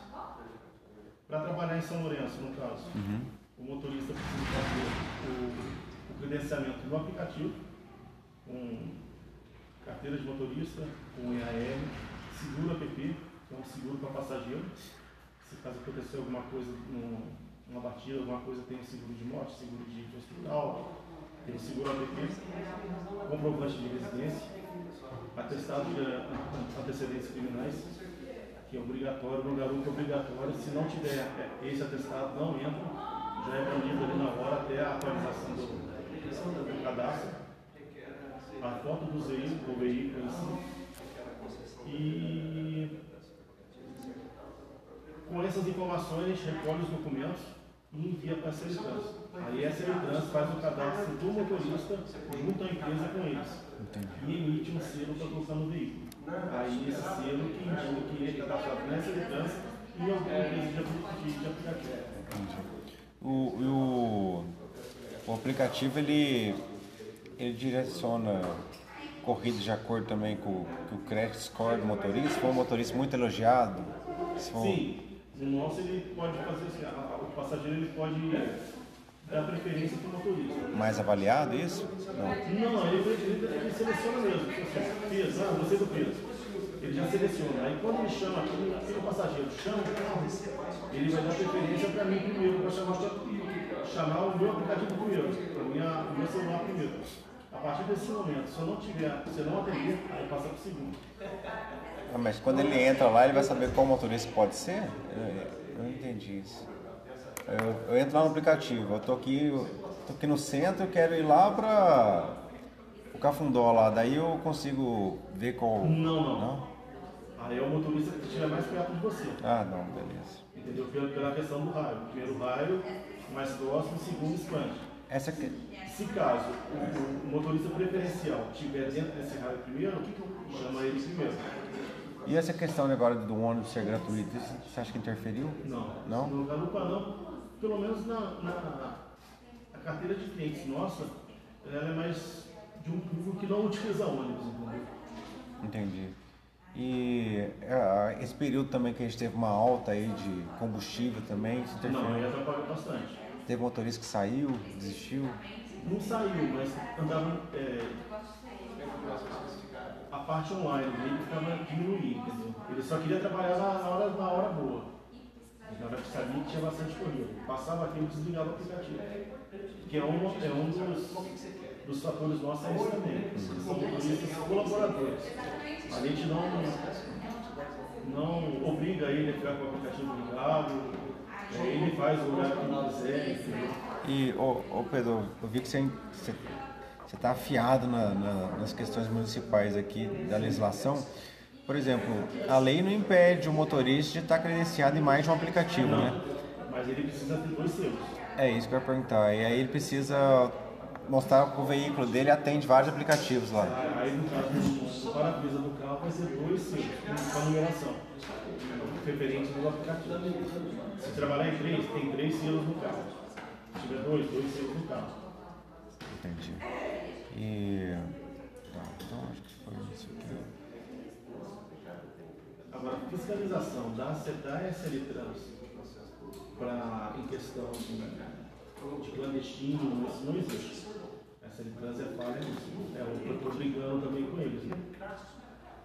Para trabalhar em São Lourenço, no caso, Uhum. o motorista precisa fazer o, o credenciamento no aplicativo, com carteira de motorista, com IAM, seguro app, que é um seguro para passageiro. Caso acontecer alguma coisa, num- numa batida, alguma coisa, tem o seguro de morte, seguro de, hospital, tem o seguro app, comprovante de residência, atestado de antecedentes criminais, que é obrigatório, no garupa é obrigatório. Se não tiver eh, esse atestado, não entra, já é banido ali na hora até a atualização do, do cadastro, a foto do veículo, do veículo si. E com essas informações a gente recolhe os documentos e envia para a SLTrans. Aí a SLTrans faz o cadastro do motorista junto à empresa com eles e emite um selo para colocar no veículo. Aí esse selo que indica que ele é cadastrado na SLTrans e alguma empresa de, apli- de, de aplicativo. O, o, o aplicativo ele, ele direciona corridas de acordo também com, com o credit score do motorista. Se for um motorista muito elogiado, for, Sim, no nosso ele pode fazer assim, o passageiro ele pode dar preferência para o motorista. mais avaliado isso? Não. Não, ele, ele, ele seleciona mesmo. Assim, Peso, ah, você do peso. Ele já seleciona. Aí quando ele chama, aquele, aquele passageiro chama o ele vai dar preferência para mim primeiro, para chamar, chamar o meu aplicativo primeiro, para o meu celular primeiro. A partir desse momento, se eu não tiver, se eu não atender, aí passa para o segundo. Ah, mas quando ele entra lá, ele vai saber qual motorista pode ser? Eu, eu não entendi isso. Eu, eu entro lá no aplicativo, eu tô aqui, eu tô aqui no centro, eu quero ir lá para o Cafundó lá, daí eu consigo ver qual. Não, não. Aí é o motorista que estiver mais perto de você. Ah, não, beleza. Entendeu? Pela, pela questão do raio. Primeiro raio, mais próximo, segundo expande. Essa que, Se caso o, o motorista preferencial estiver dentro desse raio primeiro, chama ele primeiro. E essa questão agora do ônibus ser gratuito, você acha que interferiu? Não. Não? No garupa não. Pelo menos na, na carteira de clientes nossa, ela é mais de um público que não utiliza ônibus, entendeu? Entendi. E ah, esse período também que a gente teve uma alta aí de combustível também, isso Não, aí interferiu. atrapalhou bastante. Teve motorista que saiu, desistiu. Não saiu, mas andava. é, a parte online dele ficava diminuindo, entendeu? Ele só queria trabalhar na, hora, na hora boa. Na hora que sabia que tinha bastante corrida. Passava aqui e desligava o aplicativo. Que é um, é um dos, dos fatores nossos é também. São motoristas colaboradores. A gente não, não obriga ele a ficar com o aplicativo ligado. é, Ele faz o horário que quiser? E, ô, ô Pedro, eu vi que você você você está afiado na- na- nas questões municipais aqui da legislação. Por exemplo, a lei não impede o motorista de estar credenciado em mais de um aplicativo, né? Mas ele precisa ter dois selos. É isso que eu ia perguntar. E aí ele precisa mostrar que o veículo dele atende vários aplicativos lá. Aí no caso para-brisa do carro vai ser dois selos com a numeração. Referente no aplicativo. Se trabalhar em três, tem três selos no carro. Se tiver dois, dois selos no carro. Entendi. E. Tá, então acho que foi isso aqui. Agora, fiscalização da, da SL Trans pra, em questão de, de clandestino, isso não existe. A SL Trans é falha nisso. É, eu estou brigando também com eles. Né?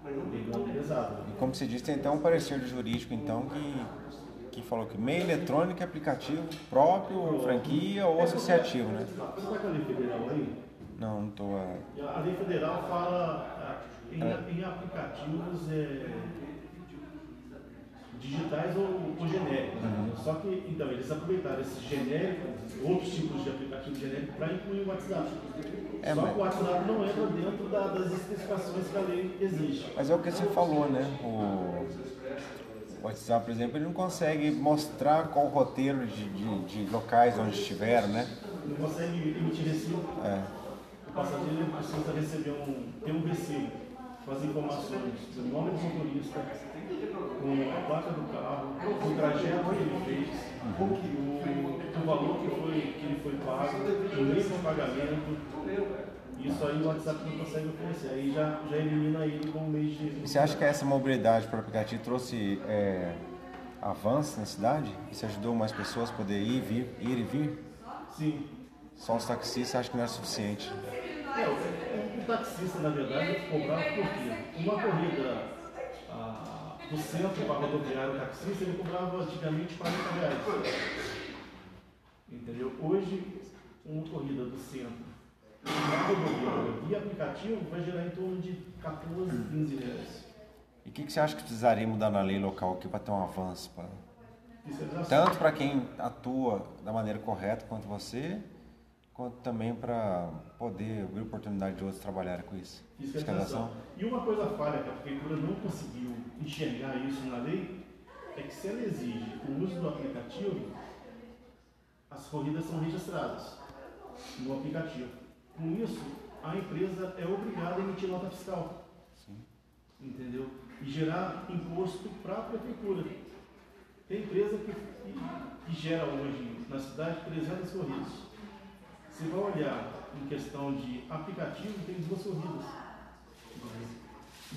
E como você disse, tem então um parecer jurídico então que, que falou que meio eletrônico é aplicativo próprio, franquia ou associativo, né? Você está com a lei federal aí? Não, não é, A lei federal fala ah, em, em aplicativos é, digitais ou, ou genéricos. né? Só que, então, eles aproveitaram esses genéricos, outros tipos de aplicativo genérico, para incluir o WhatsApp. É, Só mas- que o WhatsApp não entra dentro da- das especificações que a lei exige. Mas é o que você falou, né? O WhatsApp, por exemplo, ele não consegue mostrar qual o roteiro de, de, de locais onde estiveram, né? Não consegue emitir recibo. É. O passageiro precisa receber um, ter um recibo com as informações do nome do motorista, com a placa do carro, com o trajeto que ele fez, o, o valor que, foi, que ele foi pago, o de pagamento. Isso aí o WhatsApp não consegue oferecer, aí já, já elimina ele como meio de. E você acha que essa mobilidade para o aplicativo trouxe é, avanço na cidade? Isso ajudou mais pessoas a poder ir, vir, ir e vir? Sim. Só os taxistas acho que não é suficiente. É, o, o taxista, na verdade, ele cobrava por quê? Uma corrida do centro para rodoviário o taxista, ele cobrava antigamente 40 reais. Entendeu? Hoje, uma corrida do centro via aplicativo vai gerar em torno de 14, 15 reais. E o que, que você acha que precisaria mudar na lei local aqui para ter um avanço? Pra... Fiscalização. Tanto para quem atua da maneira correta quanto você, quanto também para poder abrir oportunidade de outros trabalharem com isso. Fiscalização. E uma coisa falha que a prefeitura não conseguiu enxergar isso na lei é que se ela exige o uso do aplicativo, as corridas são registradas no aplicativo. Com isso, a empresa é obrigada a emitir nota fiscal. Entendeu? E gerar imposto para a prefeitura. Tem empresa que, que, gera hoje na cidade 300 corridas. Você vai olhar em questão de aplicativo, tem duas corridas.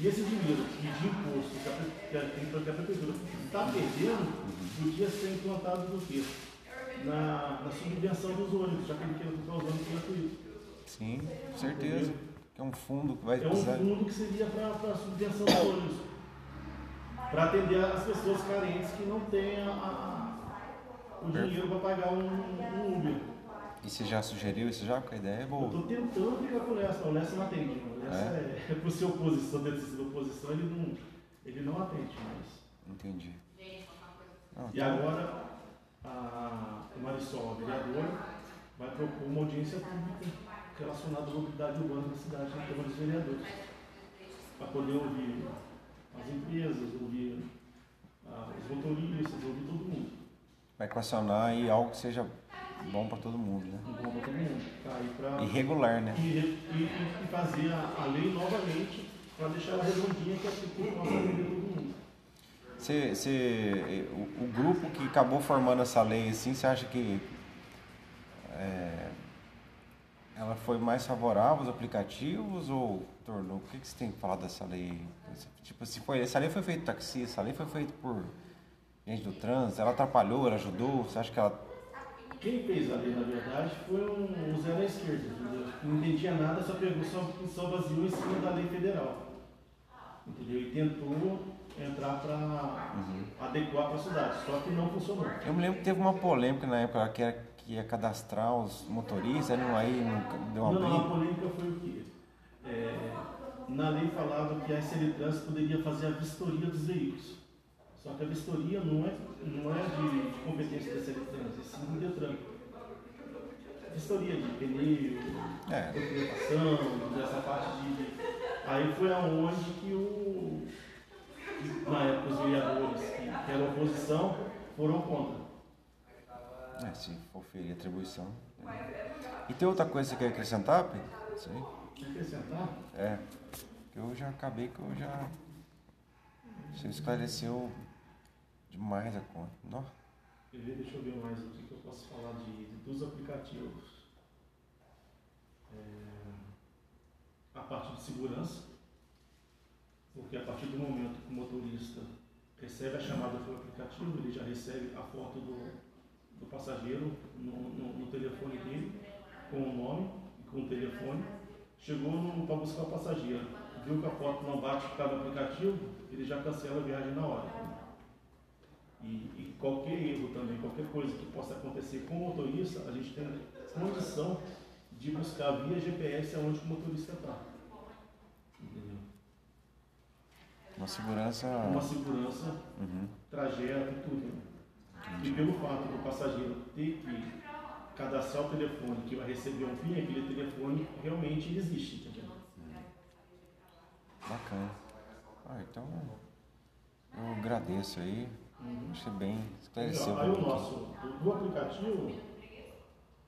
E esse dinheiro de imposto que a, que a, prefeitura está perdendo, podia ser implantado no quê? Na, na subvenção dos ônibus, já que ele quer comprar os ônibus gratuitos. Sim, com certeza. Que é um fundo que vai É um precisar. fundo que seria para a subvenção dos ônibus. Para atender as pessoas carentes que não têm a- a- o dinheiro para pagar um, um Uber. E você já sugeriu isso já? Porque a ideia é Eu boa. estou tentando brigar com o Lessa, o Lessa não atende. O Lessa é, é por ser oposição, dentro de ser oposição, ele não, ele não atende mais. Entendi. Não, E então- agora a Marisol, a vereadora, vai propor uma audiência pública relacionada à mobilidade urbana da cidade na Câmara dos Vereadores. Para poder ouvir as empresas, ouvir ah, os motoristas, ouvir todo mundo. Vai equacionar aí algo que seja bom para todo mundo, né? Bom para todo mundo. Tá aí pra- E regular, né? E, e- e fazer a, a lei novamente para deixar ela redondinha que, que possa atender todo mundo. Você, você, o, o grupo que acabou formando essa lei, assim, você acha que é, ela foi mais favorável aos aplicativos ou tornou? O que, que você tem que falar dessa lei? Tipo, se foi, essa lei foi feita por taxista, essa lei foi feita por gente do trânsito, ela atrapalhou, ela ajudou? Você acha que ela. Quem fez a lei, na verdade, foi um, um Zé da esquerda, entendeu? Não entendia nada, só pegou, só, só baseou em cima da lei federal. Entendeu? E tentou entrar para adequar para a cidade, só que não funcionou. Eu me lembro que teve uma polêmica na época que, era, que ia cadastrar os motoristas, não, aí não deu uma Não, não, a polêmica foi o quê? É, na lei falava que a SL Trans poderia fazer a vistoria dos veículos. Só que a vistoria não é, não é de, de competência da SL Trans, é sim do Detran. Vistoria de pneu, É. documentação, dessa parte de. Aí foi aonde que o. na época os vereadores que, que eram oposição foram contra. É, se for ferir atribuição. né? E tem outra coisa que você quer acrescentar, Pedro? Isso aí? Acrescentar? É. que Eu já acabei que eu já. Você esclareceu demais a conta. Ver? Deixa eu ver mais o que que eu posso falar de, dos aplicativos. É, a parte de segurança, porque a partir do momento que o motorista recebe a chamada pelo aplicativo, ele já recebe a foto do, do passageiro no, no, no telefone dele, com o nome e com o telefone. Chegou para buscar o passageiro, viu que a foto não bate por causa do aplicativo, ele já cancela a viagem na hora. E, e qualquer erro também, qualquer coisa que possa acontecer com o motorista, a gente tem condição de buscar via GPS aonde o motorista está. Entendeu? Uma segurança. Uma segurança, Uhum. trajeto e tudo. E pelo fato do passageiro ter que cadastrar o telefone que vai receber um PIN, aquele telefone realmente existe. Entendeu? Bacana. Ah, então eu agradeço aí. Achei bem esclareceu. Aí o nosso, do aplicativo,